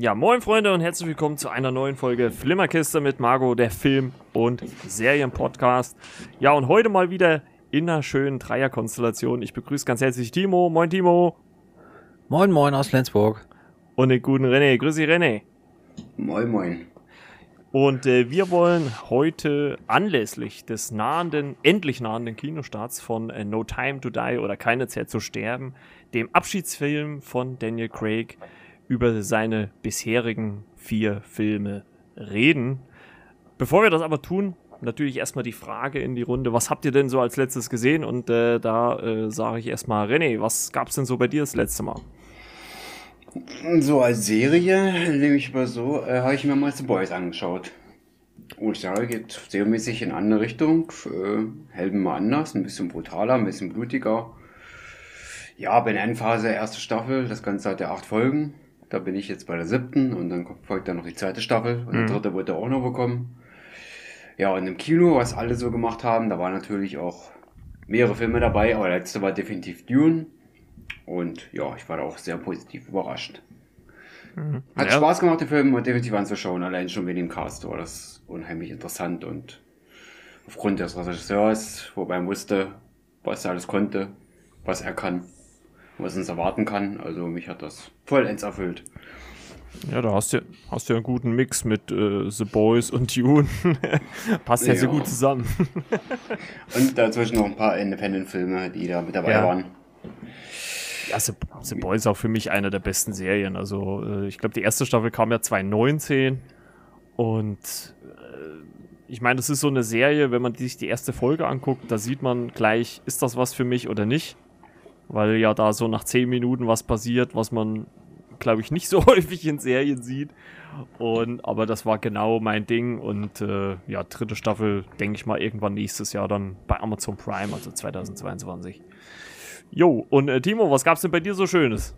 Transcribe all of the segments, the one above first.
Ja, moin Freunde und herzlich willkommen zu einer neuen Folge Flimmerkiste mit Margot, der Film- und Serienpodcast. Ja, und heute mal wieder in einer schönen Dreierkonstellation. Ich begrüße ganz herzlich Timo. Moin Timo. Moin moin aus Flensburg. Und den guten René. Grüß dich René. Moin moin. Und äh, wir wollen heute anlässlich des nahenden, endlich nahenden Kinostarts von äh, No Time to Die oder Keine Zeit zu sterben, dem Abschiedsfilm von Daniel Craig, über seine bisherigen vier Filme reden. Bevor wir das aber tun, natürlich erstmal die Frage in die Runde, was habt ihr denn so als letztes gesehen? Und äh, da äh, sage ich erstmal, René, was gab es denn so bei dir das letzte Mal? So als Serie, nehme ich mal so, äh, habe ich mir mal The Boys angeschaut. Und sage, geht serienmäßig in eine andere Richtung. Äh, Helden mal anders, ein bisschen brutaler, ein bisschen blutiger. Ja, bin Endphase, erste Staffel, das Ganze hat ja acht Folgen. Da bin ich jetzt bei der siebten und dann folgt dann noch die zweite Staffel und mhm. die dritte wird er auch noch bekommen. Ja, und im Kino, was alle so gemacht haben, da waren natürlich auch mehrere Filme dabei, aber der letzte war definitiv Dune. Und ja, ich war da auch sehr positiv überrascht. Mhm. Hat ja. Spaß gemacht, den Film definitiv anzuschauen, allein schon wegen dem Cast war das unheimlich interessant und aufgrund des Regisseurs, wobei man wusste, was er alles konnte, was er kann, was uns erwarten kann. Also mich hat das vollends erfüllt. Ja, da hast du, hast du einen guten Mix mit äh, The Boys und Dune. Passt ja, ja so gut zusammen. und dazwischen noch ein paar Independent-Filme, die da mit dabei ja. waren. Ja, The, The Boys ist auch für mich eine der besten Serien. Also, äh, ich glaube, die erste Staffel kam ja 2019. Und äh, ich meine, das ist so eine Serie, wenn man sich die erste Folge anguckt, da sieht man gleich, ist das was für mich oder nicht. Weil ja da so nach 10 Minuten was passiert, was man, glaube ich, nicht so häufig in Serien sieht. Und, aber das war genau mein Ding. Und äh, ja, dritte Staffel, denke ich mal, irgendwann nächstes Jahr dann bei Amazon Prime, also 2022. Jo, und äh, Timo, was gab's denn bei dir so Schönes?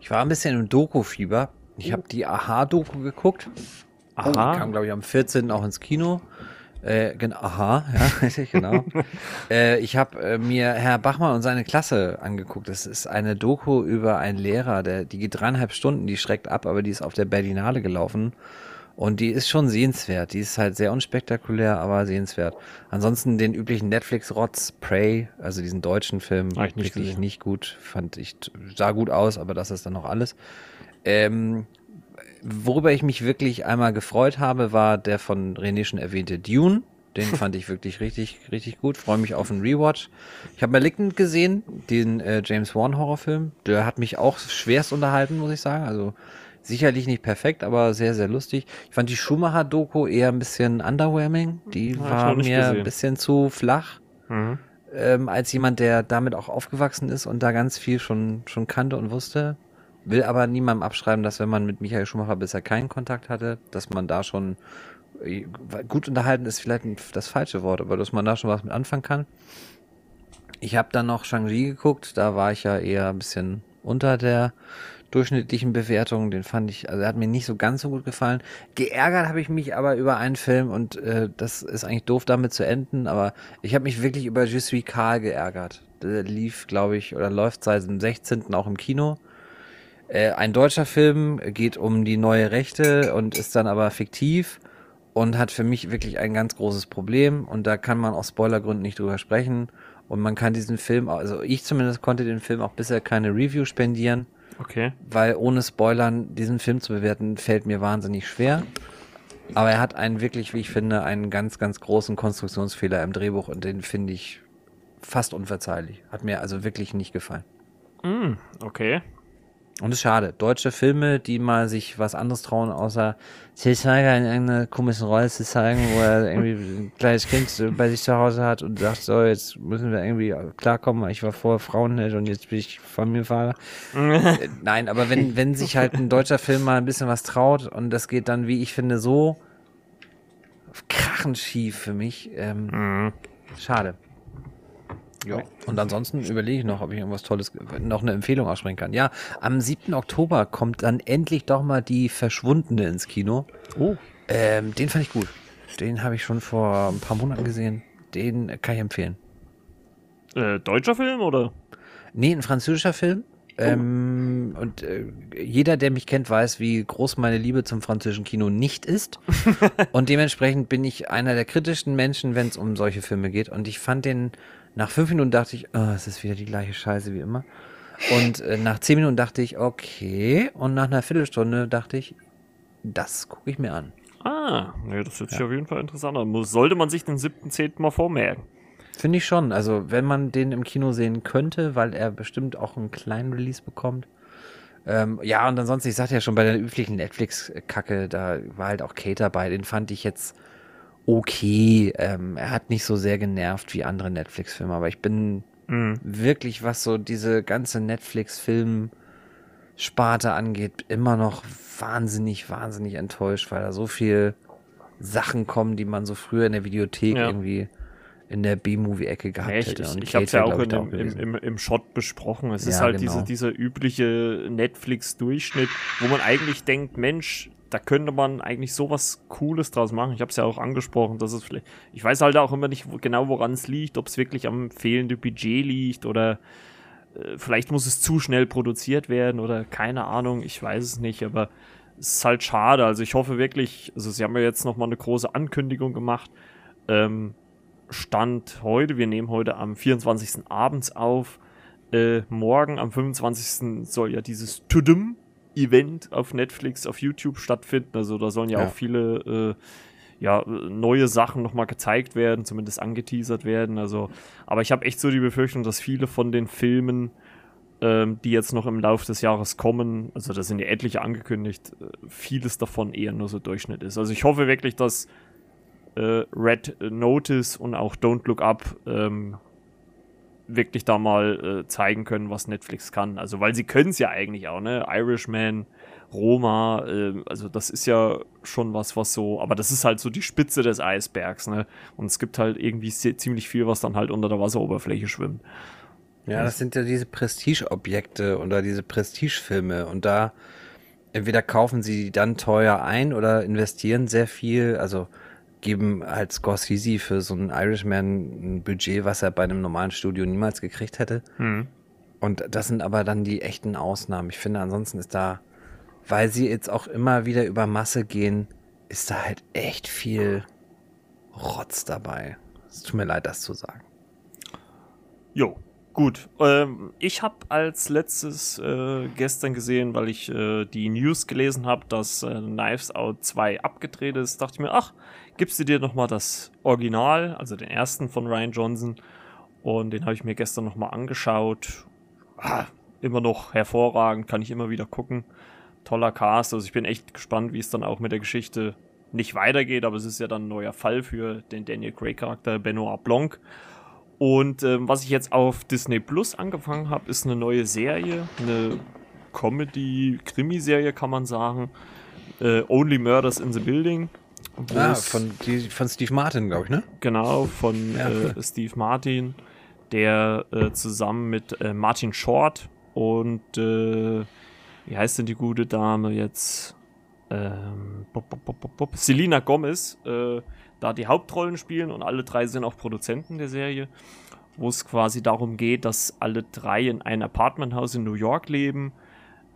Ich war ein bisschen im Doku-Fieber. Ich habe die Aha-Doku geguckt. Aha. Die kam, glaube ich, am 14. auch ins Kino. Äh, genau, aha, ja, richtig, genau. äh, ich habe äh, mir Herr Bachmann und seine Klasse angeguckt. Das ist eine Doku über einen Lehrer, der, die geht dreieinhalb Stunden, die schreckt ab, aber die ist auf der Berlinale gelaufen. Und die ist schon sehenswert. Die ist halt sehr unspektakulär, aber sehenswert. Ansonsten den üblichen Netflix-Rotz, Prey, also diesen deutschen Film, ich nicht wirklich nicht gut. Fand ich, sah gut aus, aber das ist dann noch alles. Ähm, worüber ich mich wirklich einmal gefreut habe, war der von René schon erwähnte Dune. Den fand ich wirklich richtig, richtig gut. Freue mich auf einen Rewatch. Ich habe Malignant gesehen, den äh, James Wan Horrorfilm. Der hat mich auch schwerst unterhalten, muss ich sagen. Also sicherlich nicht perfekt, aber sehr, sehr lustig. Ich fand die Schumacher-Doku eher ein bisschen underwhelming. Die ja, war mir gesehen. ein bisschen zu flach. Mhm. Ähm, als jemand, der damit auch aufgewachsen ist und da ganz viel schon, schon kannte und wusste. Will aber niemandem abschreiben, dass wenn man mit Michael Schumacher bisher keinen Kontakt hatte, dass man da schon äh, gut unterhalten ist vielleicht das falsche Wort, aber dass man da schon was mit anfangen kann. Ich habe dann noch Shang-Chi geguckt, da war ich ja eher ein bisschen unter der durchschnittlichen Bewertung. Den fand ich, also er hat mir nicht so ganz so gut gefallen. Geärgert habe ich mich aber über einen Film und äh, das ist eigentlich doof damit zu enden, aber ich habe mich wirklich über Je suis Karl geärgert. Der lief, glaube ich, oder läuft seit dem 16. auch im Kino. Äh, ein deutscher Film geht um die neue Rechte und ist dann aber fiktiv und hat für mich wirklich ein ganz großes Problem und da kann man aus Spoilergründen nicht drüber sprechen und man kann diesen Film, also ich zumindest konnte den Film auch bisher keine Review spendieren. Okay. Weil ohne Spoilern diesen Film zu bewerten, fällt mir wahnsinnig schwer. Aber er hat einen wirklich, wie ich finde, einen ganz, ganz großen Konstruktionsfehler im Drehbuch und den finde ich fast unverzeihlich. Hat mir also wirklich nicht gefallen. Mm, okay. Und es ist schade. Deutsche Filme, die mal sich was anderes trauen, außer Til Schweiger in irgendeiner komischen Rolle zu zeigen, wo er irgendwie ein kleines Kind bei sich zu Hause hat und sagt, so, jetzt müssen wir irgendwie klarkommen. Ich war vorher Frauenheld und jetzt bin ich Familienvater. Nein, aber wenn, wenn sich halt ein deutscher Film mal ein bisschen was traut und das geht dann, wie ich finde, so krachend schief für mich, ähm, mhm. schade. Ja. Und ansonsten überlege ich noch, ob ich irgendwas Tolles, noch eine Empfehlung aussprechen kann. Ja, am 7. Oktober kommt dann endlich doch mal die Verschwundene ins Kino. Oh. Ähm, den fand ich gut. Den habe ich schon vor ein paar Monaten gesehen. Den kann ich empfehlen. Äh, deutscher Film oder? Nee, ein französischer Film. Oh. Ähm, und äh, jeder, der mich kennt, weiß, wie groß meine Liebe zum französischen Kino nicht ist. und dementsprechend bin ich einer der kritischsten Menschen, wenn es um solche Filme geht. Und ich fand den, nach fünf Minuten dachte ich, oh, es ist wieder die gleiche Scheiße wie immer. Und äh, nach zehn Minuten dachte ich, okay. Und nach einer Viertelstunde dachte ich, das gucke ich mir an. Ah, nee, das hört sich ja. auf jeden Fall interessant an. Sollte man sich den 7.10. mal vormerken. Finde ich schon. Also, wenn man den im Kino sehen könnte, weil er bestimmt auch einen kleinen Release bekommt. Ähm, ja, und ansonsten, ich sagte ja schon, bei der üblichen Netflix-Kacke, da war halt auch Kate dabei. Den fand ich jetzt okay. Ähm, er hat nicht so sehr genervt wie andere Netflix-Filme, aber ich bin mhm. wirklich, was so diese ganze Netflix-Film-Sparte angeht, immer noch wahnsinnig, wahnsinnig enttäuscht, weil da so viel Sachen kommen, die man so früher in der Videothek ja. irgendwie in der B-Movie-Ecke gehabt Echt? hätte. Und ich habe es ja auch in dem, im, im, im Shot besprochen. Es ja, ist halt genau. diese, dieser übliche Netflix-Durchschnitt, wo man eigentlich denkt, Mensch, da könnte man eigentlich sowas Cooles draus machen. Ich habe es ja auch angesprochen, dass es vielleicht. Ich weiß halt auch immer nicht genau, woran es liegt, ob es wirklich am fehlenden Budget liegt oder äh, vielleicht muss es zu schnell produziert werden oder keine Ahnung, ich weiß es nicht, aber es ist halt schade. Also ich hoffe wirklich, also sie haben ja jetzt nochmal eine große Ankündigung gemacht. Ähm, Stand heute, wir nehmen heute am 24. abends auf. Äh, morgen am 25. soll ja dieses Tudum Event auf Netflix, auf YouTube stattfinden. Also da sollen ja, ja. auch viele äh, ja, neue Sachen nochmal gezeigt werden, zumindest angeteasert werden. Also, aber ich habe echt so die Befürchtung, dass viele von den Filmen, ähm, die jetzt noch im Laufe des Jahres kommen, also da sind ja etliche angekündigt, äh, vieles davon eher nur so Durchschnitt ist. Also ich hoffe wirklich, dass äh, Red Notice und auch Don't Look Up ähm, wirklich da mal äh, zeigen können, was Netflix kann. Also, weil sie können es ja eigentlich auch, ne? Irishman, Roma, äh, also das ist ja schon was, was so, aber das ist halt so die Spitze des Eisbergs, ne? Und es gibt halt irgendwie ziemlich viel, was dann halt unter der Wasseroberfläche schwimmt. Ja, das sind ja diese Prestigeobjekte oder diese Prestigefilme und da entweder kaufen sie die dann teuer ein oder investieren sehr viel, also geben halt Scorsese für so einen Irishman ein Budget, was er bei einem normalen Studio niemals gekriegt hätte. Mhm. Und das sind aber dann die echten Ausnahmen. Ich finde, ansonsten ist da, weil sie jetzt auch immer wieder über Masse gehen, ist da halt echt viel Rotz dabei. Es tut mir leid, das zu sagen. Jo, Gut, ähm, ich habe als letztes äh, gestern gesehen, weil ich äh, die News gelesen habe, dass äh, Knives Out 2 abgedreht ist, dachte ich mir, ach, gibst du dir nochmal das Original, also den ersten von Ryan Johnson. Und den habe ich mir gestern nochmal angeschaut. Ah, immer noch hervorragend, kann ich immer wieder gucken. Toller Cast, also ich bin echt gespannt, wie es dann auch mit der Geschichte nicht weitergeht, aber es ist ja dann ein neuer Fall für den Daniel Craig Charakter Benoit Blanc. Und ähm, was ich jetzt auf Disney Plus angefangen habe, ist eine neue Serie, eine Comedy-Krimiserie, kann man sagen. Äh, Only Murders in the Building. Ah, von, die, von Steve Martin, glaube ich, ne? Genau, von ja. äh, Steve Martin, der äh, zusammen mit äh, Martin Short und äh, wie heißt denn die gute Dame jetzt? Ähm, bop, bop, bop, Selina Gomez äh, da die Hauptrollen spielen und alle drei sind auch Produzenten der Serie, wo es quasi darum geht, dass alle drei in einem Apartmenthaus in New York leben.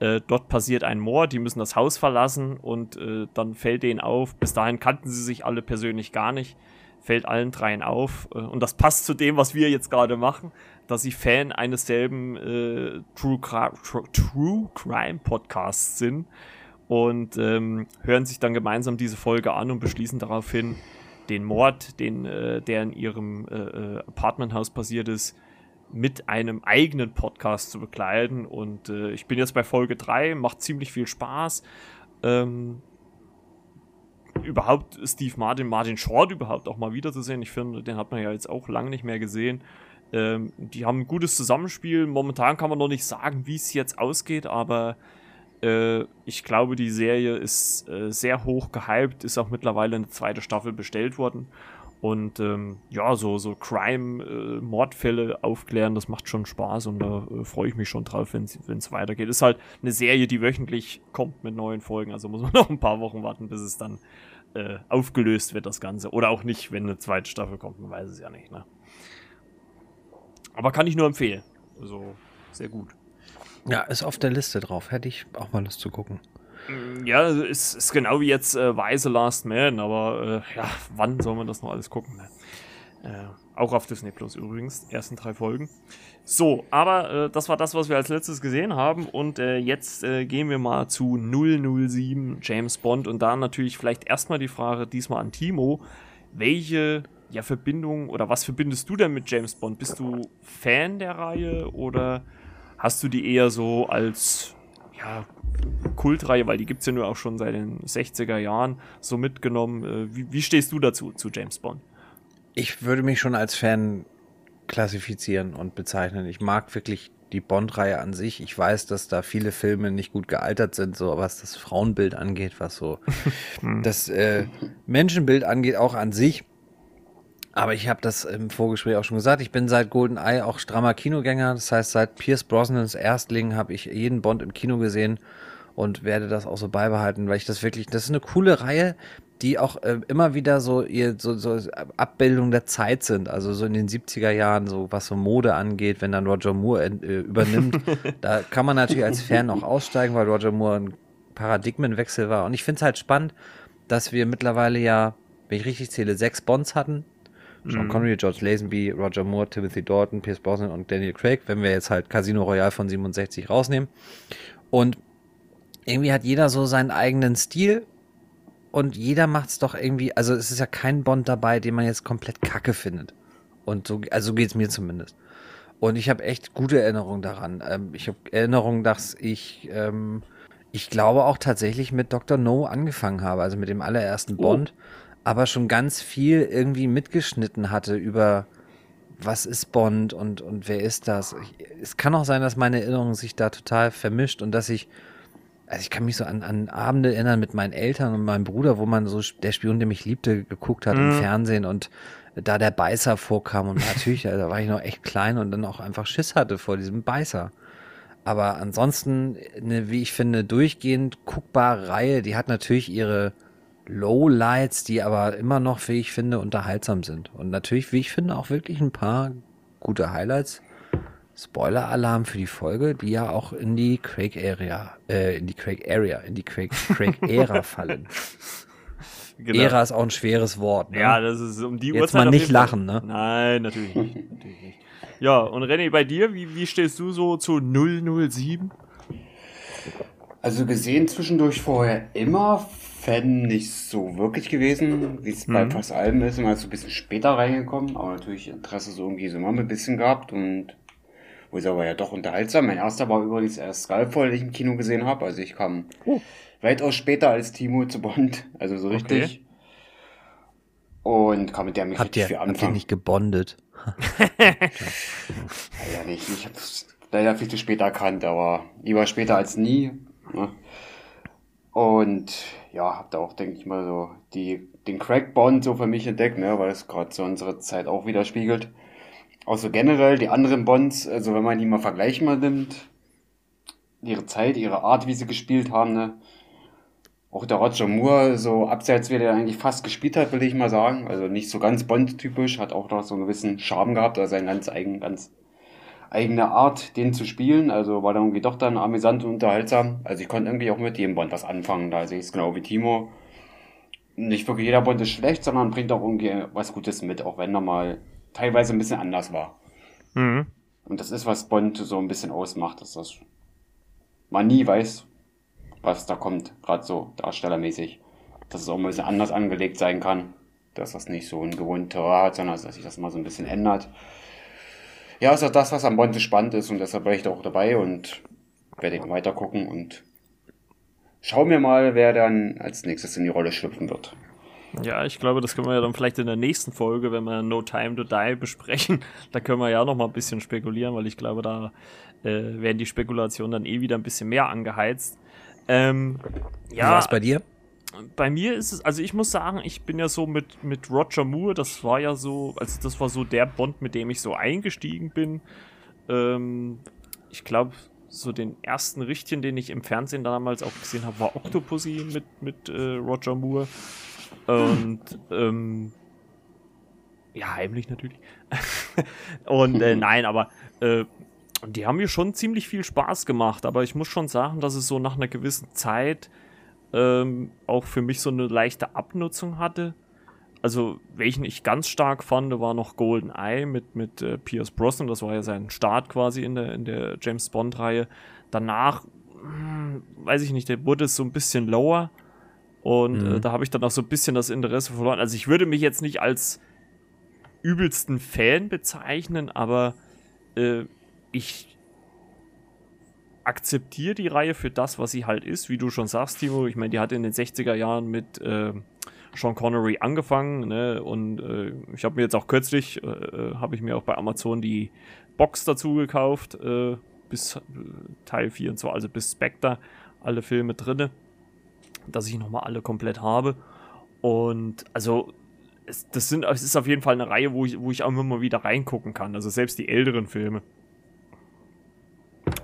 Äh, dort passiert ein Mord, die müssen das Haus verlassen und äh, dann fällt denen auf, bis dahin kannten sie sich alle persönlich gar nicht, fällt allen dreien auf äh, und das passt zu dem, was wir jetzt gerade machen, dass sie Fan eines selben äh, True, True Crime Podcasts sind und ähm, hören sich dann gemeinsam diese Folge an und beschließen daraufhin, den Mord, den, äh, der in ihrem äh, Apartmenthaus passiert ist, mit einem eigenen Podcast zu begleiten. Und äh, ich bin jetzt bei Folge 3, macht ziemlich viel Spaß. Ähm, überhaupt Steve Martin, Martin Short überhaupt auch mal wiederzusehen. Ich finde, den hat man ja jetzt auch lange nicht mehr gesehen. Ähm, die haben ein gutes Zusammenspiel. Momentan kann man noch nicht sagen, wie es jetzt ausgeht, aber äh, ich glaube, die Serie ist äh, sehr hoch gehypt, ist auch mittlerweile eine zweite Staffel bestellt worden. Und ähm, ja, so, so Crime-Mordfälle äh, aufklären, das macht schon Spaß und da äh, freue ich mich schon drauf, wenn es weitergeht. Ist halt eine Serie, die wöchentlich kommt mit neuen Folgen, also muss man noch ein paar Wochen warten, bis es dann äh, aufgelöst wird, das Ganze. Oder auch nicht, wenn eine zweite Staffel kommt, man weiß es ja nicht. Ne? Aber kann ich nur empfehlen. Also sehr gut. Ja, ist auf der Liste drauf. Hätte ich auch mal Lust zu gucken. Mm, ja, ist, ist genau wie jetzt äh, Weise Last Man, aber äh, ja, wann soll man das noch alles gucken? Ne? Äh, auch auf Disney Plus übrigens, ersten drei Folgen. So, aber äh, das war das, was wir als letztes gesehen haben. Und äh, jetzt äh, gehen wir mal zu 007 James Bond. Und da natürlich vielleicht erstmal die Frage, diesmal an Timo. Welche ja, Verbindung oder was verbindest du denn mit James Bond? Bist du Fan der Reihe oder hast du die eher so als ja, Kultreihe, weil die gibt es ja nur auch schon seit den 60er Jahren so mitgenommen. Äh, wie, wie stehst du dazu, zu James Bond? Ich würde mich schon als Fan klassifizieren und bezeichnen. Ich mag wirklich die Bond-Reihe an sich. Ich weiß, dass da viele Filme nicht gut gealtert sind, so was das Frauenbild angeht, was so hm. das äh, Menschenbild angeht, auch an sich. Aber ich habe das im Vorgespräch auch schon gesagt. Ich bin seit GoldenEye auch strammer Kinogänger. Das heißt, seit Pierce Brosnans Erstling habe ich jeden Bond im Kino gesehen und werde das auch so beibehalten, weil ich das wirklich, das ist eine coole Reihe, die auch äh, immer wieder so ihr so, so Abbildung der Zeit sind. Also so in den 70er Jahren, so was so Mode angeht, wenn dann Roger Moore äh, übernimmt. da kann man natürlich als Fan auch aussteigen, weil Roger Moore ein Paradigmenwechsel war. Und ich finde es halt spannend, dass wir mittlerweile ja, wenn ich richtig zähle, sechs Bonds hatten Sean mhm. Connery, George Lazenby, Roger Moore, Timothy Dalton, Pierce Brosnan und Daniel Craig, wenn wir jetzt halt Casino Royale von 67 rausnehmen. Und irgendwie hat jeder so seinen eigenen Stil und jeder macht es doch irgendwie, also es ist ja kein Bond dabei, den man jetzt komplett kacke findet. Und so, also so geht's mir zumindest. Und ich habe echt gute Erinnerungen daran. Ähm, ich habe Erinnerungen, dass ich, ähm, ich glaube auch tatsächlich mit Dr. No angefangen habe, also mit dem allerersten oh. Aber schon ganz viel irgendwie mitgeschnitten hatte über was ist Bond und, und wer ist das. Ich, es kann auch sein, dass meine Erinnerung sich da total vermischt und dass ich, also ich kann mich so an, an Abende erinnern mit meinen Eltern und meinem Bruder, wo man so der Spion, der mich liebte, geguckt hat mhm. im Fernsehen und da der Beißer vorkam und natürlich, da war ich noch echt klein und dann auch einfach Schiss hatte vor diesem Beißer. Aber ansonsten, eine, wie ich finde, durchgehend guckbare Reihe, die hat natürlich ihre, Lowlights, die aber immer noch, wie ich finde, unterhaltsam sind. Und natürlich, wie ich finde, auch wirklich ein paar gute Highlights. Spoiler-Alarm für die Folge, die ja auch in die Craig Area, äh, in die Craig Area, in die Craig, Craig Ära fallen. Genau. Ära ist auch ein schweres Wort. Ne? Ja, das ist um die Jetzt Uhrzeit. mal nicht lachen, ne? Nein, natürlich nicht, natürlich nicht. Ja, und René, bei dir, wie, wie stehst du so zu 007? Also gesehen zwischendurch vorher immer Fan nicht so wirklich gewesen, wie es mhm. bei fast allem ist, immer so ein bisschen später reingekommen, aber natürlich Interesse so irgendwie so mal ein bisschen gehabt und wo ist aber ja doch unterhaltsam. Mein erster war übrigens erst Skyfall, den ich im Kino gesehen habe, also ich kam oh. weitaus später als Timo zu Bond, also so richtig. Okay. Und kam mit der mich habt richtig ihr, viel anfangen. Habt ihr nicht gebondet? ja, nicht. Ich habe leider viel zu spät erkannt, aber lieber später als nie. Ne? Und ja, hab da auch, denke ich mal, so die, den Crack-Bond so für mich entdeckt, ne, weil es gerade so unsere Zeit auch widerspiegelt. Auch so generell die anderen Bonds, also wenn man die mal vergleichen mal nimmt, ihre Zeit, ihre Art, wie sie gespielt haben, ne. Auch der Roger Moore, so abseits wie der eigentlich fast gespielt hat, will ich mal sagen. Also nicht so ganz Bond-typisch, hat auch noch so einen gewissen Charme gehabt, also seinen ganz eigen, ganz eigene Art, den zu spielen. Also war dann irgendwie doch dann amüsant und unterhaltsam. Also ich konnte irgendwie auch mit jedem Bond was anfangen. Da sehe ich es genau wie Timo. Nicht wirklich jeder Bond ist schlecht, sondern bringt auch irgendwie was Gutes mit, auch wenn er mal teilweise ein bisschen anders war. Mhm. Und das ist, was Bond so ein bisschen ausmacht, dass das man nie weiß, was da kommt, gerade so darstellermäßig. Dass es auch ein bisschen anders angelegt sein kann. Dass das nicht so ein gewohnter hat, sondern dass sich das mal so ein bisschen ändert ja, ist auch das, was am Bond spannend ist und deshalb bin ich da auch dabei und werde ich weiter gucken und schauen wir mal, wer dann als nächstes in die Rolle schlüpfen wird. Ja, ich glaube, das können wir ja dann vielleicht in der nächsten Folge, wenn wir No Time to Die besprechen, da können wir ja noch mal ein bisschen spekulieren, weil ich glaube, da äh, werden die Spekulationen dann eh wieder ein bisschen mehr angeheizt. Ähm, ja, Wie war es bei dir? Bei mir ist es, also ich muss sagen, ich bin ja so mit, mit Roger Moore, das war ja so, also das war so der Bond, mit dem ich so eingestiegen bin. Ähm, ich glaube, so den ersten Richtigen, den ich im Fernsehen damals auch gesehen habe, war Octopussy mit, mit äh, Roger Moore. Und ähm, ja, heimlich natürlich. Und äh, nein, aber äh, die haben mir schon ziemlich viel Spaß gemacht, aber ich muss schon sagen, dass es so nach einer gewissen Zeit ähm, auch für mich so eine leichte Abnutzung hatte. Also, welchen ich ganz stark fand, war noch Golden Eye mit, mit äh, Pierce Brosnan. Das war ja sein Start quasi in der, in der James Bond-Reihe. Danach, mh, hm, weiß ich nicht, der wurde so ein bisschen lower. Und äh, mhm. äh, da habe ich dann auch so ein bisschen das Interesse verloren. Also, ich würde mich jetzt nicht als übelsten Fan bezeichnen, aber äh, ich akzeptiere die Reihe für das, was sie halt ist, wie du schon sagst, Timo. Ich meine, die hat in den 60er Jahren mit äh, Sean Connery angefangen, ne? Und äh, ich habe mir jetzt auch kürzlich, äh, äh habe ich mir auch bei Amazon die Box dazu gekauft, äh, bis äh, Teil 4 und so, also bis Spectre, alle Filme drinne, dass ich nochmal alle komplett habe. Und also es, das sind, es ist auf jeden Fall eine Reihe, wo ich, wo ich auch immer mal wieder reingucken kann. Also selbst die älteren Filme.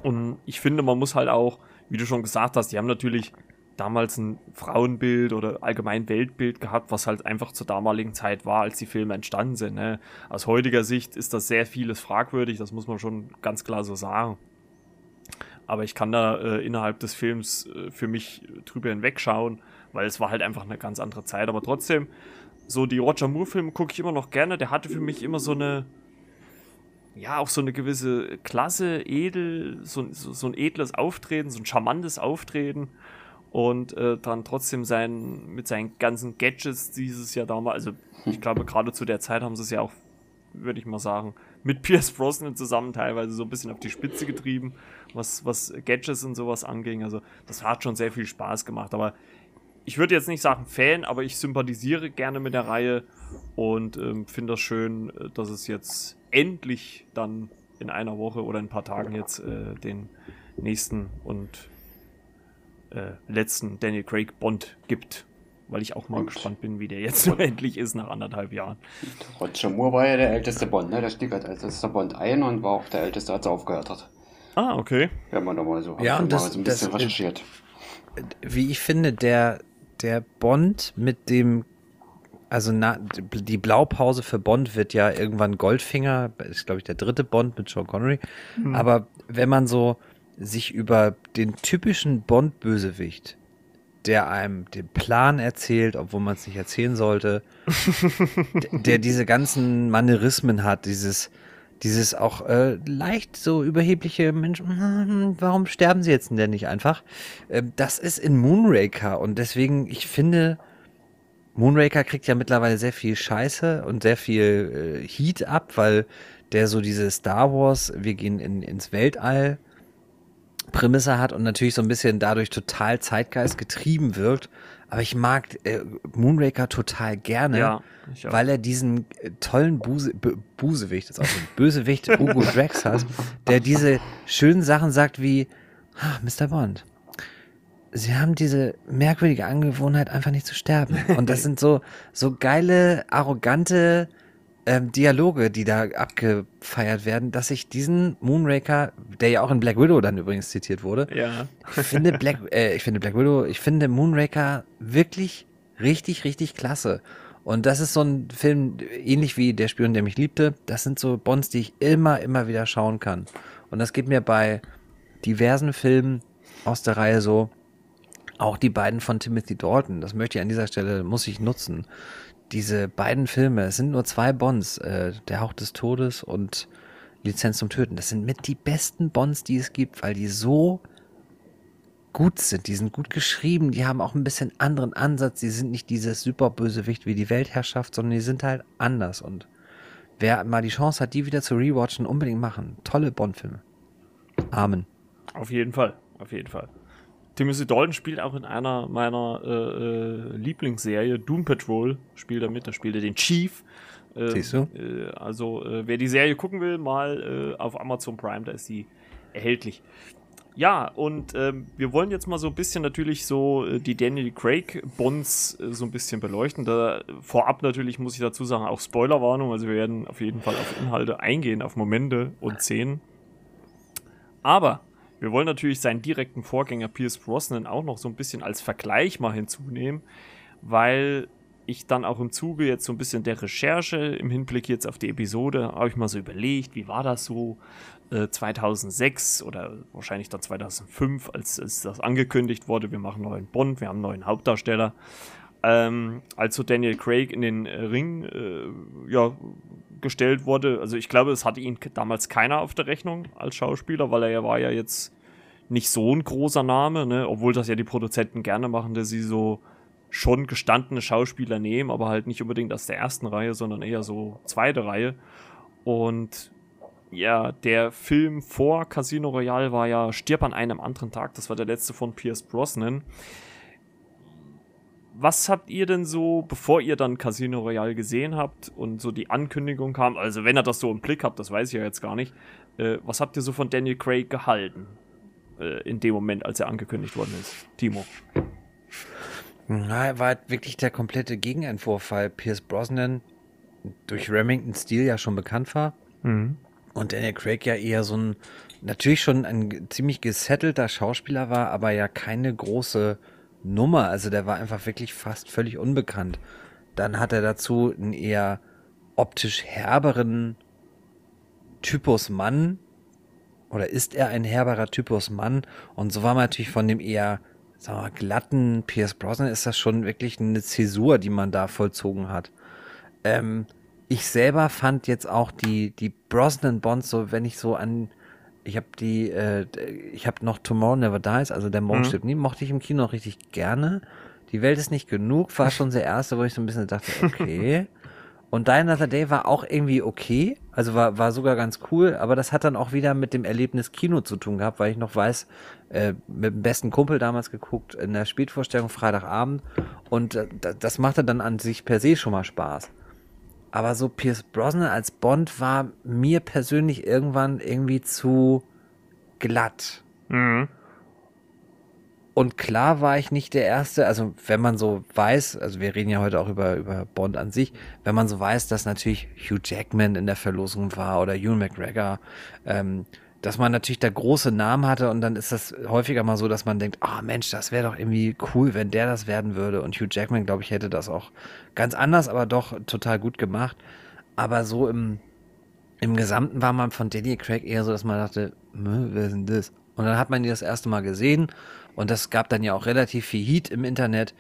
Und ich finde, man muss halt auch, wie du schon gesagt hast, die haben natürlich damals ein Frauenbild oder allgemein Weltbild gehabt, was halt einfach zur damaligen Zeit war, als die Filme entstanden sind. Ne? Aus heutiger Sicht ist das sehr vieles fragwürdig, das muss man schon ganz klar so sagen. Aber ich kann da äh, innerhalb des Films äh, für mich drüber hinwegschauen, weil es war halt einfach eine ganz andere Zeit. Aber trotzdem, so die Roger Moore-Filme gucke ich immer noch gerne. Der hatte für mich immer so eine, ja, auch so eine gewisse Klasse, edel, so, so, so ein edles Auftreten, so ein charmantes Auftreten und äh, dann trotzdem sein, mit seinen ganzen Gadgets dieses Jahr damals, also ich glaube gerade zu der Zeit haben sie es ja auch, würde ich mal sagen, mit Pierce Brosnan zusammen teilweise so ein bisschen auf die Spitze getrieben, was, was Gadgets und sowas anging. Also das hat schon sehr viel Spaß gemacht, aber ich würde jetzt nicht sagen Fan, aber ich sympathisiere gerne mit der Reihe und ähm, finde das schön, äh, dass es jetzt endlich dann in einer Woche oder in ein paar Tagen jetzt äh, den nächsten und äh, letzten Daniel Craig Bond gibt. Weil ich auch mal und gespannt bin, wie der jetzt so endlich ist nach anderthalb Jahren. Roger Moore war ja der älteste Bond, ne? Der stieg halt als ältester Bond ein und war auch der älteste, als er aufgehört hat. Ah, okay. Wenn man nochmal so, ja, und das, so ein bisschen das, recherchiert. Wie ich finde, der der Bond mit dem, also na, die Blaupause für Bond wird ja irgendwann Goldfinger, ist glaube ich der dritte Bond mit Sean Connery. Mhm. Aber wenn man so sich über den typischen Bond-Bösewicht, der einem den Plan erzählt, obwohl man es nicht erzählen sollte, der diese ganzen Manierismen hat, dieses dieses auch äh, leicht so überhebliche Menschen, hm, warum sterben sie jetzt denn nicht einfach? Äh, das ist in Moonraker und deswegen, ich finde, Moonraker kriegt ja mittlerweile sehr viel Scheiße und sehr viel äh, Heat ab, weil der so diese Star Wars, wir gehen in, ins Weltall Prämisse hat und natürlich so ein bisschen dadurch total Zeitgeist getrieben wirkt. Aber ich mag äh, Moonraker total gerne, ja, weil er diesen äh, tollen Buse, B Busewicht, also Bösewicht Hugo Drax hat, der diese schönen Sachen sagt wie, ah, Mr. Bond, Sie haben diese merkwürdige Angewohnheit, einfach nicht zu sterben. Und das sind so, so geile, arrogante ähm, Dialoge, die da abgefeiert werden, dass ich diesen Moonraker, der ja auch in Black Widow dann übrigens zitiert wurde, ja. ich finde Black, äh, ich finde Black Widow, ich finde Moonraker wirklich richtig, richtig klasse. Und das ist so ein Film, ähnlich wie Der Spion, der mich liebte. Das sind so Bonds, die ich immer, immer wieder schauen kann. Und das geht mir bei diversen Filmen aus der Reihe so. Auch die beiden von Timothy Dalton, das möchte ich an dieser Stelle, muss ich nutzen diese beiden Filme, es sind nur zwei Bonds, äh, Der Hauch des Todes und Lizenz zum Töten. Das sind mit die besten Bonds, die es gibt, weil die so gut sind. Die sind gut geschrieben, die haben auch ein bisschen anderen Ansatz. Die sind nicht dieses Superbösewicht wie die Weltherrschaft, sondern die sind halt anders. Und wer mal die Chance hat, die wieder zu rewatchen, unbedingt machen. Tolle Bond-Filme. Amen. Auf jeden Fall, auf jeden Fall. Timothy Dalton spielt auch in einer meiner äh, äh, Lieblingsserie, Doom Patrol, spielt er mit, da spielt er den Chief. Äh, Siehst du? Äh, also, äh, wer die Serie gucken will, mal auf Amazon Prime, da ist sie erhältlich. Ja, und ähm, wir wollen jetzt mal so ein bisschen natürlich so die Daniel Craig Bonds so ein bisschen beleuchten. Da, vorab natürlich muss ich dazu sagen, auch Spoilerwarnung. Also wir werden auf jeden Fall auf Inhalte eingehen, auf Momente und Szenen. Aber wir wollen natürlich seinen direkten Vorgänger Pierce Brosnan auch noch so ein bisschen als Vergleich mal hinzunehmen, weil ich dann auch im Zuge jetzt so ein bisschen der Recherche im Hinblick jetzt auf die Episode, habe ich mal so überlegt, wie war das so äh, 2006 oder wahrscheinlich dann 2005, als, als das angekündigt wurde, wir machen neuen Bond, wir haben einen neuen Hauptdarsteller. Ähm, als so Daniel Craig in den äh, Ring äh, ja, gestellt wurde, also ich glaube, es hatte ihn damals keiner auf der Rechnung als Schauspieler, weil er ja war ja jetzt nicht so ein großer Name, ne? obwohl das ja die Produzenten gerne machen, dass sie so schon gestandene Schauspieler nehmen, aber halt nicht unbedingt aus der ersten Reihe, sondern eher so zweite Reihe. Und ja, der Film vor Casino Royale war ja Stirb an einem anderen Tag. Das war der letzte von Pierce Brosnan. Was habt ihr denn so, bevor ihr dann Casino Royale gesehen habt und so die Ankündigung kam, also wenn ihr das so im Blick habt, das weiß ich ja jetzt gar nicht, äh, was habt ihr so von Daniel Craig gehalten? Äh, in dem Moment, als er angekündigt worden ist? Timo. Na, er war halt wirklich der komplette Gegenentwurf, weil Pierce Brosnan durch Remington Steel ja schon bekannt war. Mhm. Und Daniel Craig ja eher so ein, natürlich schon ein ziemlich gesettelter Schauspieler war, aber ja keine große Nummer. Also der war einfach wirklich fast völlig unbekannt. Dann hat er dazu einen eher optisch herberen Typus Mann. Oder ist er ein herberer Typus Mann? Und so war man natürlich von dem eher, sagen wir mal, glatten Pierce Brosnan ist das schon wirklich eine Zäsur, die man da vollzogen hat. Ähm, ich selber fand jetzt auch die, die Brosnan Bonds, so wenn ich so an, ich habe die, äh, ich habe noch Tomorrow Never Dies, also der Morgen mhm. stirbt nie, mochte ich im Kino richtig gerne. Die Welt ist nicht genug, war schon der erste, wo ich so ein bisschen dachte, okay. Und Die Another Day war auch irgendwie okay, also war, war sogar ganz cool, aber das hat dann auch wieder mit dem Erlebnis Kino zu tun gehabt, weil ich noch weiß, äh, mit dem besten Kumpel damals geguckt in der Spätvorstellung Freitagabend und äh, das machte dann an sich per se schon mal Spaß. Aber so Pierce Brosnan als Bond war mir persönlich irgendwann irgendwie zu glatt. Mhm. Und klar war ich nicht der Erste, also wenn man so weiß, also wir reden ja heute auch über, über Bond an sich, wenn man so weiß, dass natürlich Hugh Jackman in der Verlosung war oder Ewan McGregor, ähm, dass man natürlich da große Namen hatte und dann ist das häufiger mal so, dass man denkt, ah oh Mensch, das wäre doch irgendwie cool, wenn der das werden würde. Und Hugh Jackman, glaube ich, hätte das auch ganz anders, aber doch total gut gemacht. Aber so im, im Gesamten war man von Daniel Craig eher so, dass man dachte, wer ist denn das? Und dann hat man die das erste Mal gesehen und das gab dann ja auch relativ viel Heat im Internet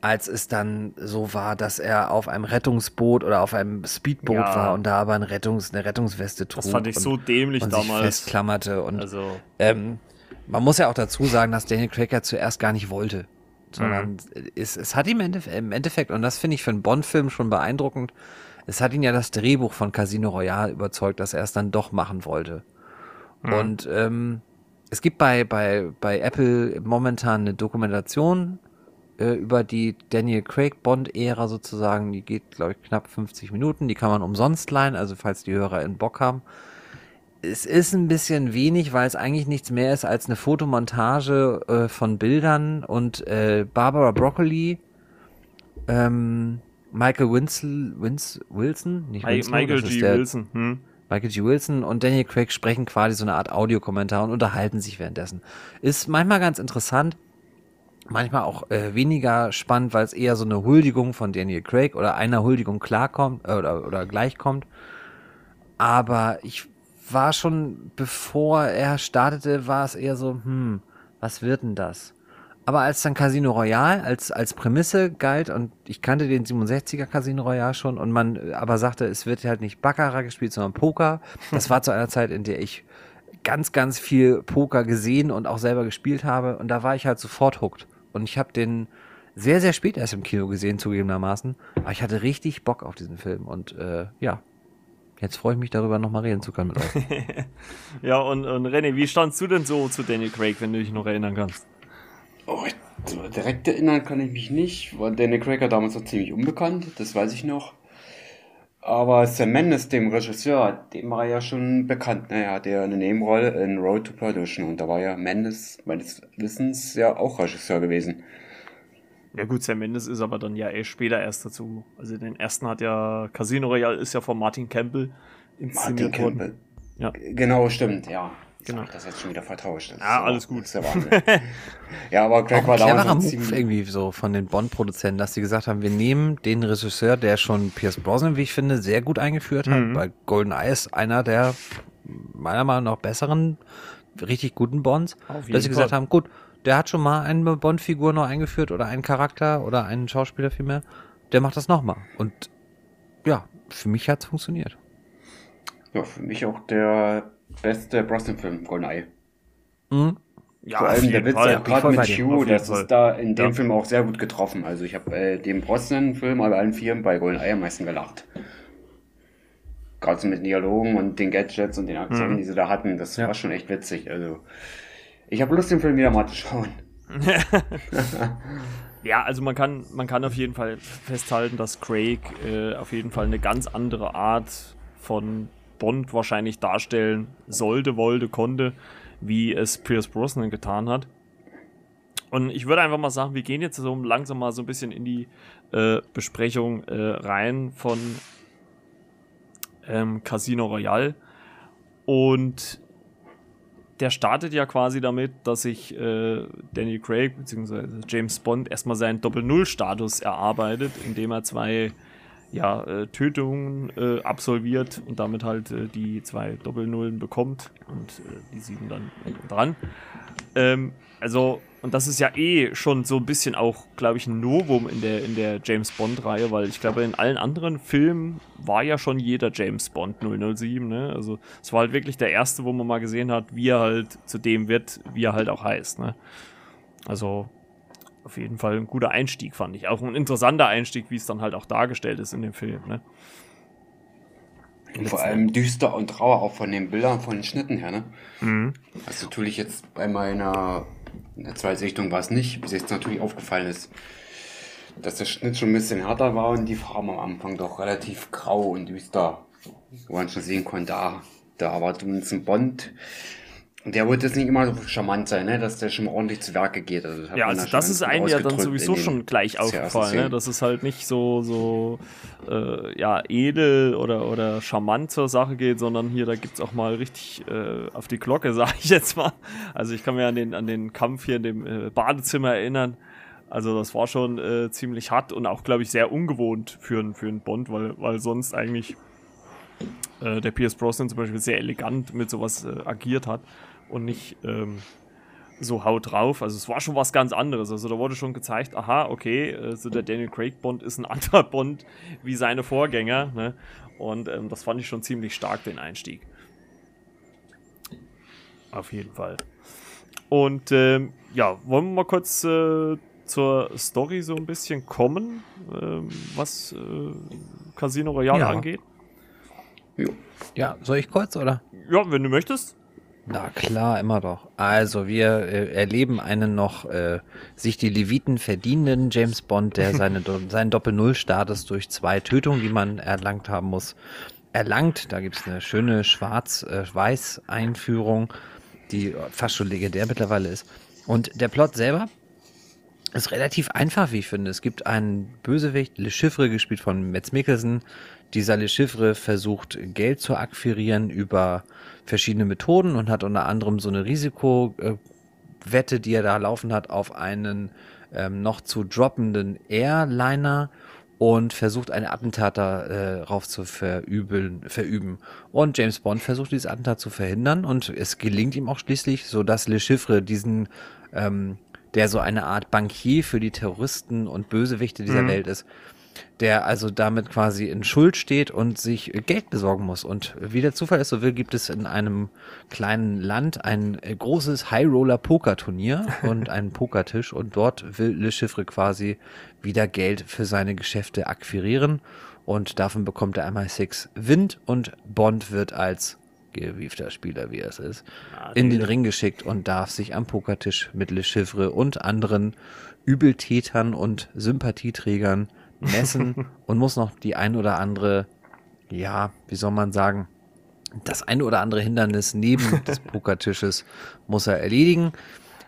als es dann so war, dass er auf einem Rettungsboot oder auf einem Speedboot ja. war und da aber ein Rettungs-, eine Rettungsweste trug. Das fand ich und, so dämlich und damals. Sich festklammerte und also. ähm, man muss ja auch dazu sagen, dass Daniel Craig ja zuerst gar nicht wollte. Sondern mhm. es, es hat ihm im Endeffekt, und das finde ich für einen Bond-Film schon beeindruckend, es hat ihn ja das Drehbuch von Casino Royale überzeugt, dass er es dann doch machen wollte. Mhm. Und ähm, es gibt bei, bei, bei Apple momentan eine Dokumentation äh, über die Daniel Craig Bond-Ära sozusagen. Die geht, glaube ich, knapp 50 Minuten. Die kann man umsonst leihen, also falls die Hörer in Bock haben. Es ist ein bisschen wenig, weil es eigentlich nichts mehr ist als eine Fotomontage äh, von Bildern und äh, Barbara Broccoli, ähm, Michael Winsl, Wins, Wilson, nicht Winslow, Michael G. Wilson. Hm. Michael G. Wilson und Daniel Craig sprechen quasi so eine Art Audiokommentar und unterhalten sich währenddessen. Ist manchmal ganz interessant manchmal auch äh, weniger spannend, weil es eher so eine Huldigung von Daniel Craig oder einer Huldigung klarkommt äh, oder, oder gleichkommt. Aber ich war schon, bevor er startete, war es eher so, hm, was wird denn das? Aber als dann Casino Royale als, als Prämisse galt und ich kannte den 67er Casino Royale schon und man aber sagte, es wird halt nicht Baccarat gespielt, sondern Poker. Das war zu einer Zeit, in der ich ganz, ganz viel Poker gesehen und auch selber gespielt habe und da war ich halt sofort hooked. Und ich habe den sehr, sehr spät erst im Kino gesehen, zugegebenermaßen. Aber ich hatte richtig Bock auf diesen Film. Und äh, ja, jetzt freue ich mich darüber, nochmal reden zu können mit euch. ja, und, und René, wie standst du denn so zu Daniel Craig, wenn du dich noch erinnern kannst? Oh, direkt erinnern kann ich mich nicht. War Daniel Craig damals noch ziemlich unbekannt, das weiß ich noch. Aber Sam Mendes, dem Regisseur, dem war ja schon bekannt. Er hatte ja eine Nebenrolle in Road to Perdition und da war ja Mendes meines Wissens ja auch Regisseur gewesen. Ja gut, Sam Mendes ist aber dann ja eh später erst dazu. Also den ersten hat ja Casino Royale ist ja von Martin Campbell inszeniert Martin Campbell. Ja. Genau, stimmt, ja. Genau. Das jetzt schon wieder vertauscht. Das ja, alles gut. Ja, ja, aber Craig war damals Move irgendwie so von den Bond-Produzenten, dass sie gesagt haben, wir nehmen den Regisseur, der schon Pierce Brosnan, wie ich finde, sehr gut eingeführt hat. Mhm. Bei Golden Eyes einer der meiner Meinung nach besseren, richtig guten Bonds. Dass sie gesagt haben, gut, der hat schon mal eine Bond-Figur noch eingeführt oder einen Charakter oder einen Schauspieler vielmehr. Der macht das nochmal. Und ja, für mich hat es funktioniert. Ja, für mich auch der beste Brosnan-Film, GoldenEye. Mhm. Ja, Vor allem der Witz, gerade mit Hugh, das ist da in dem ja. Film auch sehr gut getroffen. Also ich habe äh, den Brosnan-Film alle allen vier bei GoldenEye am meisten gelacht. Gerade so mit Dialogen und den Gadgets und den Aktionen, mhm. die sie da hatten, das ja. war schon echt witzig. Also ich habe Lust, den Film wieder mal zu schauen. ja, also man kann, man kann auf jeden Fall festhalten, dass Craig äh, auf jeden Fall eine ganz andere Art von Bond wahrscheinlich darstellen sollte, wollte, konnte, wie es Pierce Brosnan getan hat. Und ich würde einfach mal sagen, wir gehen jetzt so langsam mal so ein bisschen in die äh, Besprechung äh, rein von ähm, Casino Royale. Und der startet ja quasi damit, dass sich äh, Daniel Craig bzw. James Bond erstmal seinen Doppel-Null-Status erarbeitet, indem er zwei ja, äh, Tötungen äh, absolviert und damit halt äh, die zwei Doppelnullen bekommt und äh, die sieben dann dran. Ähm, also, und das ist ja eh schon so ein bisschen auch, glaube ich, ein Novum in der, in der James Bond-Reihe, weil ich glaube, in allen anderen Filmen war ja schon jeder James Bond 007, ne? Also, es war halt wirklich der erste, wo man mal gesehen hat, wie er halt zu dem wird, wie er halt auch heißt, ne? Also, auf jeden Fall ein guter Einstieg, fand ich. Auch ein interessanter Einstieg, wie es dann halt auch dargestellt ist in dem Film. Ne? Vor allem düster und rauer, auch von den Bildern, von den Schnitten her. Ne? Mhm. Was natürlich jetzt bei meiner in der Zweitsichtung war es nicht, bis jetzt natürlich aufgefallen ist, dass der Schnitt schon ein bisschen härter war und die Farben am Anfang doch relativ grau und düster. Wo man schon sehen konnte, ah, da war zumindest ein Bond der wird jetzt nicht immer so charmant sein, ne? dass der schon ordentlich zu Werke geht. Also ja, also das ist einem ja dann sowieso schon gleich aufgefallen, ne? dass es halt nicht so, so äh, ja, edel oder, oder charmant zur Sache geht, sondern hier, da gibt es auch mal richtig äh, auf die Glocke, sage ich jetzt mal. Also ich kann mir an den, an den Kampf hier in dem äh, Badezimmer erinnern. Also das war schon äh, ziemlich hart und auch, glaube ich, sehr ungewohnt für, für einen Bond, weil, weil sonst eigentlich äh, der Pierce Brosnan zum Beispiel sehr elegant mit sowas äh, agiert hat und nicht ähm, so haut drauf. Also es war schon was ganz anderes. Also da wurde schon gezeigt, aha, okay, also der Daniel Craig Bond ist ein anderer Bond wie seine Vorgänger. Ne? Und ähm, das fand ich schon ziemlich stark, den Einstieg. Auf jeden Fall. Und ähm, ja, wollen wir mal kurz äh, zur Story so ein bisschen kommen, ähm, was äh, Casino Royale ja. angeht? Ja, soll ich kurz, oder? Ja, wenn du möchtest. Na klar, immer doch. Also wir äh, erleben einen noch äh, sich die Leviten verdienenden James Bond, der seine, seinen Doppel-Null-Status durch zwei Tötungen, die man erlangt haben muss, erlangt. Da gibt es eine schöne Schwarz-Weiß-Einführung, die fast schon legendär mittlerweile ist. Und der Plot selber ist relativ einfach, wie ich finde. Es gibt einen Bösewicht, Le Chiffre, gespielt von Metz Mikkelsen, dieser Le Chiffre versucht Geld zu akquirieren über verschiedene Methoden und hat unter anderem so eine Risikowette, die er da laufen hat, auf einen ähm, noch zu droppenden Airliner und versucht eine Attentat darauf äh, zu verübeln, verüben. Und James Bond versucht dieses Attentat zu verhindern und es gelingt ihm auch schließlich, so dass Le Chiffre diesen, ähm, der so eine Art Bankier für die Terroristen und Bösewichte dieser mhm. Welt ist, der also damit quasi in Schuld steht und sich Geld besorgen muss. Und wie der Zufall es so will, gibt es in einem kleinen Land ein großes High-Roller-Poker-Turnier und einen Pokertisch. Und dort will Le Chiffre quasi wieder Geld für seine Geschäfte akquirieren. Und davon bekommt er einmal Six Wind und Bond wird als gewiefter Spieler, wie er es ist, ah, in den Ring geschickt und darf sich am Pokertisch mit Le Chiffre und anderen Übeltätern und Sympathieträgern messen und muss noch die ein oder andere, ja, wie soll man sagen, das ein oder andere Hindernis neben des Pokertisches muss er erledigen.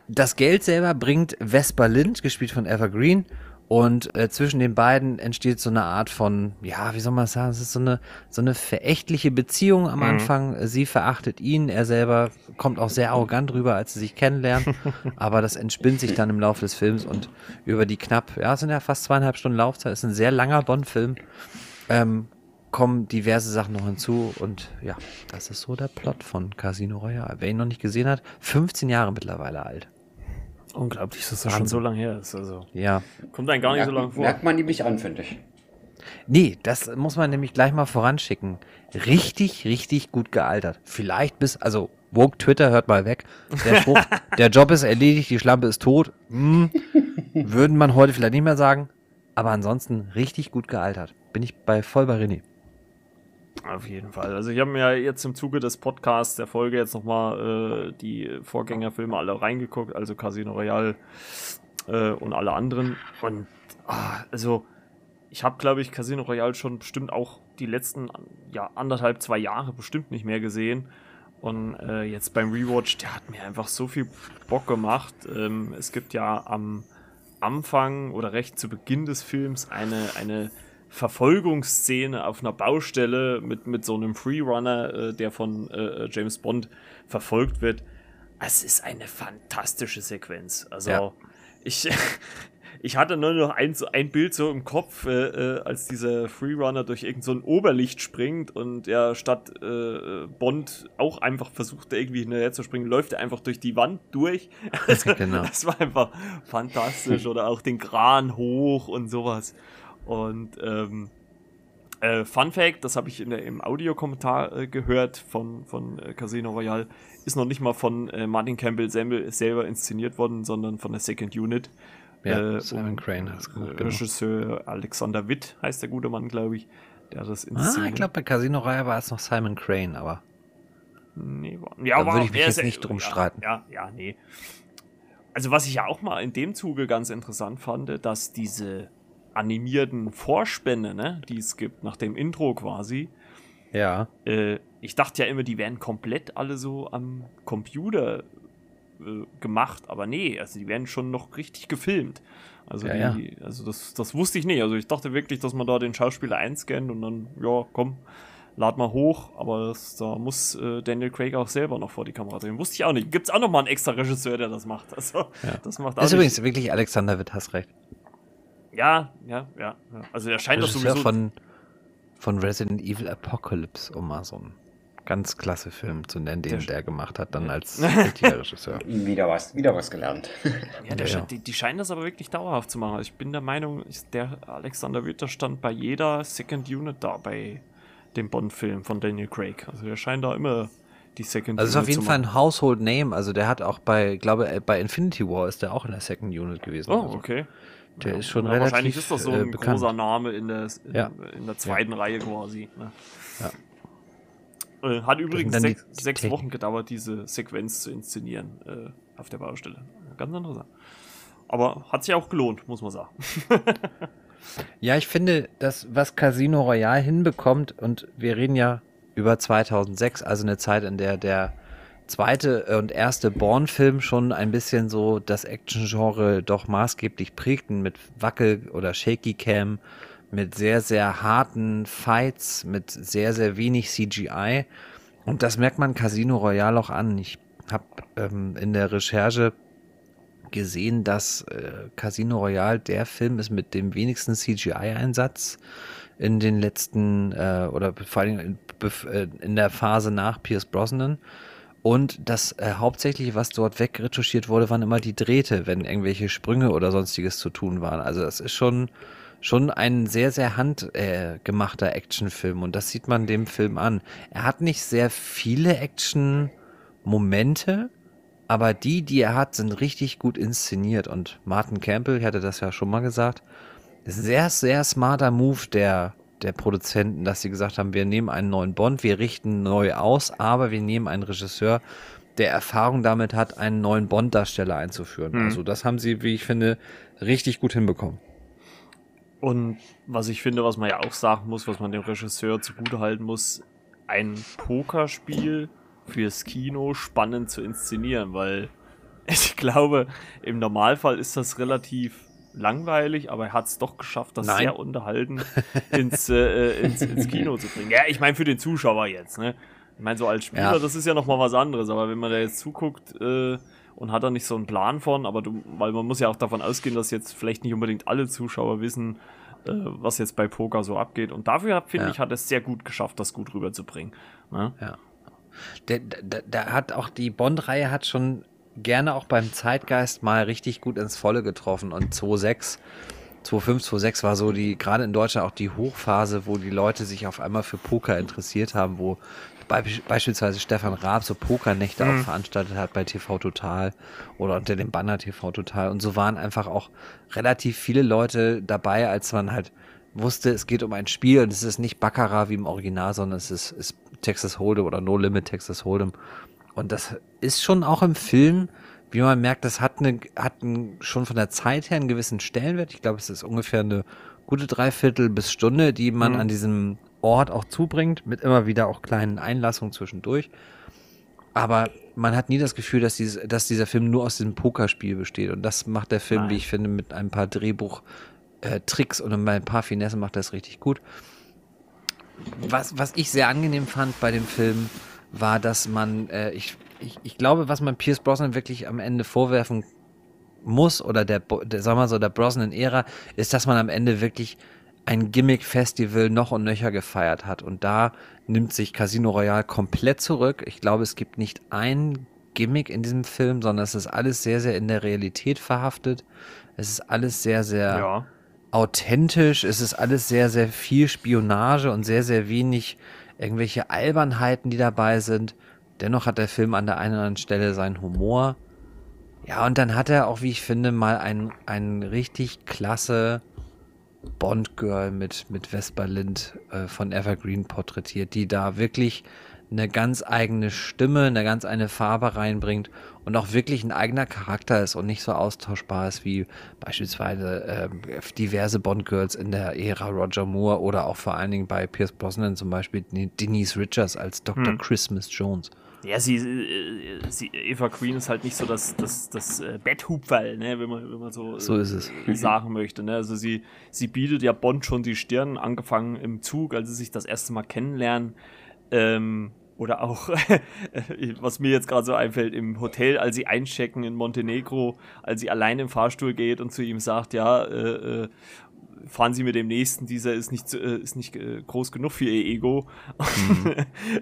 Das Geld selber bringt Vesper Lind, gespielt von Evergreen. Und äh, zwischen den beiden entsteht so eine Art von, ja, wie soll man sagen, es ist so eine, so eine verächtliche Beziehung am Mhm. Anfang. Sie verachtet ihn, er selber kommt auch sehr arrogant rüber, als sie sich kennenlernen. Aber das entspinnt sich dann im Laufe des Films und über die knapp, ja, es sind ja fast zweieinhalb Stunden Laufzeit, ist ein sehr langer Bond-Film, ähm, kommen diverse Sachen noch hinzu und ja, das ist so der Plot von Casino Royale. Wer ihn noch nicht gesehen hat, 15 Jahre mittlerweile alt. Unglaublich, dass das schon so lange her ist. Also Ja. kommt einem gar nicht so lange Merkt, vor. merkt man nämlich an, finde ich. Nee, das muss man nämlich gleich mal voranschicken. Richtig, richtig gut gealtert. Vielleicht bis, also, Woke Twitter hört mal weg. Der Spruch, der Job ist erledigt, die Schlampe ist tot. Hm, würden man heute vielleicht nicht mehr sagen. Aber ansonsten richtig gut gealtert. Bin ich bei voll bei René. Auf jeden Fall. Also ich habe mir jetzt im Zuge des Podcasts der Folge jetzt nochmal äh, die Vorgängerfilme alle reingeguckt, also Casino Royale äh, und alle anderen. Und ah, also ich habe, glaube ich, Casino Royale schon bestimmt auch die letzten ja, anderthalb, zwei Jahre bestimmt nicht mehr gesehen. Und äh, jetzt beim Rewatch, der hat mir einfach so viel Bock gemacht. Ähm, es gibt ja am Anfang oder recht zu Beginn des Films eine, eine Verfolgungsszene auf einer Baustelle mit, mit so einem Freerunner, äh, der von äh, James Bond verfolgt wird. Es ist eine fantastische Sequenz. Also Ja. ich, ich hatte nur noch ein, so ein Bild so im Kopf, äh, äh, als dieser Freerunner durch irgend so ein Oberlicht springt und er statt äh, Bond auch einfach versucht, irgendwie hinterher zu springen, läuft er einfach durch die Wand durch. Also, Genau. Das war einfach fantastisch. Oder auch den Kran hoch und sowas. Und ähm, äh, Fun Fact, das habe ich in der, im Audiokommentar äh, gehört von, von äh, Casino Royale, ist noch nicht mal von äh, Martin Campbell selber, selber inszeniert worden, sondern von der Second Unit. Ja, Äh, Simon Crane hat es äh, gemacht. Genau. Regisseur Alexander Witt heißt der gute Mann, glaube ich. Der hat das Ah, inszeniert. ich glaube, bei Casino Royale war es noch Simon Crane, aber Nee, war, ja, Da würde ich mich jetzt nicht drum ja, streiten. Ja, ja, nee. Also was ich ja auch mal in dem Zuge ganz interessant fand, dass diese animierten Vorspänne, ne, die es gibt, nach dem Intro quasi, ja. äh, ich dachte ja immer, die wären komplett alle so am Computer äh, gemacht, aber nee, also die werden schon noch richtig gefilmt. Also, Ja, die, also das, das wusste ich nicht. Also ich dachte wirklich, dass man da den Schauspieler einscannt und dann, ja, komm, lad mal hoch, aber das, da muss äh, Daniel Craig auch selber noch vor die Kamera drehen. Wusste ich auch nicht. Gibt es auch noch mal einen extra Regisseur, der das macht. Also das macht auch Ist übrigens wirklich Alexander Witt, hast recht. Ja, ja, ja, ja. Also er scheint das sowieso. von, von Resident Evil Apocalypse, um mal so einen ganz klasse Film zu nennen, den Der- der, gemacht hat, dann als Regisseur. Wieder was, wieder was gelernt. Ja, der Ja, ja. Die, die scheinen das aber wirklich dauerhaft zu machen. Also Ich bin der Meinung, der Alexander Witter stand bei jeder Second Unit da bei dem Bond-Film von Daniel Craig. Also der scheint da immer die Second Also es ist auf Unit jeden Fall ein Household Name. Also der hat auch bei, glaube äh, bei Infinity War ist der auch in der Second Unit gewesen. Oh, Also okay. Der ist schon Ja, relativ Wahrscheinlich ist das so äh, ein bekannt. großer Name in der, in, Ja. in der zweiten Reihe quasi. Ne? Ja. Äh, Hat übrigens dann die- sechs, die sechs. Wochen gedauert, diese Sequenz zu inszenieren äh, auf der Baustelle. Ganz interessant. Aber hat sich auch gelohnt, muss man sagen. Ja, ich finde, das, was Casino Royale hinbekommt, und wir reden ja über 2006, also eine Zeit, in der der zweite und erste Bourne-Film schon ein bisschen so das Action-Genre doch maßgeblich prägten mit Wackel- oder Shaky-Cam, mit sehr, sehr harten Fights, mit sehr, sehr wenig CGI. Und das merkt man Casino Royale auch an. Ich habe ähm, in der Recherche gesehen, dass äh, Casino Royale der Film ist mit dem wenigsten CGI-Einsatz in den letzten äh, oder vor allem in, äh, in der Phase nach Pierce Brosnan. Und das äh, hauptsächlich, was dort wegretuschiert wurde, waren immer die Drähte, wenn irgendwelche Sprünge oder sonstiges zu tun waren. Also das ist schon, schon ein sehr, sehr handgemachter äh, Actionfilm und das sieht man dem Film an. Er hat nicht sehr viele Action-Momente, aber die, die er hat, sind richtig gut inszeniert. Und Martin Campbell, ich hatte das ja schon mal gesagt, sehr, sehr smarter Move der, der Produzenten, dass sie gesagt haben, wir nehmen einen neuen Bond, wir richten neu aus, aber wir nehmen einen Regisseur, der Erfahrung damit hat, einen neuen Bond-Darsteller einzuführen. Mhm. Also das haben sie, wie ich finde, richtig gut hinbekommen. Und was ich finde, was man ja auch sagen muss, was man dem Regisseur zugutehalten muss, ein Pokerspiel fürs Kino spannend zu inszenieren, weil ich glaube, im Normalfall ist das relativ langweilig, aber er hat es doch geschafft, das Nein. sehr unterhalten ins, äh, ins, ins, Kino zu bringen. Ja, ich meine für den Zuschauer jetzt, ne? Ich meine, so als Spieler, ja. das ist ja nochmal was anderes, aber wenn man da jetzt zuguckt äh, und hat da nicht so einen Plan von, aber du, weil man muss ja auch davon ausgehen, dass jetzt vielleicht nicht unbedingt alle Zuschauer wissen, äh, was jetzt bei Poker so abgeht. Und dafür, finde ja. ich, hat es sehr gut geschafft, das gut rüberzubringen. Ne? Ja. Der, der, der hat auch die Bond-Reihe hat schon gerne auch beim Zeitgeist mal richtig gut ins Volle getroffen und 2.6 2.5, 2.6 war so die, gerade in Deutschland auch die Hochphase, wo die Leute sich auf einmal für Poker interessiert haben, wo be beispielsweise Stefan Raab so Pokernächte mhm. auch veranstaltet hat bei TV Total oder unter dem Banner TV Total. Und so waren einfach auch relativ viele Leute dabei, als man halt wusste, es geht um ein Spiel und es ist nicht Baccarat wie im Original, sondern es ist, ist Texas Hold'em oder No Limit Texas Hold'em. Und das ist schon auch im Film, wie man merkt, das hat, eine, hat einen, schon von der Zeit her einen gewissen Stellenwert. Ich glaube, es ist ungefähr eine gute Dreiviertel bis Stunde, die man mhm. an diesem Ort auch zubringt, mit immer wieder auch kleinen Einlassungen zwischendurch. Aber man hat nie das Gefühl, dass, dieses, dass dieser Film nur aus diesem Pokerspiel besteht. Und das macht der Film, Nein. wie ich finde, mit ein paar Drehbuch-Tricks äh, und ein paar Finessen macht das richtig gut. Was, was ich sehr angenehm fand bei dem Film, war, dass man, äh, ich, ich, ich glaube, was man Pierce Brosnan wirklich am Ende vorwerfen muss, oder der, der sagen wir so, der Brosnan-Ära, ist, dass man am Ende wirklich ein Gimmick-Festival noch und nöcher gefeiert hat. Und da nimmt sich Casino Royale komplett zurück. Ich glaube, es gibt nicht ein Gimmick in diesem Film, sondern es ist alles sehr, sehr in der Realität verhaftet. Es ist alles sehr, sehr ja. authentisch. Es ist alles sehr, sehr viel Spionage und sehr, sehr wenig irgendwelche Albernheiten, die dabei sind. Dennoch hat der Film an der einen oder anderen Stelle seinen Humor. Ja, und dann hat er auch, wie ich finde, mal ein, ein richtig klasse Bond-Girl mit, mit Vespa Lind äh, von Evergreen porträtiert, die da wirklich eine ganz eigene Stimme, eine ganz eigene Farbe reinbringt und auch wirklich ein eigener Charakter ist und nicht so austauschbar ist wie beispielsweise äh, diverse Bond-Girls in der Ära Roger Moore oder auch vor allen Dingen bei Pierce Brosnan zum Beispiel Denise Richards als Dr. Hm. Christmas Jones. Ja, sie, äh, sie, Eva Queen ist halt nicht so das, das, das äh, ne, wenn man, wenn man so, so ist es. Äh, sagen möchte. Ne? Also sie, sie bietet ja Bond schon die Stirn, angefangen im Zug, als sie sich das erste Mal kennenlernen. Ähm, oder auch, was mir jetzt gerade so einfällt, im Hotel, als sie einchecken in Montenegro, als sie allein im Fahrstuhl geht und zu ihm sagt, ja, äh, äh, fahren Sie mit dem nächsten, dieser ist nicht, äh, ist nicht äh, groß genug für Ihr Ego. Mhm.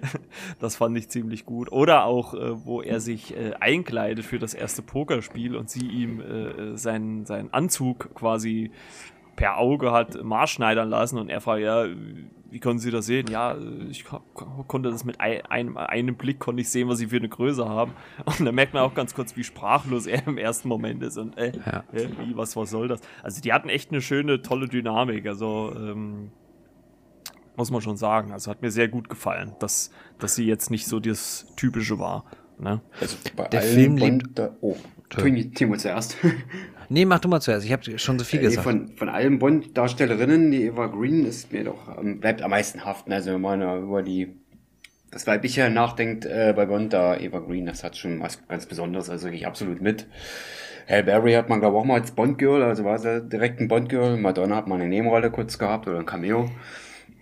das fand ich ziemlich gut. Oder auch, äh, wo er sich äh, einkleidet für das erste Pokerspiel und sie ihm äh, seinen, seinen Anzug quasi per Auge hat maßschneidern lassen und er fragt, ja, wie können Sie das sehen? Ja, ich konnte das mit einem, einem Blick konnte ich sehen, was Sie für eine Größe haben. Und da merkt man auch ganz kurz, wie sprachlos er im ersten Moment ist und äh, ja. äh, wie, was, was soll das? Also die hatten echt eine schöne, tolle Dynamik. Also ähm, muss man schon sagen. Also hat mir sehr gut gefallen, dass, dass sie jetzt nicht so das Typische war. Ne? Also bei der Film lebt. Oh, Timo zuerst. Nee, mach du mal zuerst. Ich habe schon so viel äh, gesagt. Von, von allen Bond-Darstellerinnen, die Eva Green ist mir doch, ähm, bleibt am meisten haften. Also wenn man über die, das Weibliche nachdenkt äh, bei Bond, da Eva Green, das hat schon was ganz Besonderes, also gehe ich absolut mit. Halle Berry hat man, glaube ich, auch mal als Bond-Girl, also war sie direkt ein Bond-Girl. Madonna hat mal eine Nebenrolle kurz gehabt oder ein Cameo.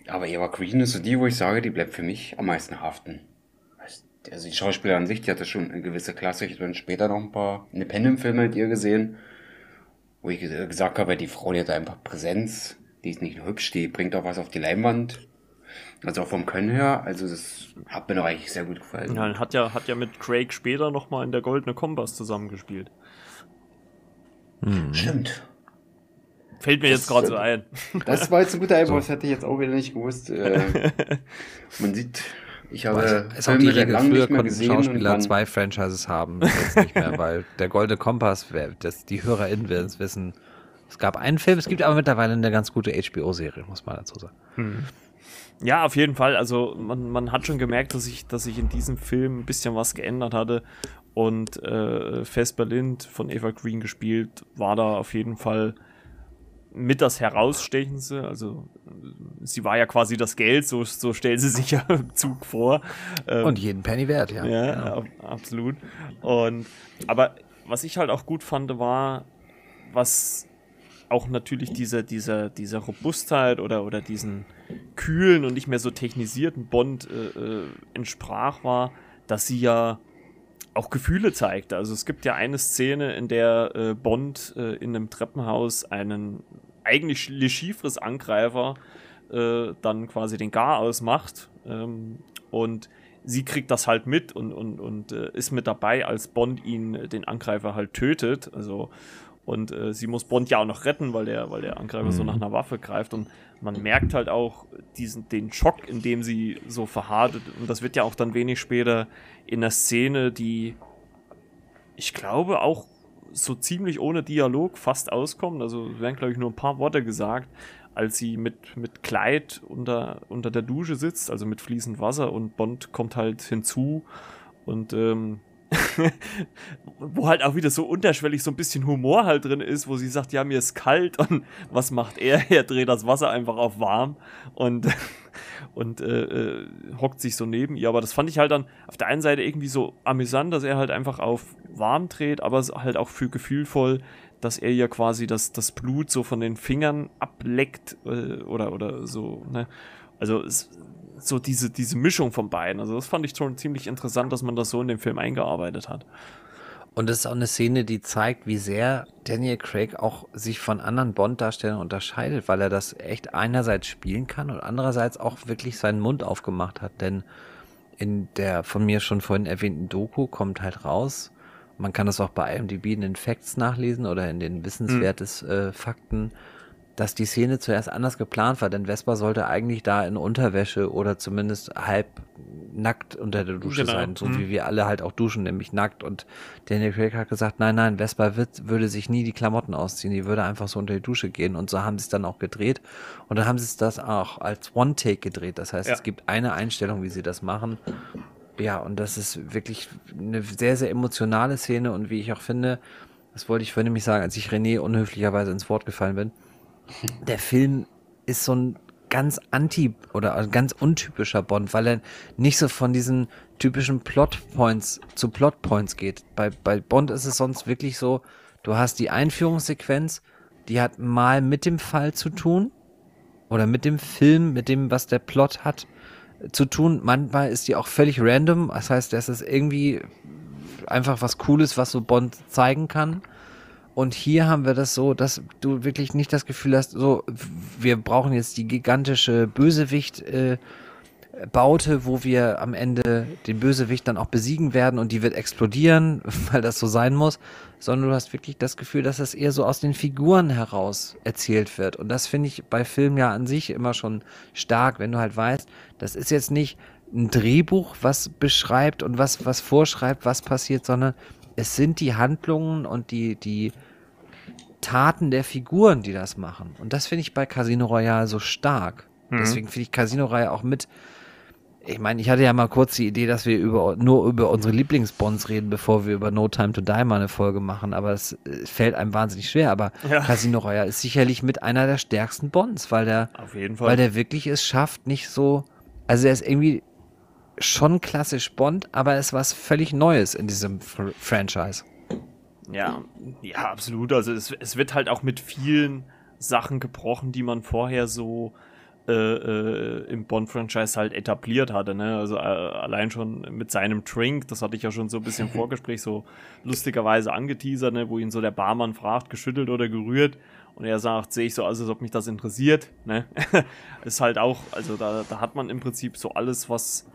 Aber Eva Green ist so die, wo ich sage, die bleibt für mich am meisten haften. Also die Schauspieler an sich, die hatte schon eine gewisse Klasse. Ich habe dann später noch ein paar Independent-Filme mit ihr gesehen wo ich gesagt habe, die Frau, die hat einfach Präsenz, die ist nicht nur hübsch, die bringt auch was auf die Leinwand. Also auch vom Können her, also das hat mir doch eigentlich sehr gut gefallen. Ja, hat ja, hat ja mit Craig später nochmal in der Goldene Kompass zusammengespielt. Hm. Stimmt. Fällt mir das, jetzt gerade so ein. Das war jetzt ein guter Einwurf, so. das hätte ich jetzt auch wieder nicht gewusst. Äh, man sieht, ich habe also, ist auch die Regel. Früher konnten Schauspieler zwei Franchises haben, jetzt nicht mehr, weil der Goldene Kompass, das, die HörerInnen werden es wissen. Es gab einen Film, es gibt aber mittlerweile eine ganz gute HBO-Serie, muss man dazu sagen. Hm. Ja, auf jeden Fall. Also man, man hat schon gemerkt, dass ich, dass ich in diesem Film ein bisschen was geändert hatte. Und äh, Vesper Lind von Eva Green gespielt, war da auf jeden Fall mit das Herausstechendste. Also sie war ja quasi das Geld, so, so stellt sie sich ja im Zug vor. Ähm, Und jeden Penny wert, ja. Ja, genau. absolut. Und aber was ich halt auch gut fand, war, was auch natürlich dieser, dieser, dieser Robustheit oder, oder diesen kühlen und nicht mehr so technisierten Bond äh, äh, entsprach, war, dass sie ja auch Gefühle zeigte. Also es gibt ja eine Szene, in der äh, Bond äh, in einem Treppenhaus einen eigentlich Le Chiffres Angreifer äh, dann quasi den Gar ausmacht ähm, und sie kriegt das halt mit und, und, und äh, ist mit dabei, als Bond ihn, äh, den Angreifer halt tötet. Also und äh, sie muss Bond ja auch noch retten, weil der, weil der Angreifer mhm. so nach einer Waffe greift. Und man merkt halt auch diesen, den Schock, in dem sie so verharrt. Und das wird ja auch dann wenig später in der Szene, die ich glaube auch so ziemlich ohne Dialog fast auskommt. Also werden, glaube ich, nur ein paar Worte gesagt, als sie mit, mit Kleid unter, unter der Dusche sitzt, also mit fließend Wasser und Bond kommt halt hinzu und ähm, wo halt auch wieder so unterschwellig so ein bisschen Humor halt drin ist, wo sie sagt, ja, mir ist kalt und was macht er? Er dreht das Wasser einfach auf warm und, und äh, äh, hockt sich so neben ihr. Aber das fand ich halt dann auf der einen Seite irgendwie so amüsant, dass er halt einfach auf warm dreht, aber halt auch für gefühlvoll, dass er ja quasi das, das Blut so von den Fingern ableckt äh, oder, oder so, ne? Also es, so diese, diese Mischung von beiden. Also das fand ich schon ziemlich interessant, dass man das so in den Film eingearbeitet hat. Und es ist auch eine Szene, die zeigt, wie sehr Daniel Craig auch sich von anderen Bond-Darstellern unterscheidet, weil er das echt einerseits spielen kann und andererseits auch wirklich seinen Mund aufgemacht hat. Denn in der von mir schon vorhin erwähnten Doku kommt halt raus, man kann das auch bei IMDb in den Facts nachlesen oder in den Wissenswertes äh, Fakten, dass die Szene zuerst anders geplant war, denn Vespa sollte eigentlich da in Unterwäsche oder zumindest halb nackt unter der Dusche genau. sein, so mhm. wie wir alle halt auch duschen, nämlich nackt. Und Daniel Craig hat gesagt, nein, nein, Vespa wird, würde sich nie die Klamotten ausziehen, die würde einfach so unter die Dusche gehen. Und so haben sie es dann auch gedreht. Und dann haben sie es das auch als One-Take gedreht. Das heißt, ja. es gibt eine Einstellung, wie sie das machen. Ja, und das ist wirklich eine sehr, sehr emotionale Szene und wie ich auch finde, das wollte ich vorhin nämlich sagen, als ich René unhöflicherweise ins Wort gefallen bin, der Film ist so ein ganz anti oder ganz untypischer Bond, weil er nicht so von diesen typischen Plotpoints zu Plotpoints geht. Bei, bei Bond ist es sonst wirklich so, du hast die Einführungssequenz, die hat mal mit dem Fall zu tun oder mit dem Film, mit dem, was der Plot hat zu tun. Manchmal ist die auch völlig random, das heißt, das ist irgendwie einfach was Cooles, was so Bond zeigen kann. Und hier haben wir das so, dass du wirklich nicht das Gefühl hast, so, wir brauchen jetzt die gigantische Bösewicht, äh, Baute, wo wir am Ende den Bösewicht dann auch besiegen werden und die wird explodieren, weil das so sein muss, sondern du hast wirklich das Gefühl, dass das eher so aus den Figuren heraus erzählt wird. Und das finde ich bei Filmen ja an sich immer schon stark, wenn du halt weißt, das ist jetzt nicht ein Drehbuch, was beschreibt und was, was vorschreibt, was passiert, sondern es sind die Handlungen und die, die Taten der Figuren, die das machen. Und das finde ich bei Casino Royale so stark. Mhm. Deswegen finde ich Casino Royale auch mit. Ich meine, ich hatte ja mal kurz die Idee, dass wir über, nur über unsere Lieblingsbonds reden, bevor wir über No Time to Die mal eine Folge machen, aber es äh, fällt einem wahnsinnig schwer. Aber ja. Casino Royale ist sicherlich mit einer der stärksten Bonds, weil der, weil der wirklich es schafft, nicht so, also er ist irgendwie schon klassisch Bond, aber es ist was völlig Neues in diesem Fr Franchise. Ja, ja, absolut. Also es, es wird halt auch mit vielen Sachen gebrochen, die man vorher so äh, äh, im Bond-Franchise halt etabliert hatte. Ne? Also äh, allein schon mit seinem Drink, das hatte ich ja schon so ein bisschen im Vorgespräch so lustigerweise angeteasert, ne? wo ihn so der Barmann fragt, geschüttelt oder gerührt. Und er sagt, sehe ich so aus, als ob mich das interessiert. Ne? ist halt auch, also da, da hat man im Prinzip so alles, was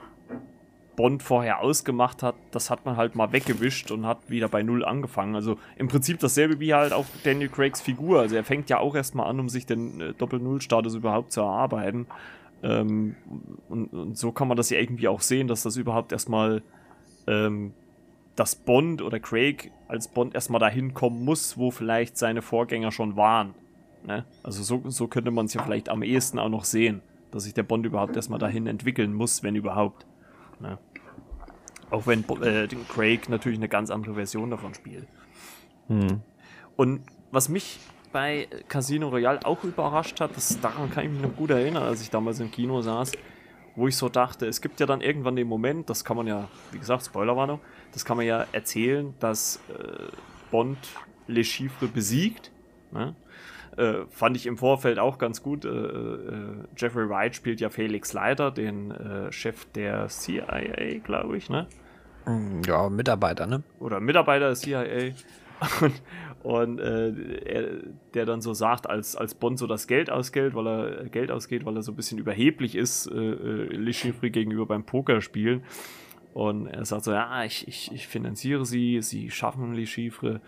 Bond vorher ausgemacht hat, das hat man halt mal weggewischt und hat wieder bei Null angefangen. Also im Prinzip dasselbe wie halt auch Daniel Craigs Figur. Also er fängt ja auch erstmal an, um sich den äh, Doppel-Null-Status überhaupt zu erarbeiten. Ähm, und, und, so kann man das ja irgendwie auch sehen, dass das überhaupt erstmal ähm, dass Bond oder Craig als Bond erstmal dahin kommen muss, wo vielleicht seine Vorgänger schon waren. Ne? Also so, so könnte man es ja vielleicht am ehesten auch noch sehen, dass sich der Bond überhaupt erstmal dahin entwickeln muss, wenn überhaupt. Ne? Auch wenn äh, Craig natürlich eine ganz andere Version davon spielt. Hm. Und was mich bei Casino Royale auch überrascht hat, das, daran kann ich mich noch gut erinnern, als ich damals im Kino saß, wo ich so dachte, es gibt ja dann irgendwann den Moment, das kann man ja, wie gesagt, Spoilerwarnung, das kann man ja erzählen, dass äh, Bond Le Chiffre besiegt. Ne? Äh, fand ich im Vorfeld auch ganz gut. Äh, äh, Jeffrey Wright spielt ja Felix Leiter, den äh, Chef der CIA, glaube ich, ne? Mm, ja, Mitarbeiter, ne? Oder Mitarbeiter der CIA. Und, und äh, er, der dann so sagt, als, als Bond so das Geld ausgeht, weil er Geld ausgeht, weil er so ein bisschen überheblich ist, äh, Le Chiffre gegenüber beim Pokerspielen. Und er sagt so, ja, ich, ich, ich finanziere sie, sie schaffen Le Chiffre.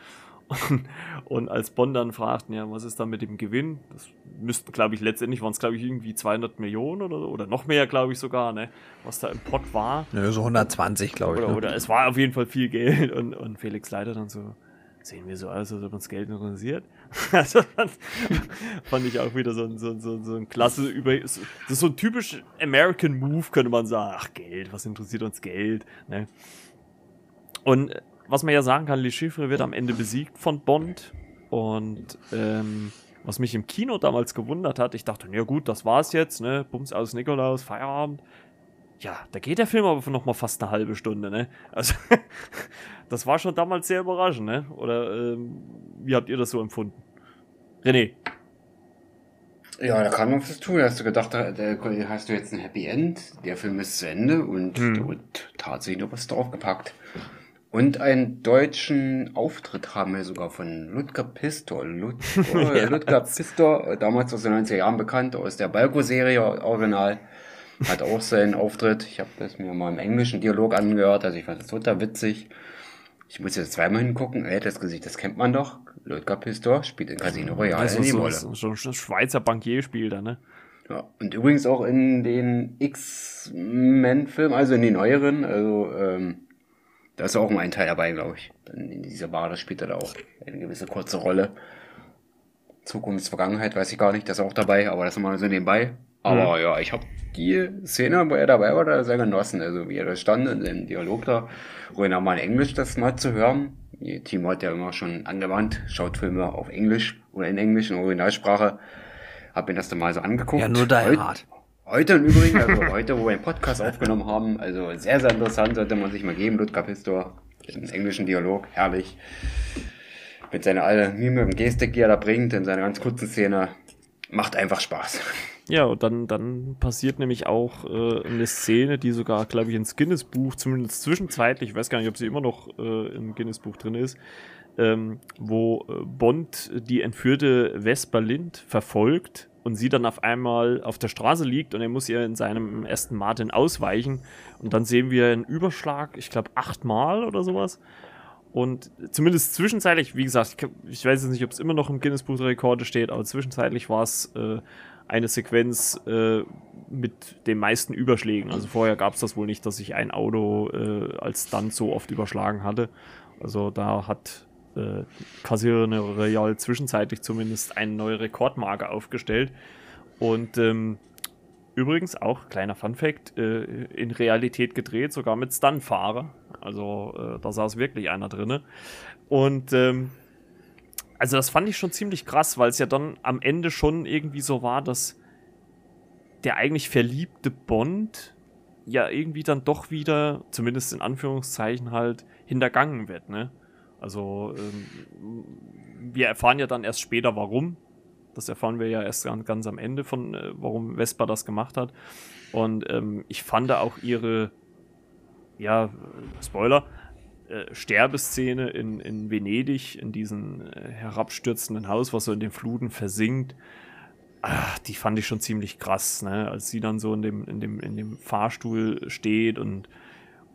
Und, als Bond dann fragt, ja, was ist da mit dem Gewinn? Das müssten, glaube ich, letztendlich waren es, glaube ich, irgendwie 200 Millionen oder, oder noch mehr, glaube ich sogar, ne? was da im Pot war. Nö, so 120, glaube ich. Oder, ne? oder es war auf jeden Fall viel Geld. Und, und Felix Leiter dann so, sehen wir so aus, als ob uns Geld interessiert. also fand, fand, ich auch wieder so ein, so, so, so ein klasse, über, das ist so ein typisch American Move, könnte man sagen. Ach, Geld, was interessiert uns Geld? Ne? Und was man ja sagen kann, Le Chiffre wird am Ende besiegt von Bond. Und ähm, was mich im Kino damals gewundert hat, ich dachte, ja gut, das war's jetzt, ne? Bums aus Nikolaus, Feierabend. Ja, da geht der Film aber noch mal fast eine halbe Stunde, ne? Also, das war schon damals sehr überraschend, ne? Oder ähm, wie habt ihr das so empfunden? René. Ja, da kam noch was tun. Hast du gedacht, da, hast du jetzt ein Happy End? Der Film ist zu Ende und hm. da wird tatsächlich noch was draufgepackt. Und einen deutschen Auftritt haben wir sogar von Ludger Pistor. Lud ja. Ludger Pistor, damals aus den 90er Jahren bekannt, aus der Balko-Serie original. Hat auch seinen Auftritt. Ich habe das mir mal im englischen Dialog angehört, also ich fand das total witzig. Ich muss jetzt zweimal hingucken. Ey, das Gesicht, das kennt man doch. Ludger Pistor spielt in Casino Royale also eine so, Rolle. So, so ein Schweizer Bankier spielt er, ne? Ja, und übrigens auch in den X-Men-Filmen, also in den neueren, also ähm, da ist auch ein Teil dabei, glaube ich. In dieser Bar, spielt er da auch eine gewisse kurze Rolle. Zukunft, Vergangenheit, weiß ich gar nicht, das ist auch dabei, aber das ist mal so nebenbei. Aber mhm. ja, ich habe die Szene, wo er dabei war, da sehr genossen. Also wie er da stand in dem Dialog da, ruhig mal in Englisch das mal zu hören. Die Team hat ja immer schon angewandt, schaut Filme auf Englisch oder in Englisch, in Originalsprache. Hab mir das dann mal so angeguckt. Ja, nur Die Hard. Heute im Übrigen, also heute, wo wir einen Podcast aufgenommen haben, also sehr, sehr interessant, sollte man sich mal geben, Ludger Pistor, im englischen Dialog, herrlich. Mit seiner alten Mime und Gestik, die er da bringt, in seiner ganz kurzen Szene, macht einfach Spaß. Ja, und dann, dann passiert nämlich auch äh, eine Szene, die sogar, glaube ich, ins Guinness-Buch, zumindest zwischenzeitlich, ich weiß gar nicht, ob sie immer noch äh, im Guinness-Buch drin ist, ähm, wo äh, Bond die entführte Vespa Lind verfolgt und sie dann auf einmal auf der Straße liegt und er muss ihr in seinem ersten Martin ausweichen. Und dann sehen wir einen Überschlag, ich glaube achtmal oder sowas. Und zumindest zwischenzeitlich, wie gesagt, ich weiß jetzt nicht, ob es immer noch im Guinness-Buch der Rekorde steht, aber zwischenzeitlich war es äh, eine Sequenz äh, mit den meisten Überschlägen. Also vorher gab es das wohl nicht, dass sich ein Auto äh, als dann so oft überschlagen hatte. Also da hat äh, Casino Royale zwischenzeitlich zumindest eine neue Rekordmarke aufgestellt. Und ähm, übrigens auch, kleiner Fun-Fact, äh, in Realität gedreht, sogar mit Stuntfahrer. Also äh, da saß wirklich einer drin. Und ähm, also das fand ich schon ziemlich krass, weil es ja dann am Ende schon irgendwie so war, dass der eigentlich verliebte Bond ja irgendwie dann doch wieder, zumindest in Anführungszeichen halt, hintergangen wird, ne? Also ähm, wir erfahren ja dann erst später, warum. Das erfahren wir ja erst ganz, am Ende von, äh, warum Vespa das gemacht hat. Und ähm, ich fand auch ihre, ja, Spoiler, äh, Sterbeszene in, in Venedig, in diesem äh, herabstürzenden Haus, was so in den Fluten versinkt. Ach, die fand ich schon ziemlich krass, ne? Als sie dann so in dem, in dem, in dem Fahrstuhl steht und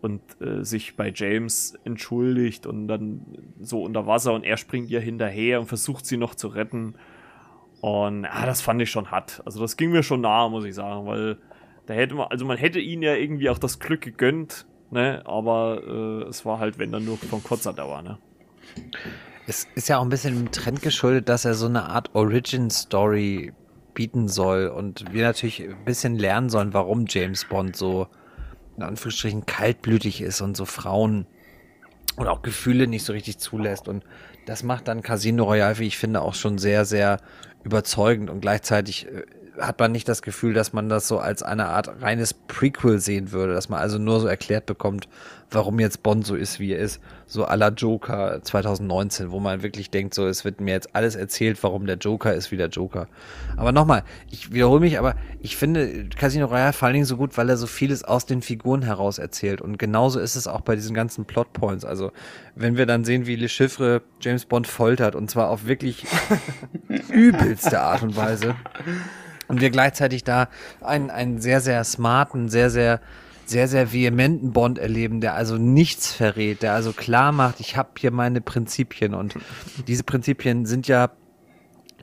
und äh, sich bei James entschuldigt und dann so unter Wasser und er springt ihr hinterher und versucht sie noch zu retten. Und ah, das fand ich schon hart. Also das ging mir schon nahe, muss ich sagen, weil da hätte man, also man hätte ihnen ja irgendwie auch das Glück gegönnt, ne? Aber äh, es war halt, wenn dann nur von kurzer Dauer, ne? Es ist ja auch ein bisschen im Trend geschuldet, dass er so eine Art Origin-Story bieten soll und wir natürlich ein bisschen lernen sollen, warum James Bond so in Anführungsstrichen kaltblütig ist und so Frauen und auch Gefühle nicht so richtig zulässt. Und das macht dann Casino Royale, wie ich finde, auch schon sehr, sehr überzeugend und gleichzeitig äh, hat man nicht das Gefühl, dass man das so als eine Art reines Prequel sehen würde, dass man also nur so erklärt bekommt, warum jetzt Bond so ist, wie er ist, so à la Joker 2019, wo man wirklich denkt, so es wird mir jetzt alles erzählt, warum der Joker ist wie der Joker. Aber nochmal, ich wiederhole mich, aber ich finde Casino Royale vor allen Dingen so gut, weil er so vieles aus den Figuren heraus erzählt und genauso ist es auch bei diesen ganzen Plotpoints. Also wenn wir dann sehen, wie Le Chiffre James Bond foltert und zwar auf wirklich übelste Art und Weise und wir gleichzeitig da einen, einen sehr, sehr smarten, sehr, sehr, sehr, sehr vehementen Bond erleben, der also nichts verrät, der also klar macht, ich habe hier meine Prinzipien. Und diese Prinzipien sind ja